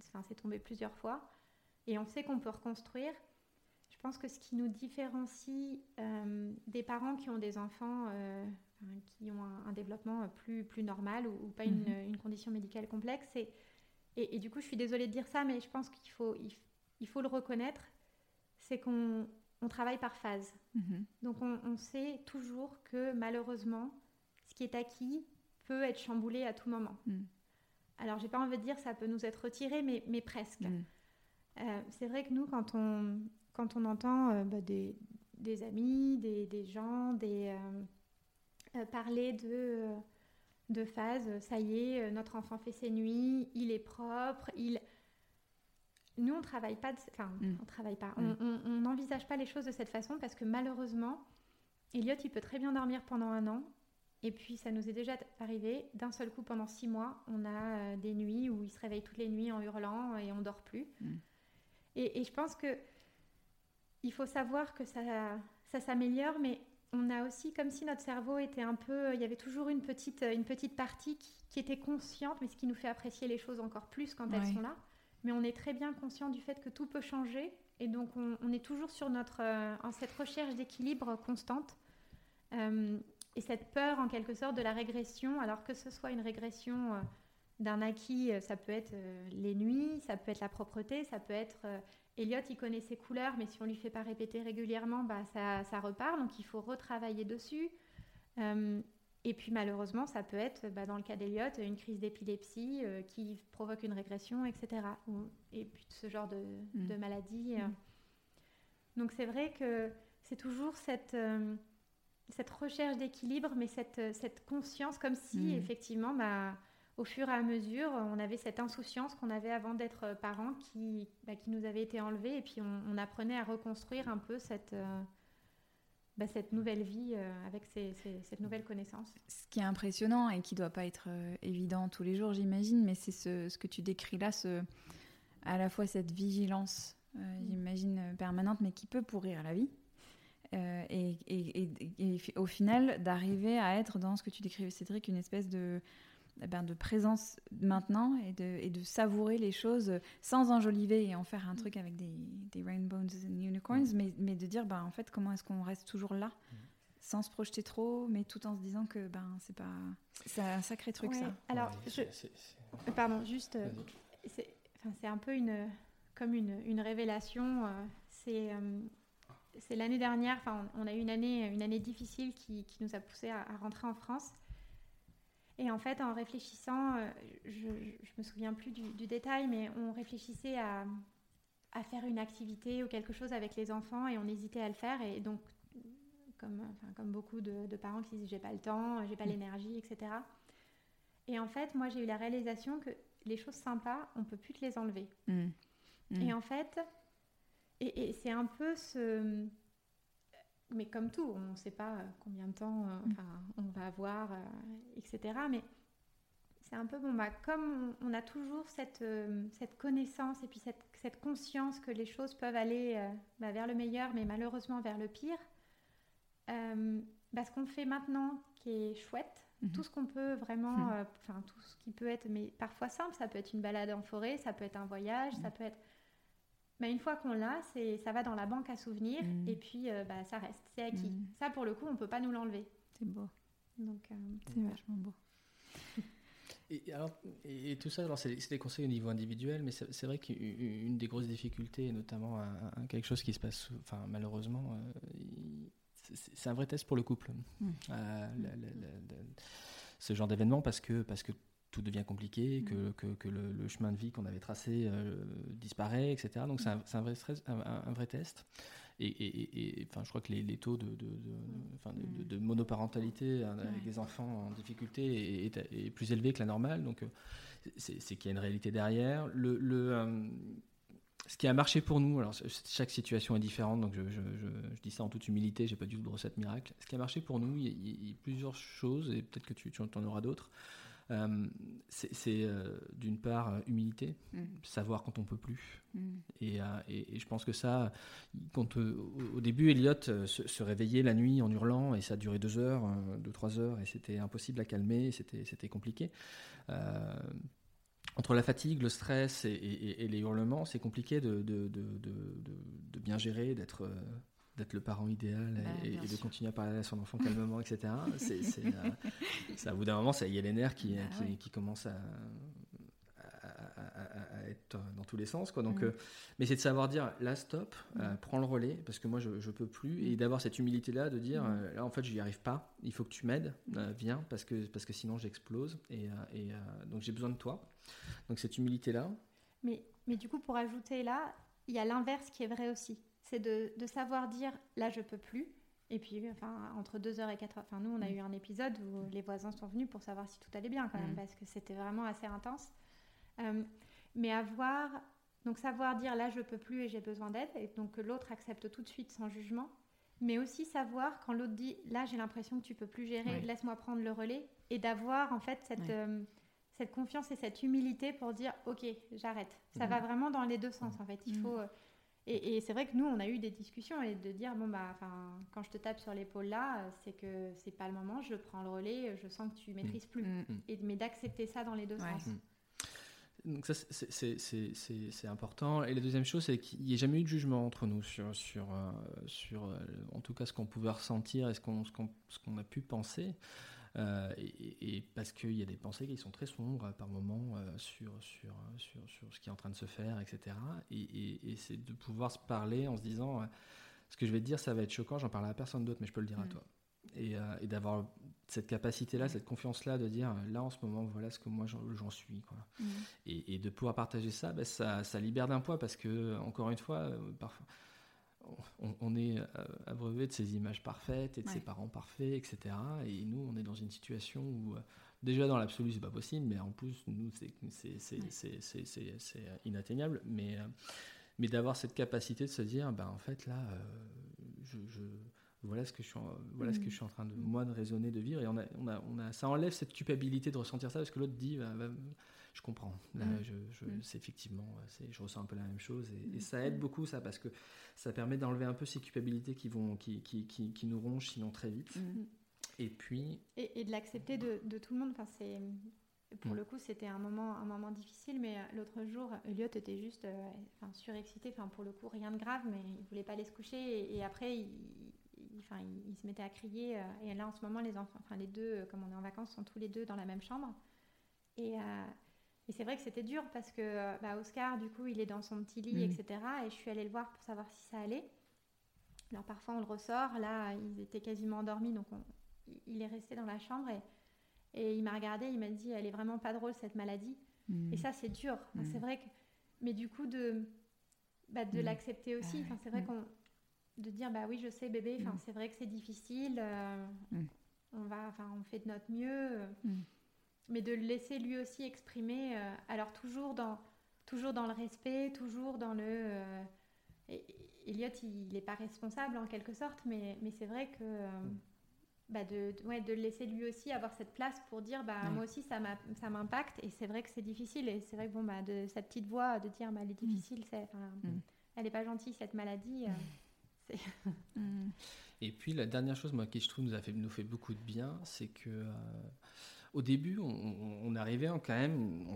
enfin, c'est tombé plusieurs fois. Et on sait qu'on peut reconstruire. Je pense que ce qui nous différencie euh, des parents qui ont des enfants euh, qui ont un, développement plus, plus normal ou, pas une, mhm. une, condition médicale complexe, et, et, du coup je suis désolée de dire ça, mais je pense qu'il faut, il, faut le reconnaître, c'est qu'on on travaille par phase. Mhm. Donc on, on, sait toujours que malheureusement, ce qui est acquis peut être chamboulé à tout moment. Mhm. Alors j'ai pas envie de dire ça peut nous être retiré, mais, mais presque. Euh, c'est vrai que nous, quand on, quand on entend euh, bah, des, des, amis, des, des gens, des, euh, euh, parler de, de phase, ça y est, notre enfant fait ses nuits, il est propre, il... Nous, on travaille pas, enfin, mm. on travaille pas, mm. on n'envisage pas les choses de cette façon parce que malheureusement, Elliot, il peut très bien dormir pendant un an. Et puis, ça nous est déjà arrivé, d'un seul coup, pendant six mois, on a des nuits où il se réveille toutes les nuits en hurlant et on dort plus. Mm. Et, et, je pense que il faut savoir que ça, ça s'améliore, mais on a aussi comme si notre cerveau était un peu, il y avait toujours une petite, une petite partie qui, était consciente, mais ce qui nous fait apprécier les choses encore plus quand elles sont là. Mais on est très bien conscient du fait que tout peut changer, et donc on, est toujours sur notre, euh, en cette recherche d'équilibre constante. Euh, et cette peur en quelque sorte de la régression, alors que ce soit une régression euh, d'un acquis, ça peut être les nuits, ça peut être la propreté, ça peut être Elliot, il connaît ses couleurs, mais si on lui fait pas répéter régulièrement, bah, ça, repart. Donc il faut retravailler dessus. Euh, et puis malheureusement, ça peut être, bah, dans le cas d'Elliot, une crise d'épilepsie euh, qui provoque une régression, etc. et puis ce genre de, mm. maladie. Euh. Mm. Donc c'est vrai que c'est toujours cette, cette recherche d'équilibre, mais cette, cette conscience comme si mm. effectivement, bah, au fur et à mesure, on avait cette insouciance qu'on avait avant d'être parents qui, bah, qui nous avait été enlevée et puis on, apprenait à reconstruire un peu cette, euh, bah, cette nouvelle vie euh, avec cette nouvelle connaissance. Ce qui est impressionnant et qui ne doit pas être euh, évident tous les jours, j'imagine, mais c'est ce, ce, que tu décris là, ce, à la fois cette vigilance, mm. j'imagine, permanente, mais qui peut pourrir la vie. Et, et, et, au final, d'arriver à être dans ce que tu décrivais, Cédric, une espèce de, ben, de présence maintenant et de, et de, savourer les choses sans enjoliver et en faire un truc avec des, des rainbows and unicorns, mm. mais, mais, de dire ben, en fait comment est-ce qu'on reste toujours là mm. sans se projeter trop, mais tout en se disant que ben c'est pas c'est un sacré truc ça. Alors je... Euh, pardon juste euh, c'est un peu une comme une, une révélation euh, c'est c'est l'année dernière enfin on a eu une année une année difficile qui, qui nous a poussé à, à rentrer en France et en fait, en réfléchissant, euh, je ne me souviens plus du, détail, mais on réfléchissait à, à, faire une activité ou quelque chose avec les enfants et on hésitait à le faire. Et donc, comme, enfin, comme beaucoup de, parents qui disent j'ai pas le temps, j'ai pas mm. l'énergie, etc. Et en fait, moi, j'ai eu la réalisation que les choses sympas, on peut plus te les enlever. Mm. Mm. Et en fait, et, et c'est un peu ce mais comme tout, on ne sait pas euh, combien de temps euh, mm. on va avoir, euh, etc. Mais c'est un peu bon, bah, comme on, a toujours cette, cette connaissance et puis cette, cette, conscience que les choses peuvent aller bah, vers le meilleur, mais malheureusement vers le pire, bah, ce qu'on fait maintenant qui est chouette, mm-hmm. tout ce qu'on peut vraiment, mm. enfin tout ce qui peut être, mais parfois simple, ça peut être une balade en forêt, ça peut être un voyage, ça mm. peut être mais une fois qu'on l'a, c'est, ça va dans la banque à souvenirs mm. et puis euh, bah, ça reste, c'est acquis. Mm. Ça, pour le coup, on ne peut pas nous l'enlever. C'est beau. Donc, euh, c'est vachement beau. Et, alors, et, tout ça, alors c'est, des conseils au niveau individuel, mais c'est, vrai qu'une des grosses difficultés, notamment quelque chose qui se passe, enfin malheureusement, euh, c'est, un vrai test pour le couple. Mm. ce genre d'événement parce que parce que tout devient compliqué, que, mm. que, que le, chemin de vie qu'on avait tracé euh, disparaît, etc. Donc c'est un, un, vrai un, vrai test. Et, et, et, enfin, je crois que les, les taux de, de, de, de, monoparentalité hein, avec des enfants en difficulté est, est, plus élevé que la normale. Donc euh, c'est qu'il y a une réalité derrière. Le, le euh, ce qui a marché pour nous, alors chaque situation est différente, donc je, je, je, dis ça en toute humilité, j'ai pas du tout de recette miracle. Ce qui a marché pour nous, il y a, il y a plusieurs choses, et peut-être que tu, tu en auras d'autres. Euh, c'est euh, d'une part humilité, mm. savoir quand on peut plus. Mm. Et, et, je pense que ça, quand, au début, Elliot se, réveillait la nuit en hurlant et ça duré deux heures, deux, trois heures et c'était impossible à calmer, c'était compliqué. entre la fatigue, le stress et, les hurlements, c'est compliqué de, de, de, de, bien gérer, d'être d'être le parent idéal et, de continuer à parler à son enfant calmement, etc. C'est, c'est, euh, bout d'un moment, il y a les nerfs qui, bah qui, qui commencent à, à, être dans tous les sens. Quoi. Donc, mm. euh, mais c'est de savoir dire là, stop, euh, mm. prends le relais, parce que moi, je ne peux plus. Et mm. d'avoir cette humilité-là, de dire là, en fait, je n'y arrive pas, il faut que tu m'aides, viens, parce que, parce que sinon, j'explose. Et, et donc, j'ai besoin de toi. Donc, cette humilité-là. Mais, mais du coup, pour ajouter là, il y a l'inverse qui est vrai aussi c'est de, savoir dire là je peux plus. Et puis, enfin, entre 2h et 4h, enfin, nous, on a mm. eu un épisode où les voisins sont venus pour savoir si tout allait bien quand même, mm. parce que c'était vraiment assez intense. Euh, mais avoir, donc savoir dire là je peux plus et j'ai besoin d'aide, et donc que l'autre accepte tout de suite sans jugement, mais aussi savoir quand l'autre dit là j'ai l'impression que tu peux plus gérer, laisse-moi prendre le relais, et d'avoir en fait cette, euh, cette confiance et cette humilité pour dire ok, j'arrête. Ça mm. va vraiment dans les deux sens en fait. Il faut. Euh, et, c'est vrai que nous, on a eu des discussions et de dire, bon, bah, quand je te tape sur l'épaule là, c'est que c'est pas le moment, je prends le relais, je sens que tu maîtrises plus. Mm. Mm. Et, mais d'accepter ça dans les deux sens. Mm. Donc ça, c'est important. Et la deuxième chose, c'est qu'il n'y ait jamais eu de jugement entre nous sur, sur, euh, sur euh, en tout cas, ce qu'on pouvait ressentir et ce qu'on qu'on a pu penser. Euh, et, parce qu'il y a des pensées qui sont très sombres par moments euh, sur, sur, sur, sur, ce qui est en train de se faire, etc. Et, c'est de pouvoir se parler en se disant, euh, ce que je vais te dire, ça va être choquant, j'en parlerai à personne d'autre, mais je peux le dire à mm. toi. Et, d'avoir cette capacité-là, mm. cette confiance-là, de dire, là en ce moment, voilà ce que moi j'en suis. Quoi. Mm. Et, de pouvoir partager ça, ben, ça, ça libère d'un poids, parce que, encore une fois, parfois on, est euh, abreuvé de ces images parfaites et de ses parents parfaits, etc. Et nous, on est dans une situation où, euh, déjà dans l'absolu, c'est pas possible, mais en plus, nous, c'est inatteignable. Mais, euh, mais d'avoir cette capacité de se dire, ben, en fait, là, je, voilà ce que je suis en, voilà ce que je suis en train de moi de raisonner de vivre. Et on a, on a, on a ça enlève cette culpabilité de ressentir ça parce que l'autre dit bah, bah, je comprends là mm. je, je mm. c'est effectivement je ressens un peu la même chose et, et, ça aide beaucoup ça parce que ça permet d'enlever un peu ces culpabilités qui, vont, qui, qui, qui, qui nous rongent sinon très vite. Mm. Et puis... Et, de l'accepter de, de, tout le monde. Enfin, c'est... Pour mm. le coup, c'était un moment, un moment difficile, mais euh, l'autre jour, Elliot était juste euh, enfin, surexcité. Enfin, pour le coup, rien de grave, mais il voulait pas aller se coucher. Et, après, il, enfin, il, se mettait à crier. Euh, et là, en ce moment, les enfants, enfin, les deux, comme on est en vacances, sont tous les deux dans la même chambre. Et, et c'est vrai que c'était dur parce que euh, bah, Oscar, du coup, il est dans son petit lit, mm. etc. Et je suis allée le voir pour savoir si ça allait. Alors parfois, on le ressort. Là, ils étaient quasiment endormis, donc il est resté dans la chambre et, et il m'a regardé. Il m'a dit, elle est vraiment pas drôle cette maladie. Mm. Et ça, c'est dur. C'est vrai que, mais du coup, de, bah, de l'accepter aussi. Enfin, c'est vrai qu'on de dire, bah oui, je sais, bébé. Enfin, c'est vrai que c'est difficile. Euh, on va, enfin, on fait de notre mieux mais de le laisser lui aussi exprimer, euh, alors toujours dans, toujours dans le respect, toujours dans le... Euh, Elliot, il n'est pas responsable en quelque sorte, mais, mais c'est vrai que... Euh, bah de, ouais, de le laisser lui aussi avoir cette place pour dire bah, moi aussi ça m'impacte et c'est vrai que c'est difficile et c'est vrai que bon, bah, de sa petite voix de dire bah, elle est mm. difficile, c'est, mm. elle n'est pas gentille cette maladie. Mm. Et puis la dernière chose moi, qui je trouve nous, a fait, nous fait beaucoup de bien, c'est que au début, on, arrivait quand même,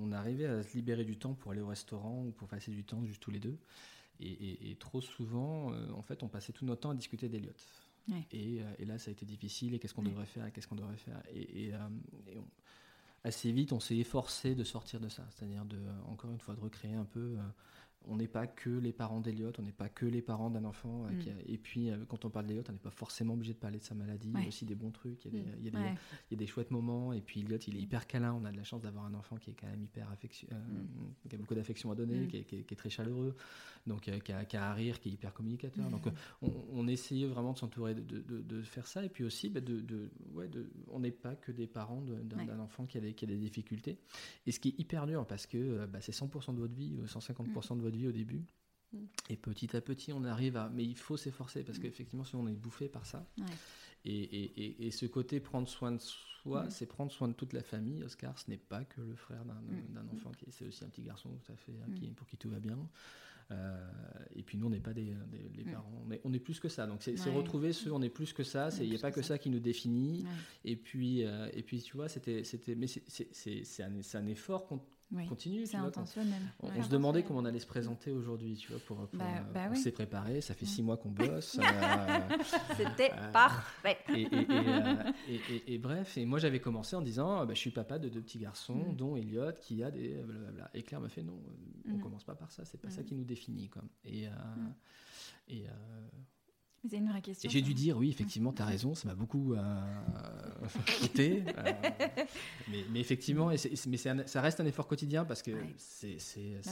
on, arrivait à se libérer du temps pour aller au restaurant ou pour passer du temps juste tous les deux. Et, trop souvent, euh, en fait, on passait tout notre temps à discuter d'Eliott. Euh, et, là, ça a été difficile. Et qu'est-ce qu'on devrait faire Qu'est-ce qu'on devrait faire Et, euh, assez vite, on s'est efforcé de sortir de ça. C'est-à-dire, de, encore une fois, de recréer un peu on n'est pas que les parents d'Eliott, on n'est pas que les parents d'un enfant. Euh, mm. et puis, euh, quand on parle d'Eliott, on n'est pas forcément obligé de parler de sa maladie. Il y a aussi des bons trucs, il y a des, chouettes moments. Et puis, Eliott, il est hyper câlin. On a de la chance d'avoir un enfant qui est quand même hyper affection, euh, mm. qui a beaucoup d'affection à donner, mm. qui, est, très chaleureux, donc qui a, à rire, qui est hyper communicateur. Donc, on, essayait vraiment de s'entourer de, faire ça. Et puis aussi, bah, de, on n'est pas que des parents d'un enfant qui a, des, des difficultés. Et ce qui est hyper dur, parce que bah, c'est 100% de votre vie, 150% de votre au début. Mm. Et petit à petit, on arrive à. Mais il faut s'efforcer parce mm. qu'effectivement, sinon, on est bouffé par ça. Et, et, et, ce côté prendre soin de soi, c'est prendre soin de toute la famille. Oscar, ce n'est pas que le frère d'un enfant, qui c'est aussi un petit garçon tout à fait, qui, pour qui tout va bien. Euh, et puis nous, on n'est pas des, les mm. parents, on est, on est, plus que ça. Donc c'est retrouver ce, on est plus que ça. Il n'y a pas que ça. qui nous définit. Et puis, euh, et puis tu vois, c'était, c'était, mais c'est un, un, effort continue. C'est intentionnel. On, se demandait comment on allait se présenter aujourd'hui, tu vois, pour, bah, euh, bah on s'est préparé, ça fait six mois qu'on bosse. Euh, C'était euh, parfait. Et, bref, et moi j'avais commencé en disant, bah, je suis papa de deux petits garçons, mm. dont Elliot, qui a des blablabla. Et Claire m'a fait non, on mm. commence pas par ça, c'est pas ça mm. qui nous définit, quoi. Et, et c'est une vraie question. Et j'ai dû dire, oui, effectivement, tu as raison, ça m'a beaucoup euh, coûté. Euh, mais, mais, effectivement, et mais ça reste un effort quotidien parce que c'est bah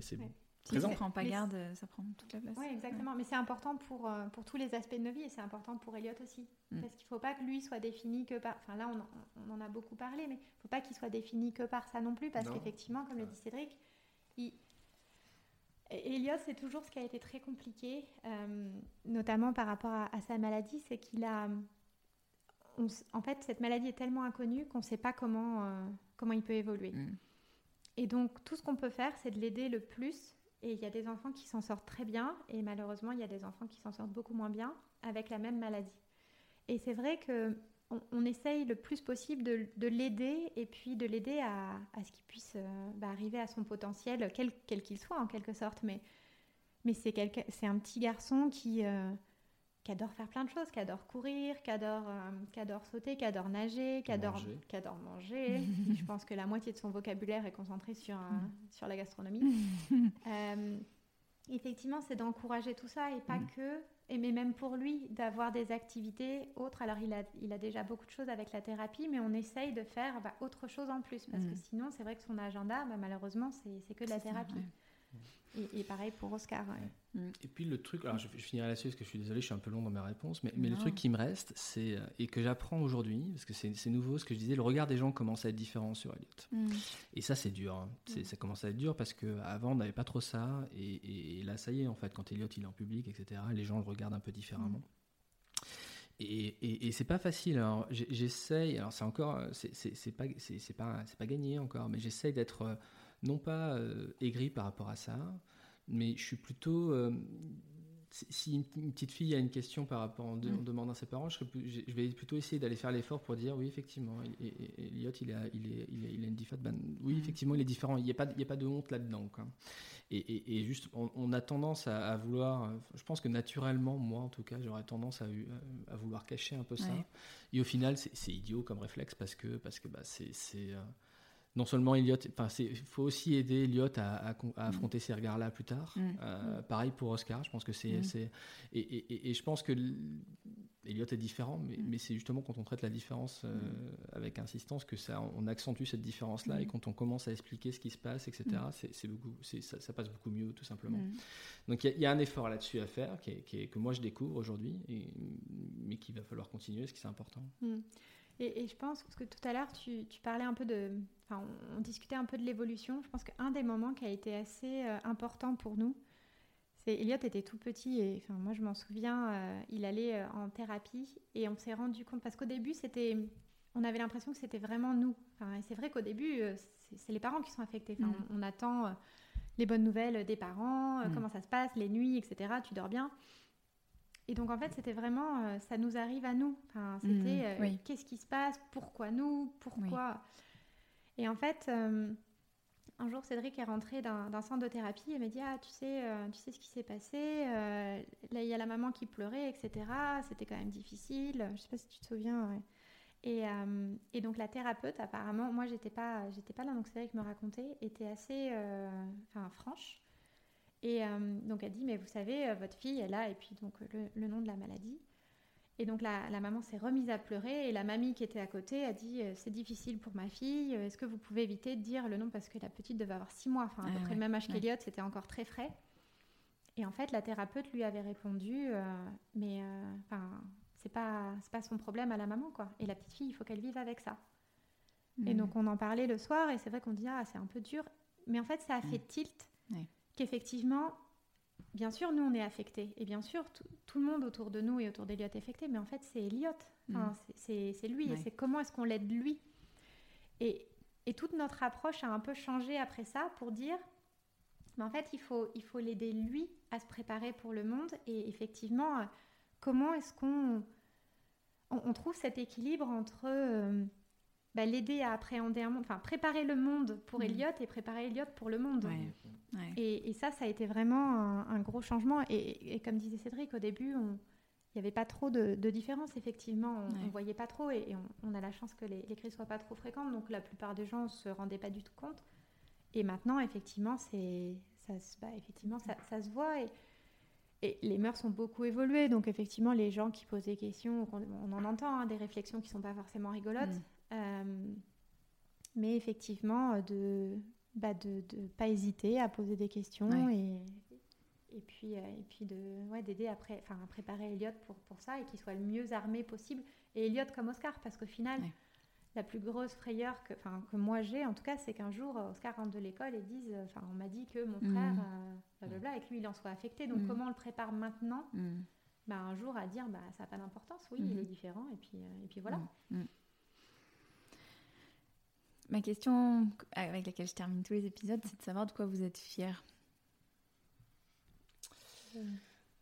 c'est bon. Si on ne prend pas garde, ça prend toute la place. Oui, exactement. Mais c'est important pour, euh, pour tous les aspects de nos vies et c'est important pour Elliot aussi. Mm. Parce qu'il ne faut pas que lui soit défini que par. Enfin, là, on, on en a beaucoup parlé, mais il ne faut pas qu'il soit défini que par ça non plus. Parce qu'effectivement, comme le dit Cédric, il, Eliot, c'est toujours ce qui a été très compliqué, euh, notamment par rapport à, sa maladie, c'est qu'il a... en fait, cette maladie est tellement inconnue qu'on ne sait pas comment, euh, comment il peut évoluer. Mm. Et donc, tout ce qu'on peut faire, c'est de l'aider le plus. Et il y a des enfants qui s'en sortent très bien, et malheureusement, il y a des enfants qui s'en sortent beaucoup moins bien avec la même maladie. Et c'est vrai que on, essaye le plus possible de, l'aider et puis de l'aider à, ce qu'il puisse euh, bah, arriver à son potentiel, quel qu'il soit en quelque sorte. Mais, mais c'est, un petit garçon qui, euh, qui, adore faire plein de choses, qui adore courir, qui adore, euh, adore sauter, qui adore nager, qui adore manger. Qui adore manger. Je pense que la moitié de son vocabulaire est concentré sur, sur la gastronomie. effectivement, c'est d'encourager tout ça et pas mm. que et mais même pour lui, d'avoir des activités autres. Alors, il a, il a déjà beaucoup de choses avec la thérapie, mais on essaye de faire bah, autre chose en plus. Parce que mm. sinon, c'est vrai que son agenda, bah, malheureusement, c'est que de la thérapie. Et, pareil pour Oscar. Mm. Et puis le truc, alors je, finirai là-dessus parce que je suis désolé, je suis un peu long dans mes réponses, mais, mais le truc qui me reste, c'est, euh, et que j'apprends aujourd'hui, parce que c'est nouveau ce que je disais, le regard des gens commence à être différent sur Elliot. Mm. Et ça, c'est dur. Hein. Mm. Ça commence à être dur parce qu'avant, on n'avait pas trop ça. Et, là, ça y est, en fait, quand Elliot il est en public, etc., les gens le regardent un peu différemment. Et, et, c'est pas facile. Alors j'essaye. Alors c'est encore, c'est pas, c'est pas, c'est pas gagné encore, mais j'essaye d'être euh, non pas euh, aigri par rapport à ça, mais je suis plutôt. Euh, si une, petite fille a une question par rapport en, mm. demandant à ses parents, je, vais plutôt essayer d'aller faire l'effort pour dire oui, effectivement, Elliot, il, a, il, est, il, a une diffat. Ben, oui, mm. effectivement, il est différent. Il n'y a, pas, a pas de honte là-dedans. Et, juste, on, a tendance à, vouloir. Je pense que naturellement, moi en tout cas, j'aurais tendance à, à, vouloir cacher un peu ça. Et au final, c'est idiot comme réflexe parce que, parce que bah, c'est. Non seulement Elliot, enfin, il faut aussi aider Elliot à, mm. affronter ces regards-là plus tard. Mm. Euh, pareil pour Oscar, je pense que c'est. Mm. Et, et, je pense que Elliot est différent, mais, mais c'est justement quand on traite la différence euh, avec insistance que ça, on accentue cette différence-là et quand on commence à expliquer ce qui se passe, etc., c'est beaucoup, ça, ça, passe beaucoup mieux, tout simplement. Donc il y, a un effort là-dessus à faire qui que moi je découvre aujourd'hui, mais qu'il va falloir continuer, ce qui est important. Et, je pense, parce que tout à l'heure, tu, parlais un peu de. Enfin, on, discutait un peu de l'évolution. Je pense qu'un des moments qui a été assez euh, important pour nous, c'est. Elliot était tout petit et enfin, moi, je m'en souviens, euh, il allait euh, en thérapie et on s'est rendu compte. Parce qu'au début, c'était. On avait l'impression que c'était vraiment nous. Enfin, et c'est vrai qu'au début, c'est les parents qui sont affectés. Enfin, mm. on, attend les bonnes nouvelles des parents, mm. comment ça se passe, les nuits, etc. Tu dors bien. Et donc en fait, c'était vraiment, euh, ça nous arrive à nous. Enfin, c'était mmh, euh, qu'est-ce qui se passe, pourquoi nous, pourquoi? Et en fait, euh, un jour, Cédric est rentré d'un centre de thérapie et m'a dit ah tu sais, tu sais ce qui s'est passé. là, il y a la maman qui pleurait, etc. C'était quand même difficile. Je sais pas si tu te souviens. Et, et, donc la thérapeute, apparemment, moi j'étais pas, j'étais pas là, donc Cédric me racontait, était assez, enfin franche. Et euh, donc elle dit, mais vous savez, euh, votre fille, elle a, et puis donc le, nom de la maladie. Et donc la, maman s'est remise à pleurer et la mamie qui était à côté a dit, euh, c'est difficile pour ma fille, est-ce que vous pouvez éviter de dire le nom parce que la petite devait avoir six mois, enfin à peu près le même âge qu'Eliot, c'était encore très frais. Et en fait, la thérapeute lui avait répondu, mais enfin, c'est pas, c'est pas son problème à la maman, quoi. Et la petite fille, il faut qu'elle vive avec ça. Et mm. donc on en parlait le soir et c'est vrai qu'on dit, ah, c'est un peu dur. Mais en fait, ça a fait mm. tilt qu'effectivement, bien sûr, nous, on est affectés. Et bien sûr, tout le monde autour de nous et autour d'Eliott affecté, mais en fait, c'est Eliott. Enfin, mm. C'est lui. Et c'est comment est-ce qu'on l'aide lui. Et, et, toute notre approche a un peu changé après ça pour dire, mais en fait, il faut il faut l'aider lui à se préparer pour le monde. Et effectivement, comment est-ce qu'on on, trouve cet équilibre entre euh, bah, l'aider à appréhender un monde, enfin préparer le monde pour mm. Elliot et préparer Elliot pour le monde. Et, ça, ça a été vraiment un, gros changement. Et, comme disait Cédric, au début, il n'y avait pas trop de, différence, effectivement. On ne voyait pas trop et, on, a la chance que les, les crises soient pas trop fréquentes. Donc la plupart des gens ne se rendaient pas du tout compte. Et maintenant, effectivement, c'est, ça, bah, effectivement ça, ça, se voit. Et, et les mœurs ont beaucoup évolué. Donc effectivement, les gens qui posent des questions, on, en entend, hein, des réflexions qui ne sont pas forcément rigolotes. Mm. Euh, mais effectivement, euh, de bah de ne pas hésiter à poser des questions et, et puis, euh, et puis de, ouais, d'aider à, à préparer Elliot pour, pour ça et qu'il soit le mieux armé possible. Et Elliot comme Oscar, parce qu'au final, la plus grosse frayeur que, que moi j'ai, en tout cas, c'est qu'un jour, Oscar rentre de l'école et dise, enfin, on m'a dit que mon mm. frère, blablabla, et que lui, il en soit affecté. Donc, mm. comment on le prépare maintenant bah, Un jour à dire, bah, ça n'a pas d'importance, oui, il mm-hmm. est différent, et puis, et puis voilà. Ma question avec laquelle je termine tous les épisodes, c'est de savoir de quoi vous êtes fier.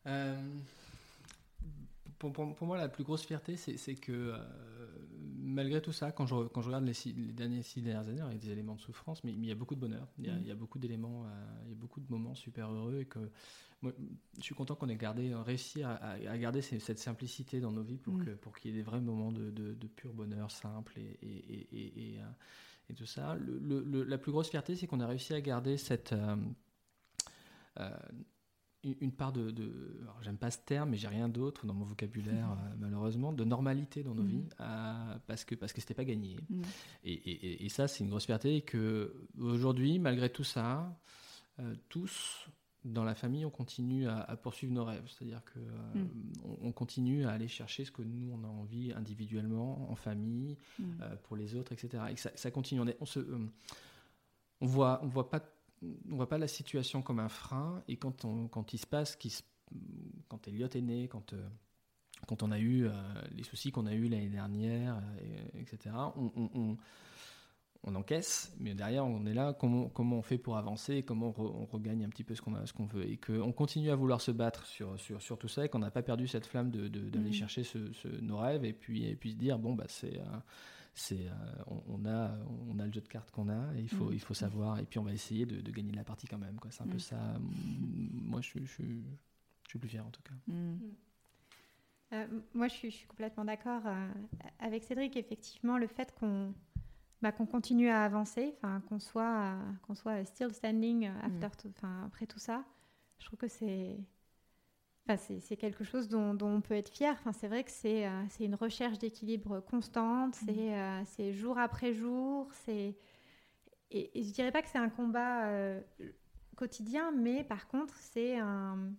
Euh, pour, moi, la plus grosse fierté, c'est que euh, malgré tout ça, quand je, quand je regarde les, les, dernières six dernières années, il y a des éléments de souffrance, mais, il y a beaucoup de bonheur. Il y a, mm. il y a beaucoup d'éléments, euh, il y a beaucoup de moments super heureux et que moi, je suis content qu'on ait gardé, réussi à, à, garder cette simplicité dans nos vies pour mm. pour qu'il y ait des vrais moments de, de, pur bonheur simple et, et, et et tout ça. Le, la plus grosse fierté, c'est qu'on a réussi à garder cette euh, euh, une part de, j'aime pas ce terme, mais j'ai rien d'autre dans mon vocabulaire euh, malheureusement, de normalité dans nos mm. vies, parce que parce que c'était pas gagné. Mm. Et, et, et, ça, c'est une grosse fierté et que aujourd'hui, malgré tout ça, tous dans la famille, on continue à, poursuivre nos rêves. C'est-à-dire que euh, mm. on, continue à aller chercher ce que nous, on a envie individuellement, en famille, mm. euh, pour les autres, etc. Et ça, continue. On, on, se, euh, on voit, on voit pas, on voit pas la situation comme un frein. Et quand, on, quand il se passe, quand Elliot est né, quand quand on a eu les soucis qu'on a eu l'année dernière, etc. on, on encaisse, mais derrière on est là, comment, comment on fait pour avancer, comment on, regagne un petit peu ce qu'on a, ce qu'on veut, et qu'on continue à vouloir se battre sur, sur, sur tout ça, et qu'on n'a pas perdu cette flamme de, d'aller mm. chercher ce, nos rêves, et puis, et puis se dire bon bah c'est, euh, c'est, euh, on, a, on a le jeu de cartes qu'on a, et il faut, il faut savoir, et puis on va essayer de, gagner la partie quand même, quoi. C'est un peu mm. ça. Moi je, je, je, suis plus fier en tout cas. Euh, moi, je suis, je suis complètement d'accord avec Cédric. Effectivement, le fait qu'on bah, qu'on continue à avancer, qu'on soit, qu'on soit still standing after mm. après tout ça. Je trouve que c'est c'est quelque chose dont, on peut être fier. Enfin, c'est vrai que c'est euh, une recherche d'équilibre constante, mm. euh, c'est jour après jour. Et, et je dirais pas que c'est un combat euh, quotidien, mais par contre, c'est un,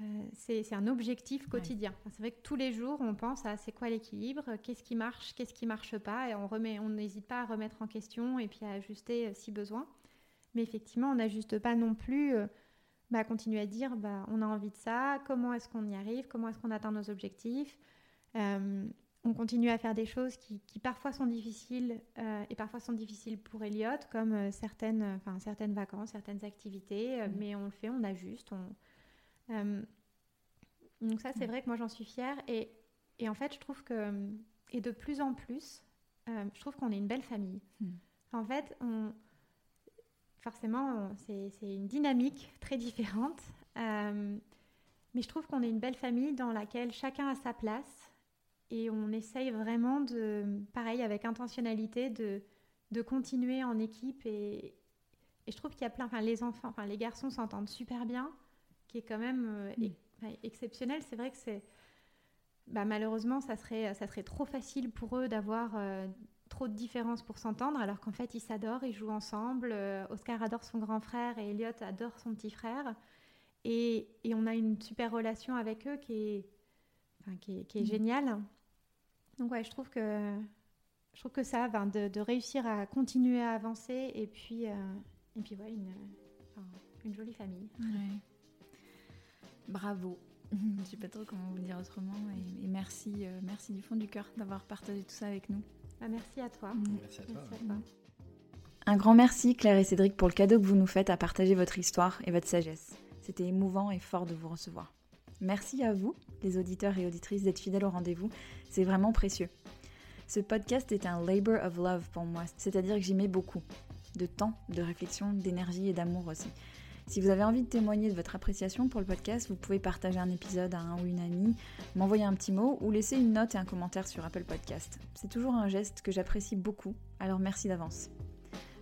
euh, c'est un objectif quotidien. c'est vrai que tous les jours, on pense à c'est quoi l'équilibre, qu'est-ce qui marche, qu'est-ce qui marche pas, et on remet, on n'hésite pas à remettre en question et puis à ajuster euh, si besoin. Mais effectivement, on n'ajuste pas non plus. Euh, bah, continuer à dire, bah, on a envie de ça, comment est-ce qu'on y arrive, comment est-ce qu'on atteint nos objectifs. on continue à faire des choses qui, parfois sont difficiles et parfois sont difficiles pour Elliot, comme certaines, certaines vacances, certaines activités, mmh. mais on le fait, on ajuste, on, euh, donc ça, c'est vrai que moi, j'en suis fière. Et, et, en fait, je trouve que, et de plus en plus, euh, je trouve qu'on est une belle famille. Mm. En fait, on, forcément, c'est une dynamique très différente. Euh, mais je trouve qu'on est une belle famille dans laquelle chacun a sa place. Et on essaye vraiment de, pareil, avec intentionnalité, de, de continuer en équipe. Et, et je trouve qu'il y a plein, enfin, les enfants, enfin, les garçons s'entendent super bien qui est quand même euh, mm. exceptionnel. C'est vrai que c'est. Bah, malheureusement, ça serait, ça serait trop facile pour eux d'avoir euh, trop de différences pour s'entendre, alors qu'en fait, ils s'adorent, ils jouent ensemble. Euh, Oscar adore son grand frère et Elliot adore son petit frère. Et, et, on a une super relation avec eux qui est, enfin, qui est, qui est mm. géniale. Donc, ouais, je trouve que, je trouve que ça, ben, de, de, réussir à continuer à avancer et puis, et puis ouais, une, une jolie famille. Bravo. Je sais pas trop comment vous dire autrement. Et, merci, euh, merci du fond du cœur d'avoir partagé tout ça avec nous. Ah, merci à toi. Merci à toi. Un grand merci Claire et Cédric pour le cadeau que vous nous faites à partager votre histoire et votre sagesse. C'était émouvant et fort de vous recevoir. Merci à vous, les auditeurs et auditrices, d'être fidèles au rendez-vous. C'est vraiment précieux. Ce podcast est un labor of love pour moi, c'est-à-dire que j'y mets beaucoup. De temps, de réflexion, d'énergie et d'amour aussi. Si vous avez envie de témoigner de votre appréciation pour le podcast, vous pouvez partager un épisode à un ou une amie, m'envoyer un petit mot ou laisser une note et un commentaire sur Apple Podcast. C'est toujours un geste que j'apprécie beaucoup, alors merci d'avance.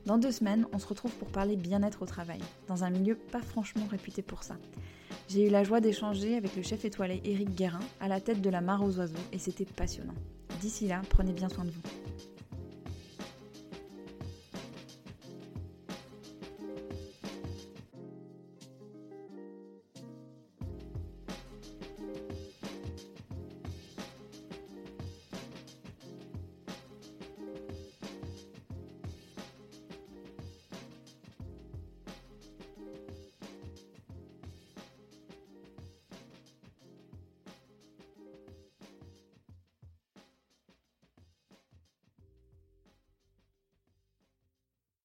Dans deux semaines, on se retrouve pour parler bien-être au travail, dans un milieu pas franchement réputé pour ça. J'ai eu la joie d'échanger avec le chef étoilé Éric Guérin à la tête de la mare aux oiseaux et c'était passionnant. D'ici là, prenez bien soin de vous.